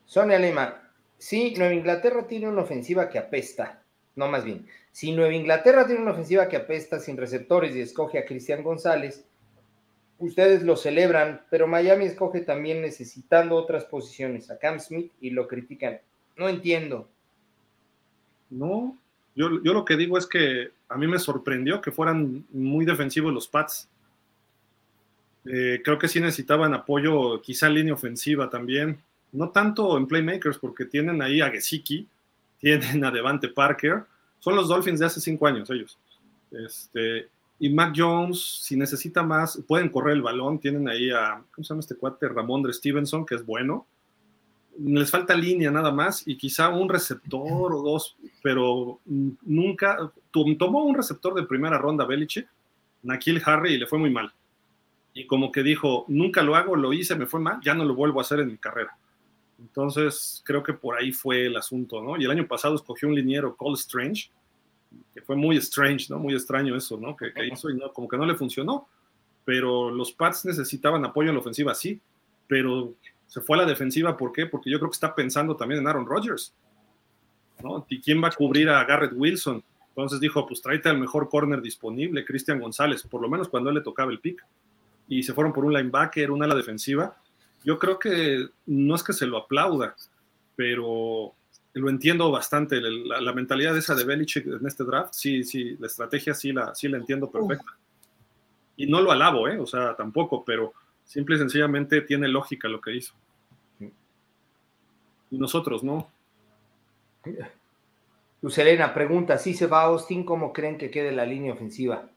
Sonia Lema, sí, Nueva Inglaterra tiene una ofensiva que apesta. No, más bien, si Nueva Inglaterra tiene una ofensiva que apesta sin receptores y escoge a Cristian González, ustedes lo celebran, pero Miami escoge también necesitando otras posiciones a Cam Smith y lo critican. No entiendo. No, yo, lo que digo es que a mí me sorprendió que fueran muy defensivos los Pats. Eh, creo que sí necesitaban apoyo, quizá en línea ofensiva también. No tanto en playmakers, porque tienen ahí a Gesicki, tienen a Devante Parker. Son los Dolphins de hace cinco años ellos. Este, y Mac Jones, si necesita más, pueden correr el balón. Tienen ahí a, ¿cómo se llama este cuate? Ramondre Stevenson, que es bueno les falta línea nada más y quizá un receptor o dos, pero nunca tomó un receptor de primera ronda Belichick, Nakil Harry, y le fue muy mal. Y como que dijo, nunca lo hago, lo hice, me fue mal, ya no lo vuelvo a hacer en mi carrera. Entonces, creo que por ahí fue el asunto, ¿no? Y el año pasado escogió un liniero, Cole Strange, que fue muy strange, ¿no? Muy extraño eso, ¿no? Que, hizo y no, como que no le funcionó. Pero los Pats necesitaban apoyo en la ofensiva, sí, pero se fue a la defensiva, ¿por qué? Porque yo creo que está pensando también en Aaron Rodgers, ¿no? ¿Y quién va a cubrir a Garrett Wilson? Entonces dijo, pues tráete al mejor corner disponible, Cristian González, por lo menos cuando él le tocaba el pick. Y se fueron por un linebacker, una ala defensiva. Yo creo que no es que se lo aplauda, pero lo entiendo bastante. La, mentalidad esa de Belichick en este draft, sí, sí, la estrategia sí la, sí la entiendo perfecta. Y no lo alabo, ¿eh? O sea, tampoco, pero Simple y sencillamente tiene lógica lo que hizo. Y nosotros, ¿no? Luz Elena pregunta, si se va a Austin, ¿cómo creen que quede la línea ofensiva?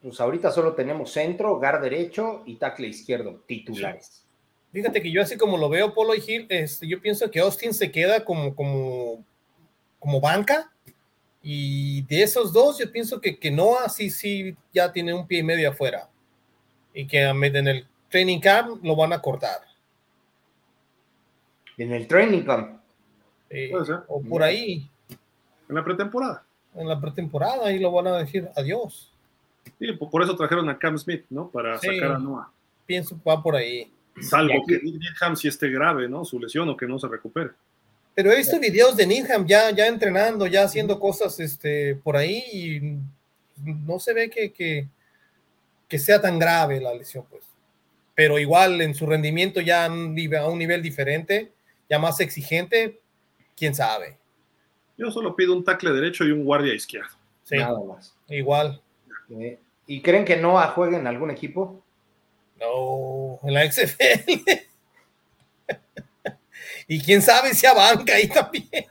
Pues ahorita solo tenemos centro, gar derecho y tackle izquierdo, titulares. Fíjate que yo así como lo veo, Polo y Gil, este, yo pienso que Austin se queda como, como, como banca y de esos dos, yo pienso que, que Noah sí, sí, ya tiene un pie y medio afuera. Y que en el training camp lo van a cortar. En el training camp. o por ahí. En la pretemporada. En la pretemporada, y lo van a decir adiós. Sí, por eso trajeron a Cam Smith, ¿no? Para sacar a Noah. Pienso va por ahí. Salvo que Cam si esté grave, ¿no? Su lesión o que no se recupere. Pero he visto videos de Needham ya, ya entrenando, ya haciendo cosas este, por ahí y no se ve que, que, que sea tan grave la lesión, pues. Pero igual en su rendimiento ya a un nivel diferente, ya más exigente, quién sabe. Yo solo pido un tackle derecho y un guardia izquierdo. Sí, Nada más. Igual. Eh, ¿Y creen que Noah juegue en algún equipo? No, en la XFL. Y quién sabe si banca ahí también.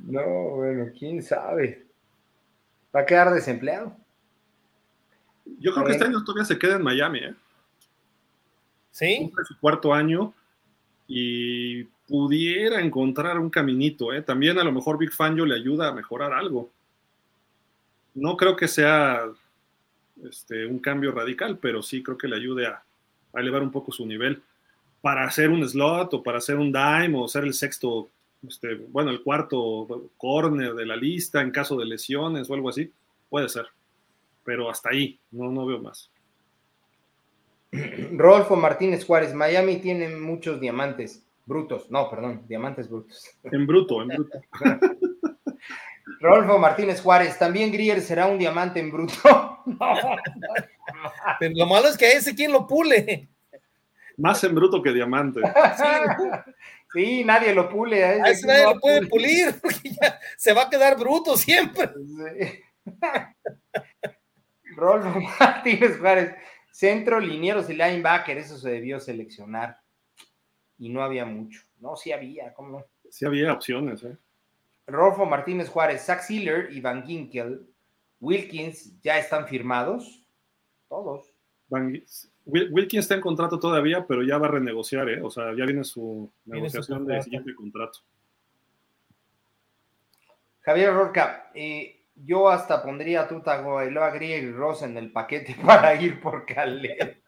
No, bueno, quién sabe. Va a quedar desempleado. Yo creo que este año todavía se queda en Miami, ¿eh? Sí. su cuarto año y pudiera encontrar un caminito, ¿eh? También a lo mejor Big Fangio le ayuda a mejorar algo. No creo que sea este, un cambio radical, pero sí creo que le ayude a elevar un poco su nivel para hacer un slot o para hacer un dime o ser el sexto, este, bueno, el cuarto corner de la lista en caso de lesiones o algo así, puede ser. Pero hasta ahí, no, no veo más. Rolfo Martínez Juárez, Miami tiene muchos diamantes brutos, no, perdón, diamantes brutos. En bruto, en bruto. Rolfo Martínez Juárez, también Grier será un diamante en bruto. Pero lo malo es que ese quien lo pule. Más en bruto que diamante. Sí, nadie lo pule. A ese, nadie lo puede pulir, porque ya se va a quedar bruto siempre. Rolfo Martínez Juárez, centro, linieros y linebacker, eso se debió seleccionar. Y no había mucho. No, sí había, ¿cómo no? Sí había opciones, ¿eh? Rolfo Martínez Juárez, Zach Sealer y Van Ginkel, Wilkins ya están firmados. Todos. Van, Wilkins está en contrato todavía, pero ya va a renegociar, ¿eh? O sea, ya viene su negociación de siguiente contrato. Javier Rorca, eh, yo hasta pondría a Tuta Goeloa Grieg y Ross en el paquete para ir por Caleb.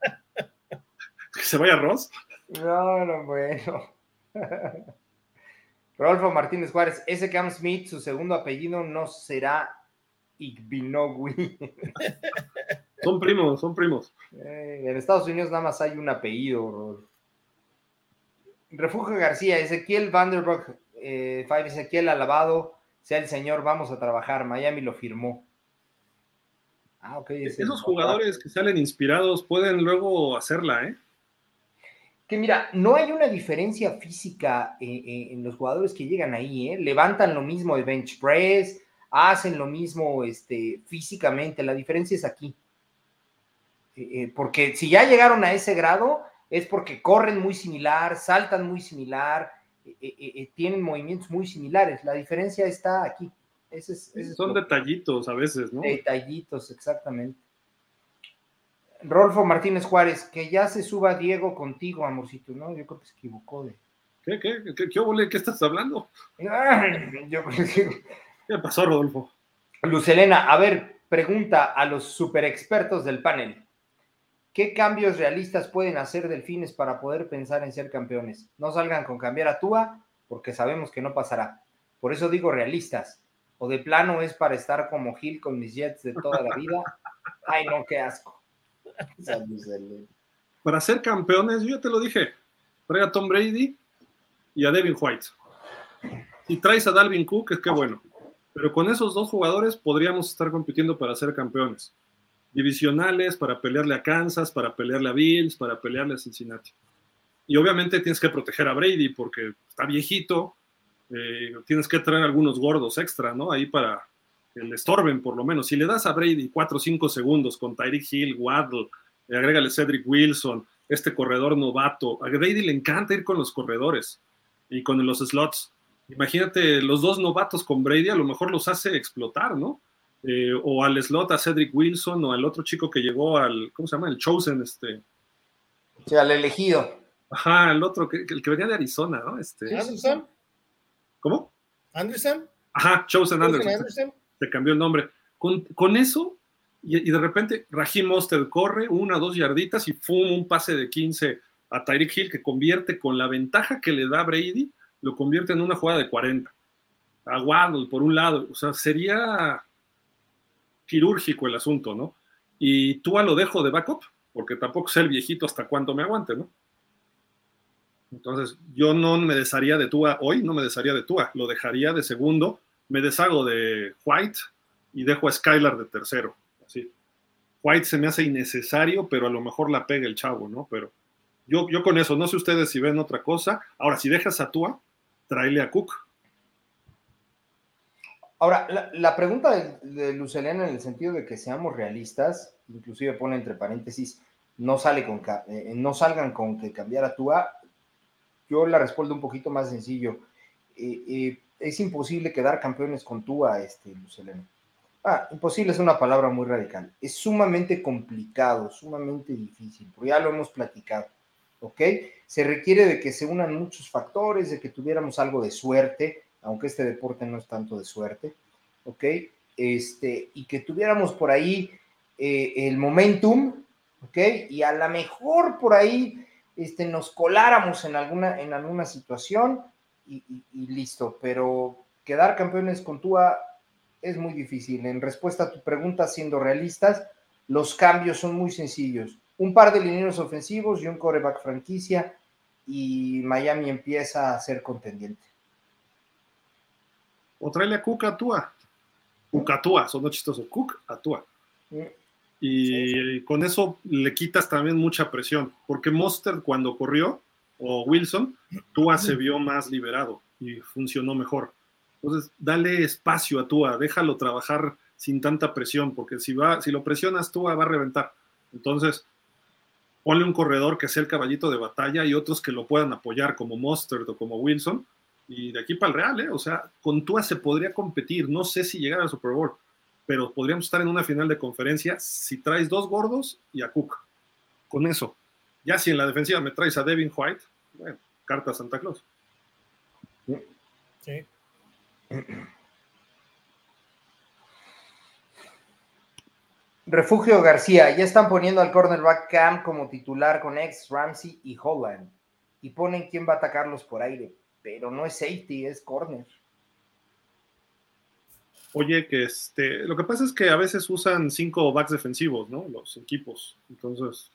¿Que se vaya Ross? No, no, bueno. Rodolfo Martínez Juárez, ese Cam Smith, su segundo apellido no será Igbinogui. Son primos, son primos. Eh, en Estados Unidos nada más hay un apellido, Refugio García, Ezequiel Vanderbroek, eh, Five Ezequiel alabado, sea el señor, vamos a trabajar. Miami lo firmó. Ah, ok. Esos jugadores que salen inspirados pueden luego hacerla, ¿eh? Que mira, no hay una diferencia física eh, eh, en los jugadores que llegan ahí, ¿eh? Levantan lo mismo de bench press, hacen lo mismo este, físicamente. La diferencia es aquí. Eh, porque si ya llegaron a ese grado, es porque corren muy similar, saltan muy similar, tienen movimientos muy similares. La diferencia está aquí. Son detallitos a veces, ¿no? Detallitos, exactamente. Rolfo Martínez Juárez, que ya se suba Diego contigo, amorcito, ¿no? Yo creo que se equivocó de. ¿Qué, qué, qué, qué, estás hablando? ¿Qué pasó, Rodolfo? Lucelena, a ver, pregunta a los super expertos del panel. ¿Qué cambios realistas pueden hacer Delfines para poder pensar en ser campeones? No salgan con cambiar a Tua, porque sabemos que no pasará. Por eso digo realistas o de plano es para estar como Gil con mis Jets de toda la vida. Ay, no, qué asco. Para ser campeones, yo ya te lo dije, trae a Tom Brady y a Devin White. Si traes a Dalvin Cook, es que bueno. Pero con esos dos jugadores podríamos estar compitiendo para ser campeones. Divisionales, para pelearle a Kansas, para pelearle a Bills, para pelearle a Cincinnati. Y obviamente tienes que proteger a Brady porque está viejito, eh, tienes que traer algunos gordos extra, ¿no? Ahí para que le estorben, por lo menos. Si le das a Brady 4 o 5 segundos con Tyreek Hill, Waddle, eh, agrégale Cedric Wilson, este corredor novato. A Brady le encanta ir con los corredores y con los slots. Imagínate los dos novatos con Brady, a lo mejor los hace explotar, ¿no? Eh, o al slot a Cedric Wilson o al otro chico que llegó al, ¿cómo se llama? El Chosen, este. Sí, al elegido. Ajá, el otro, que, el que venía de Arizona, ¿no? Este, ¿Cómo? Anderson. Ajá, Chosen Anderson. Se, cambió el nombre. Con, eso, y, de repente Raheem Mostert corre una, dos yarditas y ¡fum! un pase de 15 a Tyreek Hill que convierte con la ventaja que le da Brady, lo convierte en una jugada de 40. A Waddle, por un lado. O sea, sería quirúrgico el asunto, ¿no? Y tú lo dejo de backup, porque tampoco sé el viejito hasta cuánto me aguante, ¿no? Entonces, yo no me desharía de Tua hoy, no me desharía de Tua, lo dejaría de segundo, me deshago de White y dejo a Skylar de tercero. Así. White se me hace innecesario, pero a lo mejor la pega el chavo, ¿no? Pero yo, yo con eso, no sé ustedes si ven otra cosa. Ahora, si dejas a Tua, tráele a Cook. Ahora, la, pregunta de, de Lucelena en el sentido de que seamos realistas, inclusive pone entre paréntesis, no, sale con, eh, no salgan con que cambiar a Tua, yo la respondo un poquito más sencillo. Eh, eh, es imposible quedar campeones con Tua, este, Luceleno. Ah, imposible es una palabra muy radical. Es sumamente complicado, sumamente difícil, porque ya lo hemos platicado, ¿ok? Se requiere de que se unan muchos factores, de que tuviéramos algo de suerte, aunque este deporte no es tanto de suerte, ¿ok? Este, y que tuviéramos por ahí eh, el momentum, ¿ok? Y a lo mejor por ahí este, nos coláramos en alguna, en alguna situación y, listo, pero quedar campeones con Tua es muy difícil. En respuesta a tu pregunta, siendo realistas, los cambios son muy sencillos. Un par de lineros ofensivos y un coreback franquicia y Miami empieza a ser contendiente. O tráele a Cook a Tua. Cook a Tua, son chistosos. Cook a Tua. Y con eso le quitas también mucha presión, porque Monster cuando corrió, o Wilson, Tua se vio más liberado y funcionó mejor. Entonces, dale espacio a Tua, déjalo trabajar sin tanta presión, porque si, va, si lo presionas, Tua va a reventar. Entonces, ponle un corredor que sea el caballito de batalla y otros que lo puedan apoyar, como Mustard o como Wilson, y de aquí para el Real, ¿eh? O sea, con Tua se podría competir, no sé si llegar al Super Bowl, pero podríamos estar en una final de conferencia si traes dos gordos y a Cook. Con eso. Ya si en la defensiva me traes a Devin White, bueno, carta Santa Claus. Sí. Refugio García, ya están poniendo al cornerback Cam como titular con ex Ramsey y Holland. Y ponen quién va a atacarlos por aire. Pero no es safety, es corner. Oye, que este, lo que pasa es que a veces usan cinco backs defensivos, ¿no? Los equipos. Entonces.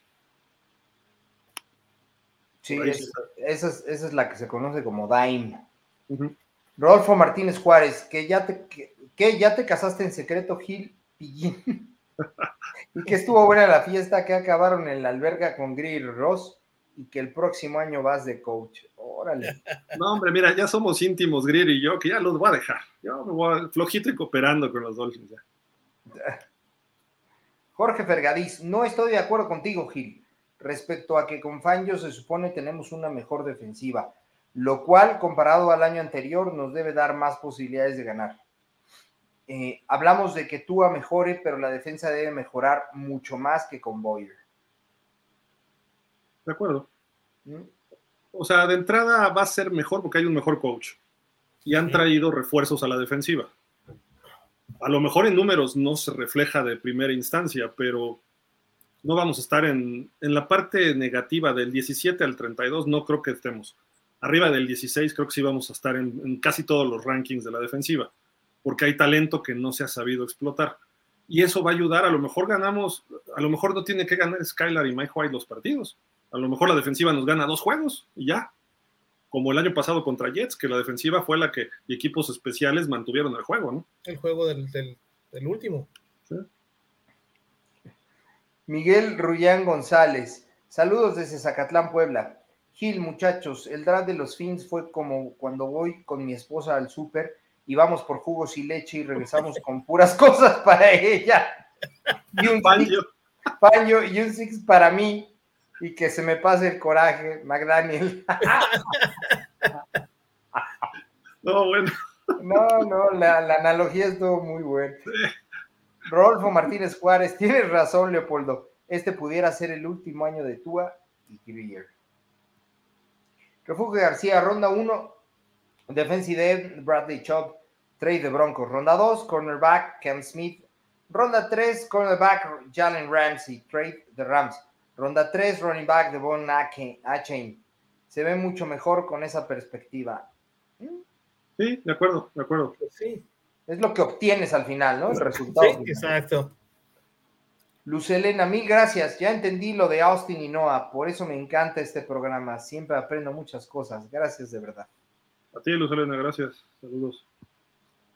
Sí, esa, es, la que se conoce como Dime. Rodolfo Martínez Juárez, que ya te, que, ya te casaste en secreto, Gil Pillín. y que estuvo buena la fiesta, que acabaron en la alberga con Grill Ross y que el próximo año vas de coach. Órale. No, hombre, mira, ya somos íntimos, Grill y yo, que ya los voy a dejar. Yo me voy flojito y cooperando con los Dolphins. Jorge Fergadís, no estoy de acuerdo contigo, Gil, respecto a que con Fangio se supone tenemos una mejor defensiva, lo cual comparado al año anterior nos debe dar más posibilidades de ganar. Eh, hablamos de que Tua mejore, pero la defensa debe mejorar mucho más que con Boyer. De acuerdo. O sea, de entrada va a ser mejor porque hay un mejor coach y han traído refuerzos a la defensiva. A lo mejor en números no se refleja de primera instancia, pero no vamos a estar en, la parte negativa del 17 al 32, no creo que estemos. Arriba del 16 creo que sí vamos a estar en, en casi todos los rankings de la defensiva, porque hay talento que no se ha sabido explotar. Y eso va a ayudar, a lo mejor ganamos, a lo mejor no tiene que ganar Skylar y Mike White los partidos, a lo mejor la defensiva nos gana dos juegos y ya. Como el año pasado contra Jets, que la defensiva fue la que y equipos especiales mantuvieron el juego, ¿no? El juego del, último. Miguel Rullán González. Saludos desde Zacatlán, Puebla. Gil, muchachos, el draft de los Fins fue como cuando voy con mi esposa al súper y vamos por jugos y leche y regresamos con puras cosas para ella. Y un paño. paño y un six para mí y que se me pase el coraje, McDaniel. no, bueno. No, no, la, analogía estuvo muy buena. Rodolfo Martínez Juárez, tienes razón, Leopoldo. Este pudiera ser el último año de Tua y Greer. Refugio García, ronda 1, defensive Bradley Chubb, trade de Broncos. Ronda 2, cornerback Cam Smith. Ronda 3, cornerback Jalen Ramsey, trade de Rams. Ronda 3, running back de Von Achain. Se ve mucho mejor con esa perspectiva. Sí, de acuerdo, de acuerdo. Pues sí. Es lo que obtienes al final, ¿no? El resultado. Sí, exacto. Lucelena, mil gracias. Ya entendí lo de Austin y Noah. Por eso me encanta este programa. Siempre aprendo muchas cosas. Gracias de verdad. A ti, Lucelena, gracias. Saludos.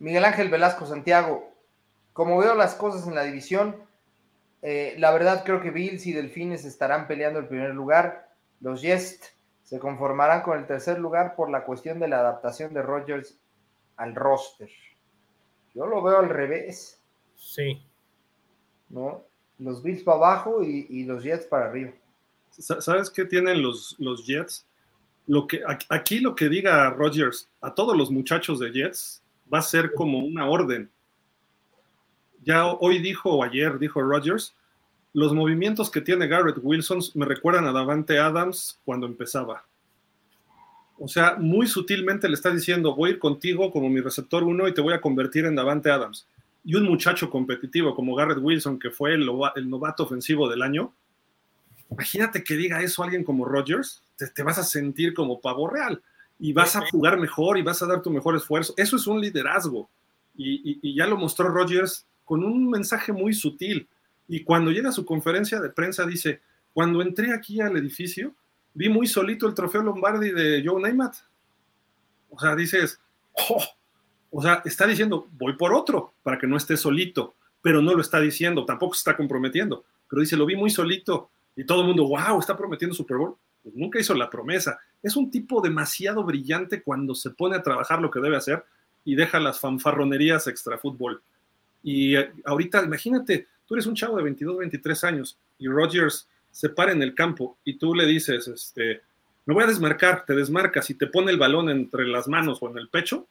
Miguel Ángel Velasco Santiago. Como veo las cosas en la división, eh, la verdad creo que Bills y Delfines estarán peleando el primer lugar. Los Jets se conformarán con el tercer lugar por la cuestión de la adaptación de Rodgers al roster. Yo lo veo al revés. Sí. ¿No? Los Bills para abajo y, los Jets para arriba. ¿Sabes qué tienen los, los Jets? Lo que, aquí lo que diga Rodgers a todos los muchachos de Jets va a ser como una orden ya hoy dijo o ayer dijo Rogers, los movimientos que tiene Garrett Wilson me recuerdan a Davante Adams cuando empezaba. O sea, muy sutilmente le está diciendo, voy a ir contigo como mi receptor uno y te voy a convertir en Davante Adams. Y un muchacho competitivo como Garrett Wilson, que fue el, novato ofensivo del año, imagínate que diga eso alguien como Rogers, te, vas a sentir como pavo real y vas a jugar mejor y vas a dar tu mejor esfuerzo. Eso es un liderazgo. y ya lo mostró Rogers con un mensaje muy sutil. Y cuando llega a su conferencia de prensa dice, cuando entré aquí al edificio, vi muy solito el trofeo Lombardi de Joe Namath. O sea, dices, oh", o sea, está diciendo, voy por otro, para que no esté solito, pero no lo está diciendo, tampoco se está comprometiendo, pero dice, lo vi muy solito, y todo el mundo, wow, está prometiendo Super Bowl. Pues nunca hizo la promesa. Es un tipo demasiado brillante cuando se pone a trabajar lo que debe hacer y deja las fanfarronerías extra fútbol. Y ahorita, imagínate, tú eres un chavo de 22, 23 años y Rogers se para en el campo y tú le dices, este, me voy a desmarcar, te desmarcas y te pone el balón entre las manos o en el pecho,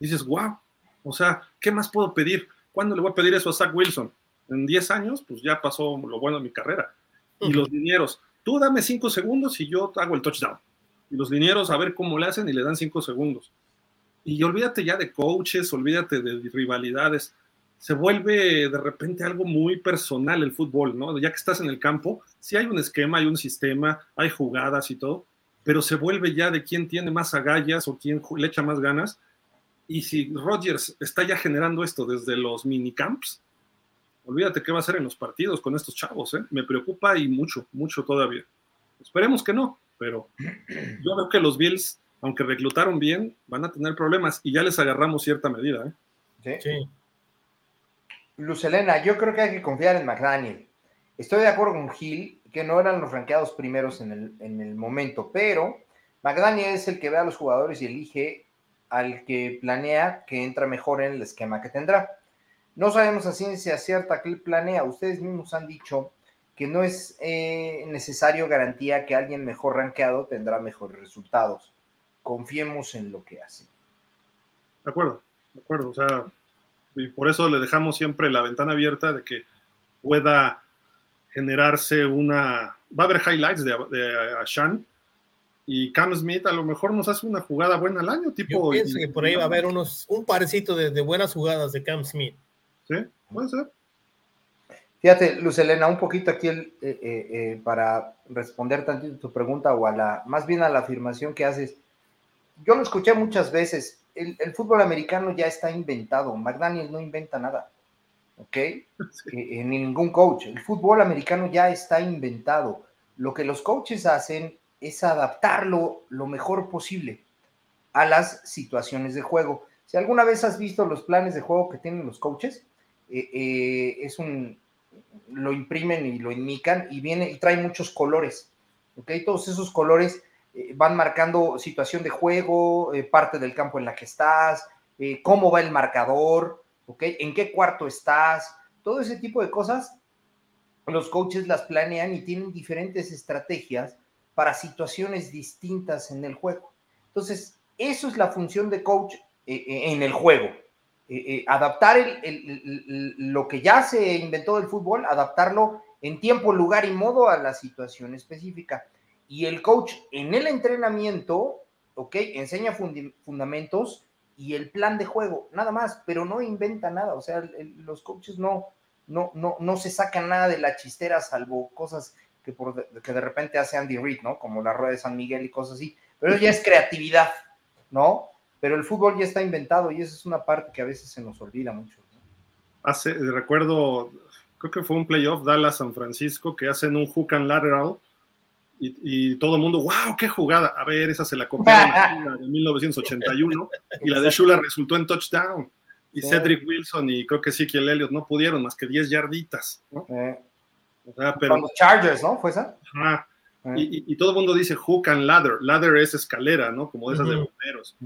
dices, wow, o sea, ¿qué más puedo pedir? ¿Cuándo le voy a pedir eso a Zach Wilson? En 10 años, pues ya pasó lo bueno de mi carrera. Y los linieros, tú dame 5 segundos y yo hago el touchdown. Y los linieros a ver cómo le hacen y le dan 5 segundos. Y olvídate ya de coaches, olvídate de rivalidades. Se vuelve de repente algo muy personal el fútbol, ¿no? Ya que estás en el campo, sí hay un esquema, hay un sistema, hay jugadas y todo, pero se vuelve ya de quién tiene más agallas o quién le echa más ganas. Y si Rodgers está ya generando esto desde los minicamps, olvídate qué va a hacer en los partidos con estos chavos. ¿eh? Me preocupa y mucho, mucho todavía. Esperemos que no, pero yo veo que los Bills, aunque reclutaron bien, van a tener problemas y ya les agarramos cierta medida. ¿eh? Sí. sí. Luz Elena, yo creo que hay que confiar en McDaniel. Estoy de acuerdo con Gil, que no eran los ranqueados primeros en el, en el momento, pero McDaniel es el que ve a los jugadores y elige al que planea que entra mejor en el esquema que tendrá. No sabemos a ciencia cierta que él planea. Ustedes mismos han dicho que no es eh, necesario garantía que alguien mejor rankeado tendrá mejores resultados. Confiemos en lo que hace. De acuerdo, de acuerdo. O sea, y por eso le dejamos siempre la ventana abierta de que pueda generarse una... Va a haber highlights de, de Ashan y Cam Smith a lo mejor nos hace una jugada buena al año, tipo... Yo pienso que por ahí va a haber unos, un parecito de, de buenas jugadas de Cam Smith. Sí, puede ser. Fíjate, Luz Elena, un poquito aquí el, eh, eh, eh, para responder tantito tu pregunta o a la, más bien a la afirmación que haces. Yo lo escuché muchas veces. El, fútbol americano ya está inventado. McDaniel no inventa nada. ¿Ok? ni ningún coach. El fútbol americano ya está inventado. Lo que los coaches hacen es adaptarlo lo mejor posible a las situaciones de juego. Si alguna vez has visto los planes de juego que tienen los coaches, es un lo imprimen y lo indican y viene y trae muchos colores. ¿ok? Todos esos colores eh, van marcando situación de juego, eh, parte del campo en la que estás, eh, cómo va el marcador, ¿ok? En qué cuarto estás, todo ese tipo de cosas. Los coaches las planean y tienen diferentes estrategias para situaciones distintas en el juego. Entonces, eso es la función de coach en el juego. Eh, eh, adaptar lo que ya se inventó del fútbol, adaptarlo en tiempo, lugar y modo a la situación específica. Y el coach en el entrenamiento, ok, enseña fundamentos y el plan de juego, nada más, pero no inventa nada. O sea, los coaches no, no, no, no se sacan nada de la chistera, salvo cosas que, por, que de repente hace Andy Reid, ¿no? Como la rueda de San Miguel y cosas así. Pero ya es creatividad, ¿no? pero el fútbol ya está inventado y esa es una parte que a veces se nos olvida mucho. Hace, recuerdo, creo que fue un playoff Dallas-San Francisco que hacen un hook and lateral y, todo el mundo, wow, qué jugada. A ver, esa se la copiaron de 1981 y la de Shula resultó en touchdown. Y Cedric Wilson y creo que sí que el Elliot no pudieron más que 10 yarditas. ¿no? pero, los Chargers, ¿no? ¿Fue esa? Ajá. Y, todo el mundo dice hook and ladder. Ladder es escalera, ¿no? Como de esas de bomberos.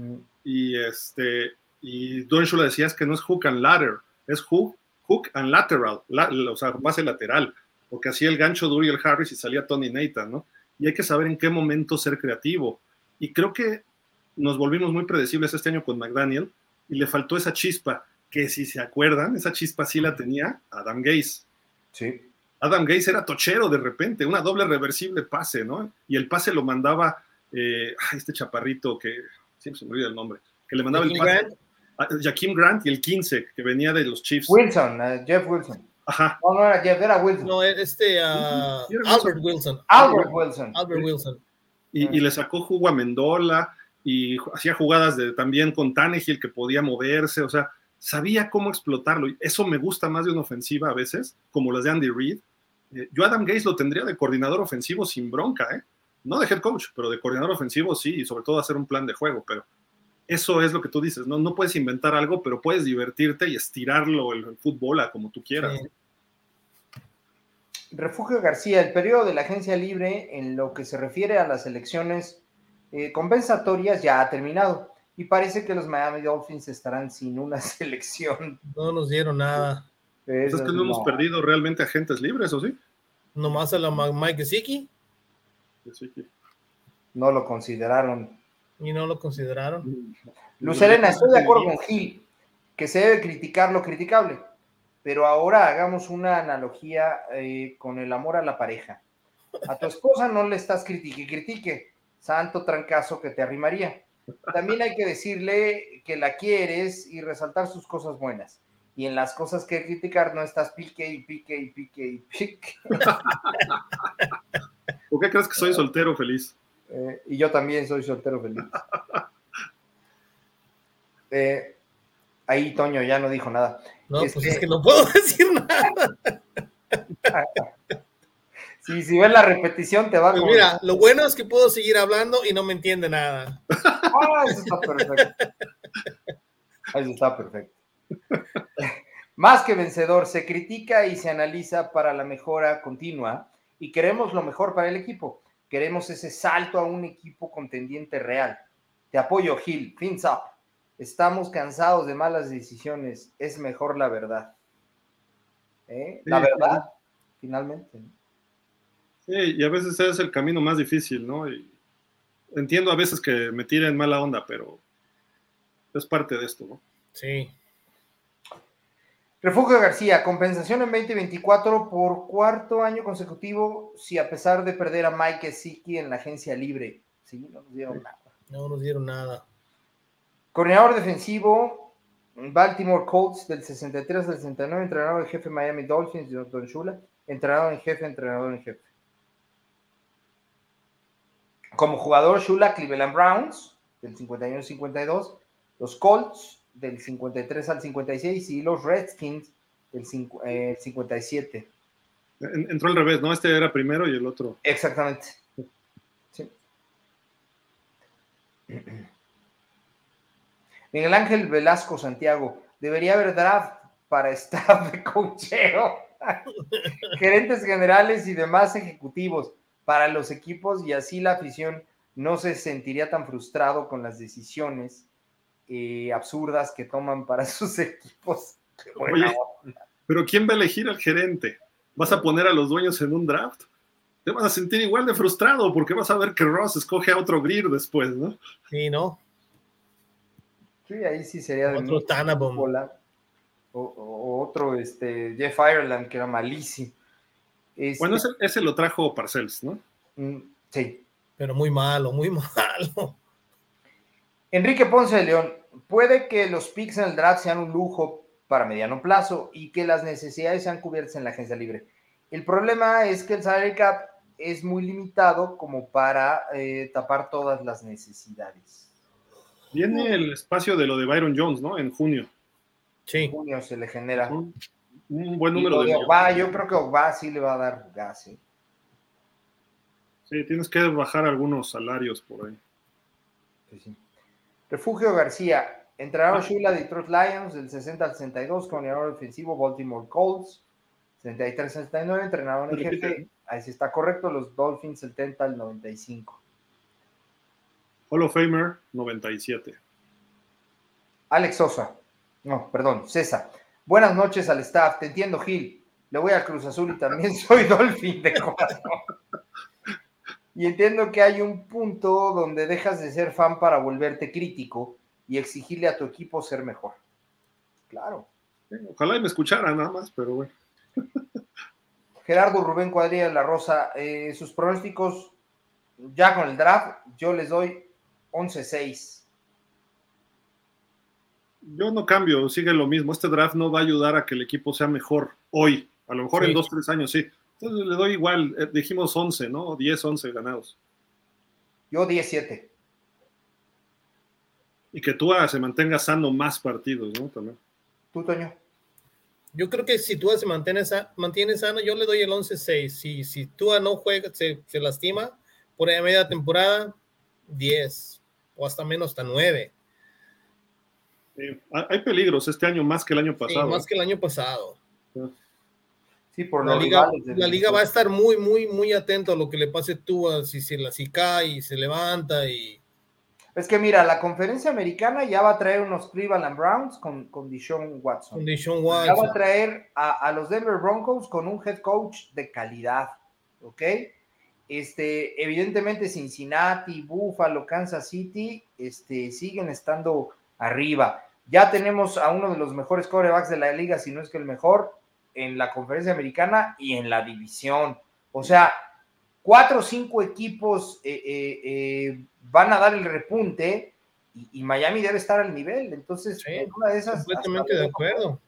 Y este, y Don Shula decía es que no es hook and ladder, es hook, hook and lateral, o sea, base lateral, porque hacía el gancho Duriel Harris y salía Tony Nathan, ¿no? Y hay que saber en qué momento ser creativo. Y creo que nos volvimos muy predecibles este año con McDaniel y le faltó esa chispa, que si se acuerdan, esa chispa sí la tenía Adam Gaze. Sí. Adam Gaze era tochero de repente, una doble reversible pase, ¿no? Y el pase lo mandaba eh, este chaparrito que siempre se me olvida el nombre, que le mandaba el pase. Grant. A Jaquim Grant y el 15, que venía de los Chiefs. Wilson, uh, Jeff Wilson. Ajá. No, no era Jeff, era Wilson. No, este uh, Albert Wilson. Albert Wilson. Albert Wilson. Y, y, le sacó jugo a Mendola y hacía jugadas de, también con Tannehill que podía moverse, o sea, sabía cómo explotarlo. Eso me gusta más de una ofensiva a veces, como las de Andy Reid, eh, yo Adam Gates lo tendría de coordinador ofensivo sin bronca, ¿eh? No de head coach, pero de coordinador ofensivo sí, y sobre todo hacer un plan de juego, pero eso es lo que tú dices, no, no puedes inventar algo, pero puedes divertirte y estirarlo el, fútbol a como tú quieras. Refugio García, el periodo de la agencia libre en lo que se refiere a las elecciones eh, compensatorias ya ha terminado y parece que los Miami Dolphins estarán sin una selección. No nos dieron nada. Pues es que no, hemos perdido realmente agentes libres, ¿o sí? Nomás a la Mike Gesicki. No lo consideraron. Y no lo consideraron. Luz estoy de acuerdo con Gil, que se debe criticar lo criticable, pero ahora hagamos una analogía eh, con el amor a la pareja. A tu esposa no le estás critique, critique, santo trancazo que te arrimaría. También hay que decirle que la quieres y resaltar sus cosas buenas y en las cosas que criticar no estás pique y pique y pique y pique. ¿Por qué crees que soy soltero feliz? Eh, y yo también soy soltero feliz. Eh, ahí Toño ya no dijo nada. No, pues es que no puedo decir nada. si, si ves la repetición te va pues Mira, lo bueno es que puedo seguir hablando y no me entiende nada. Ah, eso está perfecto. Eso está perfecto. Más que vencedor, se critica y se analiza para la mejora continua y queremos lo mejor para el equipo. Queremos ese salto a un equipo contendiente real. Te apoyo, Gil. Fins up. Estamos cansados de malas decisiones. Es mejor la verdad. ¿Eh? La verdad, finalmente. Sí, y a veces es el camino más difícil, ¿no? Y entiendo a veces que me tiren mala onda, pero es parte de esto, ¿no? Sí. Refugio García, compensación en 2024 por cuarto año consecutivo, si a pesar de perder a Mike Siki en la agencia libre. Sí, no nos dieron nada. No nos dieron nada. Coordinador defensivo, Baltimore Colts del 63 al 69, entrenador en jefe Miami Dolphins, Don Shula, entrenador en jefe, entrenador en jefe. Como jugador, Shula, Cleveland Browns, del 51 al 52, los Colts, del 53 al 56, y los Redskins, del 57. Eh, entró al revés, ¿no? Este era primero y el otro. Exactamente. Sí. Miguel Ángel Velasco Santiago, debería haber draft para estar de cocheo. Gerentes generales y demás ejecutivos para los equipos y así la afición no se sentiría tan frustrado con las decisiones eh, absurdas que toman para sus equipos. pero ¿quién va a elegir al gerente? ¿Vas a poner a los dueños en un draft? Te vas a sentir igual de frustrado porque vas a ver que Ross escoge a otro Greer después, ¿no? Sí, ¿no? Sí, ahí sí sería de otro o, o, otro este, Jeff Ireland, que era malísimo. Este bueno, ese, lo trajo Parcells, ¿no? Mm, sí. Pero muy malo, muy malo. Enrique Ponce de León, puede que los picks en el draft sean un lujo para mediano plazo y que las necesidades sean cubiertas en la agencia libre. El problema es que el salary cap es muy limitado como para eh, tapar todas las necesidades. Viene el espacio de lo de Byron Jones, ¿no? En junio. Sí. En junio se le genera. Un, buen número de. yo creo que Ogba sí le va a dar gas. ¿eh? Sí, tienes que bajar algunos salarios por ahí. Refugio García, entrenador Shula Detroit Lions del 60 al 62, coordinador defensivo Baltimore Colts, 63-69, entrenador en jefe, ahí sí está correcto, los Dolphins 70 al 95. Hall of Famer 97. Alex Sosa, no, perdón, César. Buenas noches al staff, te entiendo Gil, le voy a Cruz Azul y también soy Dolphin de corazón. Y entiendo que hay un punto donde dejas de ser fan para volverte crítico y exigirle a tu equipo ser mejor. Claro. Ojalá y me escuchara nada más, pero bueno. Gerardo Rubén Cuadrilla de la Rosa, eh, sus pronósticos ya con el draft, yo les doy 11-6. Yo no cambio, sigue lo mismo. Este draft no va a ayudar a que el equipo sea mejor hoy. A lo mejor en dos, tres años sí. Entonces le doy igual, eh, dijimos 11, ¿no? 10, 11 ganados. Yo 17. Y que tú se mantenga sano más partidos, ¿no? También. ¿Tú, Toño? Yo creo que si Tua se mantiene, mantiene sano, yo le doy el 11-6. Si, si Tua no juega, se, se lastima por ahí media temporada, 10 o hasta menos, hasta 9. hay peligros este año más que el año pasado. más que el año pasado. Sí, por la liga, la liga va a estar muy, muy, muy atento a lo que le pase tú, si se la si cae y se levanta y. Es que mira, la conferencia americana ya va a traer unos Cleveland Browns con, con Deshaun Watson. Con Deshaun Watson. Ya va a traer a, a, los Denver Broncos con un head coach de calidad, ¿ok? Este, evidentemente Cincinnati, Buffalo, Kansas City, este, siguen estando arriba. Ya tenemos a uno de los mejores corebacks de la liga, si no es que el mejor, en la conferencia americana y en la división. O sea, cuatro o cinco equipos eh, eh, eh, van a dar el repunte y, Miami debe estar al nivel. Entonces, una de esas. Completamente de acuerdo.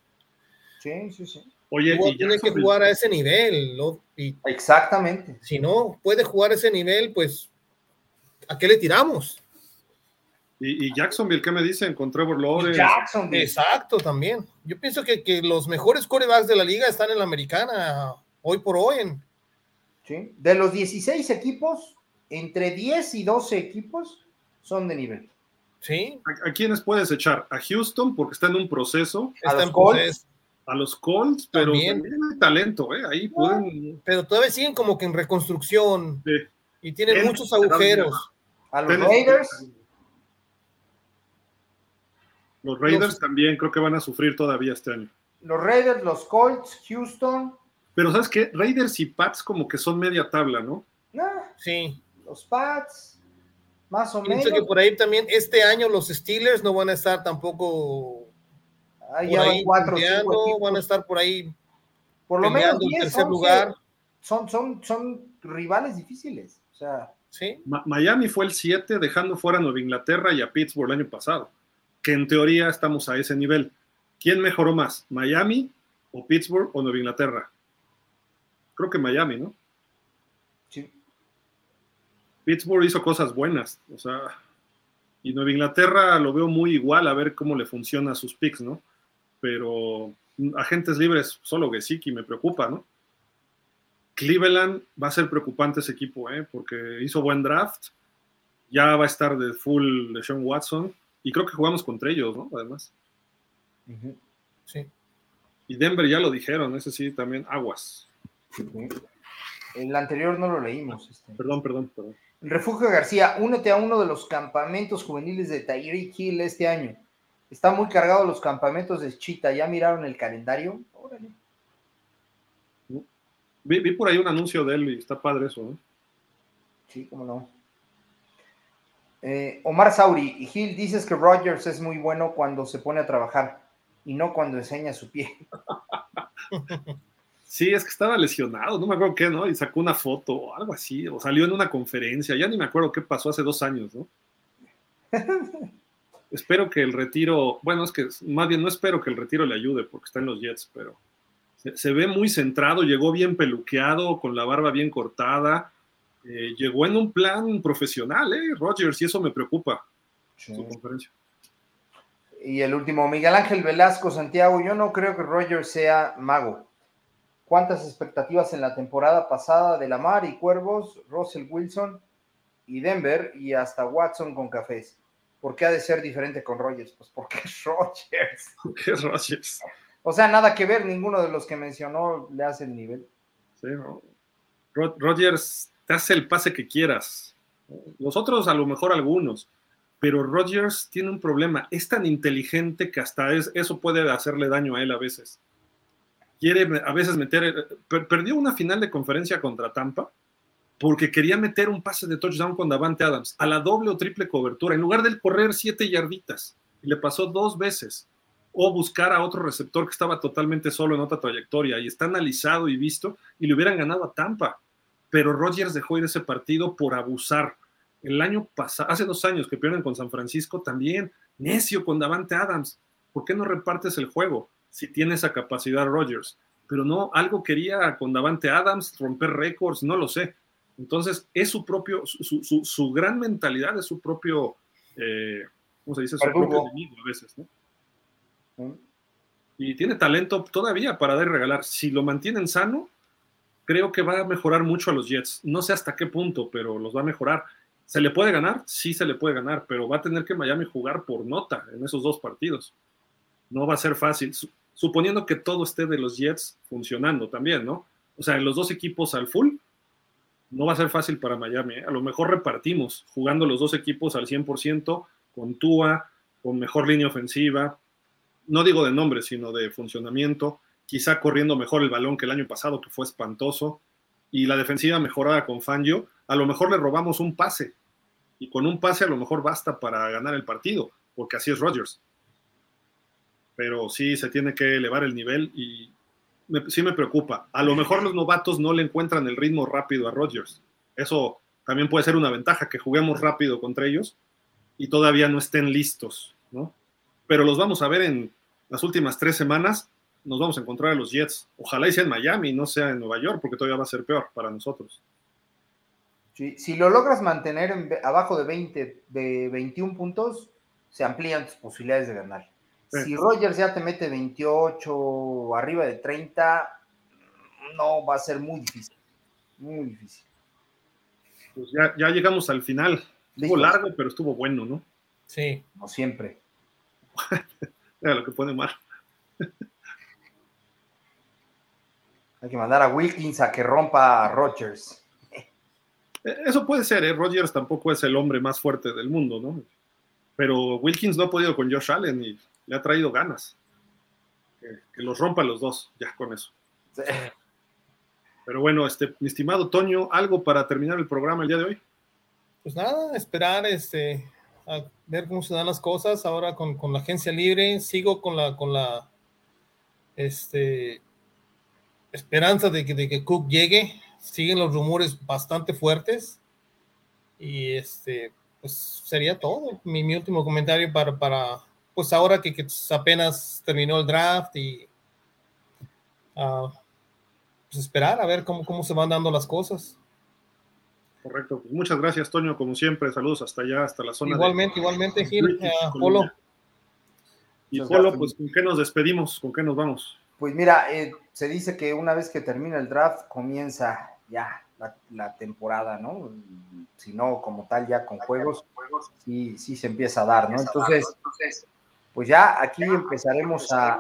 Sí, sí, sí. Oye, tiene que jugar a ese nivel. Exactamente. Si no puede jugar a ese nivel, pues ¿a qué le tiramos? Y, Jacksonville, ¿qué me dicen? Con Trevor Lawrence. Jacksonville. Exacto, también. Yo pienso que, que, los mejores corebacks de la liga están en la americana, hoy por hoy. En... ¿Sí? De los 16 equipos, entre 10 y 12 equipos son de nivel. ¿Sí? ¿A, quiénes puedes echar? A Houston, porque está en un proceso. A los Colts. A los Colts, pero también, hay talento, ¿eh? Ahí pueden. Pero todavía siguen como que en reconstrucción. Sí. Y tienen muchos agujeros. A los Raiders. Los Raiders también creo que van a sufrir todavía este año. Los Raiders, los Colts, Houston. Pero ¿sabes qué? Raiders y Pats como que son media tabla, ¿no? sí. Los Pats, más o Pienso que por ahí también este año los Steelers no van a estar tampoco. Ahí ya van cuatro, van a estar por ahí. Por lo menos en tercer lugar. Son, son, son rivales difíciles. O sea. Sí. Miami fue el 7, dejando fuera a Nueva Inglaterra y a Pittsburgh el año pasado que en teoría estamos a ese nivel. ¿Quién mejoró más? ¿Miami o Pittsburgh o Nueva Inglaterra? Creo que Miami, ¿no? Sí. Pittsburgh hizo cosas buenas, o sea, y Nueva Inglaterra lo veo muy igual a ver cómo le funciona a sus picks, ¿no? Pero agentes libres, solo Gesicki me preocupa, ¿no? Cleveland va a ser preocupante ese equipo, ¿eh? Porque hizo buen draft, ya va a estar de full de Sean Watson, y creo que jugamos contra ellos, ¿no? Además. Sí. Y Denver ya lo dijeron, ese sí, también aguas. El anterior no lo leímos. Este. Perdón, perdón, perdón. Refugio García, únete a uno de los campamentos juveniles de Tyreek Hill este año. Está muy cargado los campamentos de Chita. ¿Ya miraron el calendario? Órale. Vi, vi, por ahí un anuncio de él y está padre eso, ¿no? Sí, cómo no. Eh, Omar Sauri, Gil, dices que Rogers es muy bueno cuando se pone a trabajar y no cuando enseña su pie. Sí, es que estaba lesionado, no me acuerdo qué, ¿no? Y sacó una foto o algo así, o salió en una conferencia, ya ni me acuerdo qué pasó hace dos años, ¿no? espero que el retiro, bueno, es que más bien no espero que el retiro le ayude porque está en los Jets, pero se ve muy centrado, llegó bien peluqueado, con la barba bien cortada, eh, llegó en un plan profesional, ¿eh? Rogers, y eso me preocupa. Su conferencia. Y el último, Miguel Ángel Velasco, Santiago, yo no creo que Rogers sea mago. ¿Cuántas expectativas en la temporada pasada de Lamar y Cuervos, Russell Wilson y Denver y hasta Watson con cafés? ¿Por qué ha de ser diferente con Rogers? Pues porque es Rogers. Porque es Rogers. O sea, nada que ver, ninguno de los que mencionó le hace el nivel. Sí, Rogers hace el pase que quieras. Los otros, a lo mejor algunos, pero Rodgers tiene un problema. Es tan inteligente que hasta eso puede hacerle daño a él a veces. Quiere a veces meter. perdió una final de conferencia contra Tampa porque quería meter un pase de touchdown con Davante Adams a la doble o triple cobertura en lugar de correr siete yarditas. Y le pasó dos veces. O buscar a otro receptor que estaba totalmente solo en otra trayectoria y está analizado y visto y le hubieran ganado a Tampa pero Rodgers dejó ir ese partido por abusar. El año pasado, hace dos años que pierden con San Francisco, también necio con Davante Adams. ¿Por qué no repartes el juego si tiene esa capacidad Rodgers? Pero no, algo quería con Davante Adams, romper récords, no lo sé. Entonces, es su propio, su, gran mentalidad es su propio, eh, ¿cómo se dice? Su propio enemigo a veces, ¿no? Mm. Y tiene talento todavía para dar y regalar. Si lo mantienen sano, creo que va a mejorar mucho a los Jets. No sé hasta qué punto, pero los va a mejorar. ¿Se le puede ganar? Sí se le puede ganar, pero va a tener que Miami jugar por nota en esos dos partidos. No va a ser fácil, suponiendo que todo esté de los Jets funcionando también, ¿no? O sea, en los dos equipos al full, no va a ser fácil para Miami. ¿eh? A lo mejor repartimos jugando los dos equipos al 100%, con Tua, con mejor línea ofensiva. No digo de nombre, sino de funcionamiento quizá corriendo mejor el balón que el año pasado, que fue espantoso, y la defensiva mejorada con Fangio, a lo mejor le robamos un pase, y con un pase a lo mejor basta para ganar el partido, porque así es Rodgers. Pero sí se tiene que elevar el nivel y sí me preocupa. A lo mejor los novatos no le encuentran el ritmo rápido a Rodgers. Eso también puede ser una ventaja, que juguemos rápido contra ellos y todavía no estén listos, ¿no? Pero los vamos a ver en las últimas tres semanas nos vamos a encontrar a los Jets. Ojalá y sea en Miami, no sea en Nueva York, porque todavía va a ser peor para nosotros. si lo logras mantener abajo de 20, de 21 puntos, se amplían tus posibilidades de ganar. Si Rogers ya te mete 28 o arriba de 30, no va a ser muy difícil. Muy difícil. Pues ya, ya llegamos al final. Estuvo largo, pero estuvo bueno, ¿no? Sí. Como siempre. Era lo que pone mal. Hay que mandar a Wilkins a que rompa a Rogers. Eh, eso puede ser, ¿eh? Rogers tampoco es el hombre más fuerte del mundo, ¿no? Pero Wilkins no ha podido con Josh Allen y le ha traído ganas. Que, los rompa los dos, ya con eso. Pero bueno, este, mi estimado Toño, ¿algo para terminar el programa el día de hoy? Pues nada, esperar este, a ver cómo se dan las cosas ahora con, con la agencia libre. Sigo con la, con la este, esperanza de que, de que Cook llegue. Siguen los rumores bastante fuertes. Y este, pues sería todo. Mi, mi último comentario para, para pues ahora que, que apenas terminó el draft y uh, pues esperar a ver cómo, cómo se van dando las cosas. Correcto. Pues muchas gracias, Toño, como siempre. Saludos hasta allá, hasta la zona. Igualmente, igualmente, Gil, eh, Polo. Y Polo, pues, ¿con qué nos despedimos? ¿Con qué nos vamos? Pues mira, eh, se dice que una vez que termina el draft, comienza ya la, temporada, ¿no? Si no, como tal, ya con juegos, sí, sí se empieza a dar, ¿no? Entonces, pues ya aquí empezaremos a,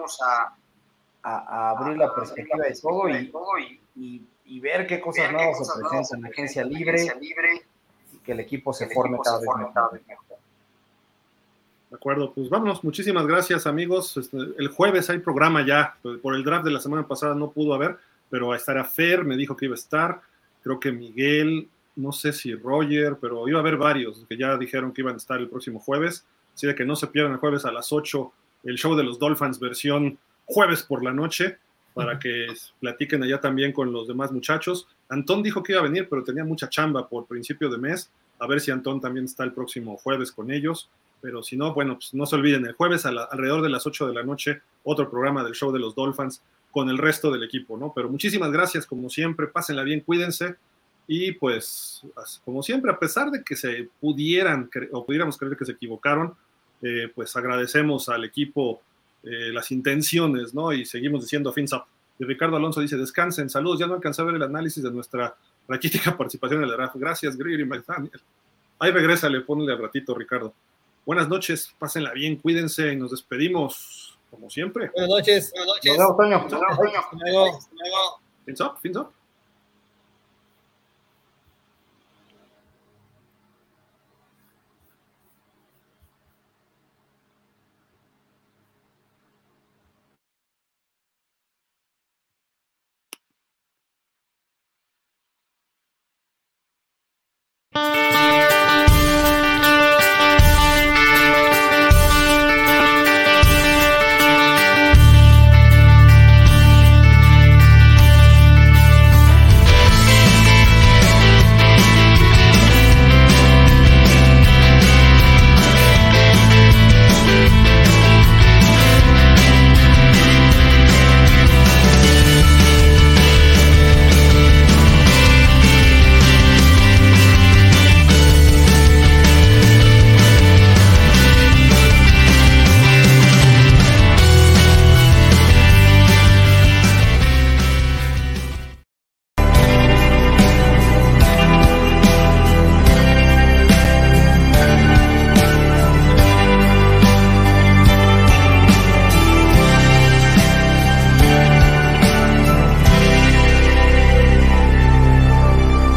a, abrir la perspectiva de todo y, y, ver qué cosas nuevas se presentan en la agencia libre y que el equipo se forme cada vez mejor. De acuerdo, pues vámonos. Muchísimas gracias, amigos. Este, el jueves hay programa ya. Por el draft de la semana pasada no pudo haber, pero estará Fer, me dijo que iba a estar. Creo que Miguel, no sé si Roger, pero iba a haber varios que ya dijeron que iban a estar el próximo jueves. Así de que no se pierdan el jueves a las 8 el show de los Dolphins versión jueves por la noche para que platiquen allá también con los demás muchachos. Antón dijo que iba a venir, pero tenía mucha chamba por principio de mes. A ver si Antón también está el próximo jueves con ellos. Pero si no, bueno, pues no se olviden, el jueves alrededor de las 8 de la noche, otro programa del show de los Dolphins con el resto del equipo, ¿no? Pero muchísimas gracias, como siempre, pásenla bien, cuídense. Y pues, como siempre, a pesar de que se pudieran o pudiéramos creer que se equivocaron, eh, pues agradecemos al equipo eh, las intenciones, ¿no? Y seguimos diciendo fins up. Y Ricardo Alonso dice, descansen, saludos, ya no alcancé a ver el análisis de nuestra raquítica participación en el draft. Gracias, Gregory McDaniel. Ahí regresa, le ponle al ratito, Ricardo. Buenas noches, pásenla bien, cuídense y nos despedimos, como siempre. Buenas noches. Buenas noches. Nos vemos, Toño. Nos vemos, Fins up, fins up.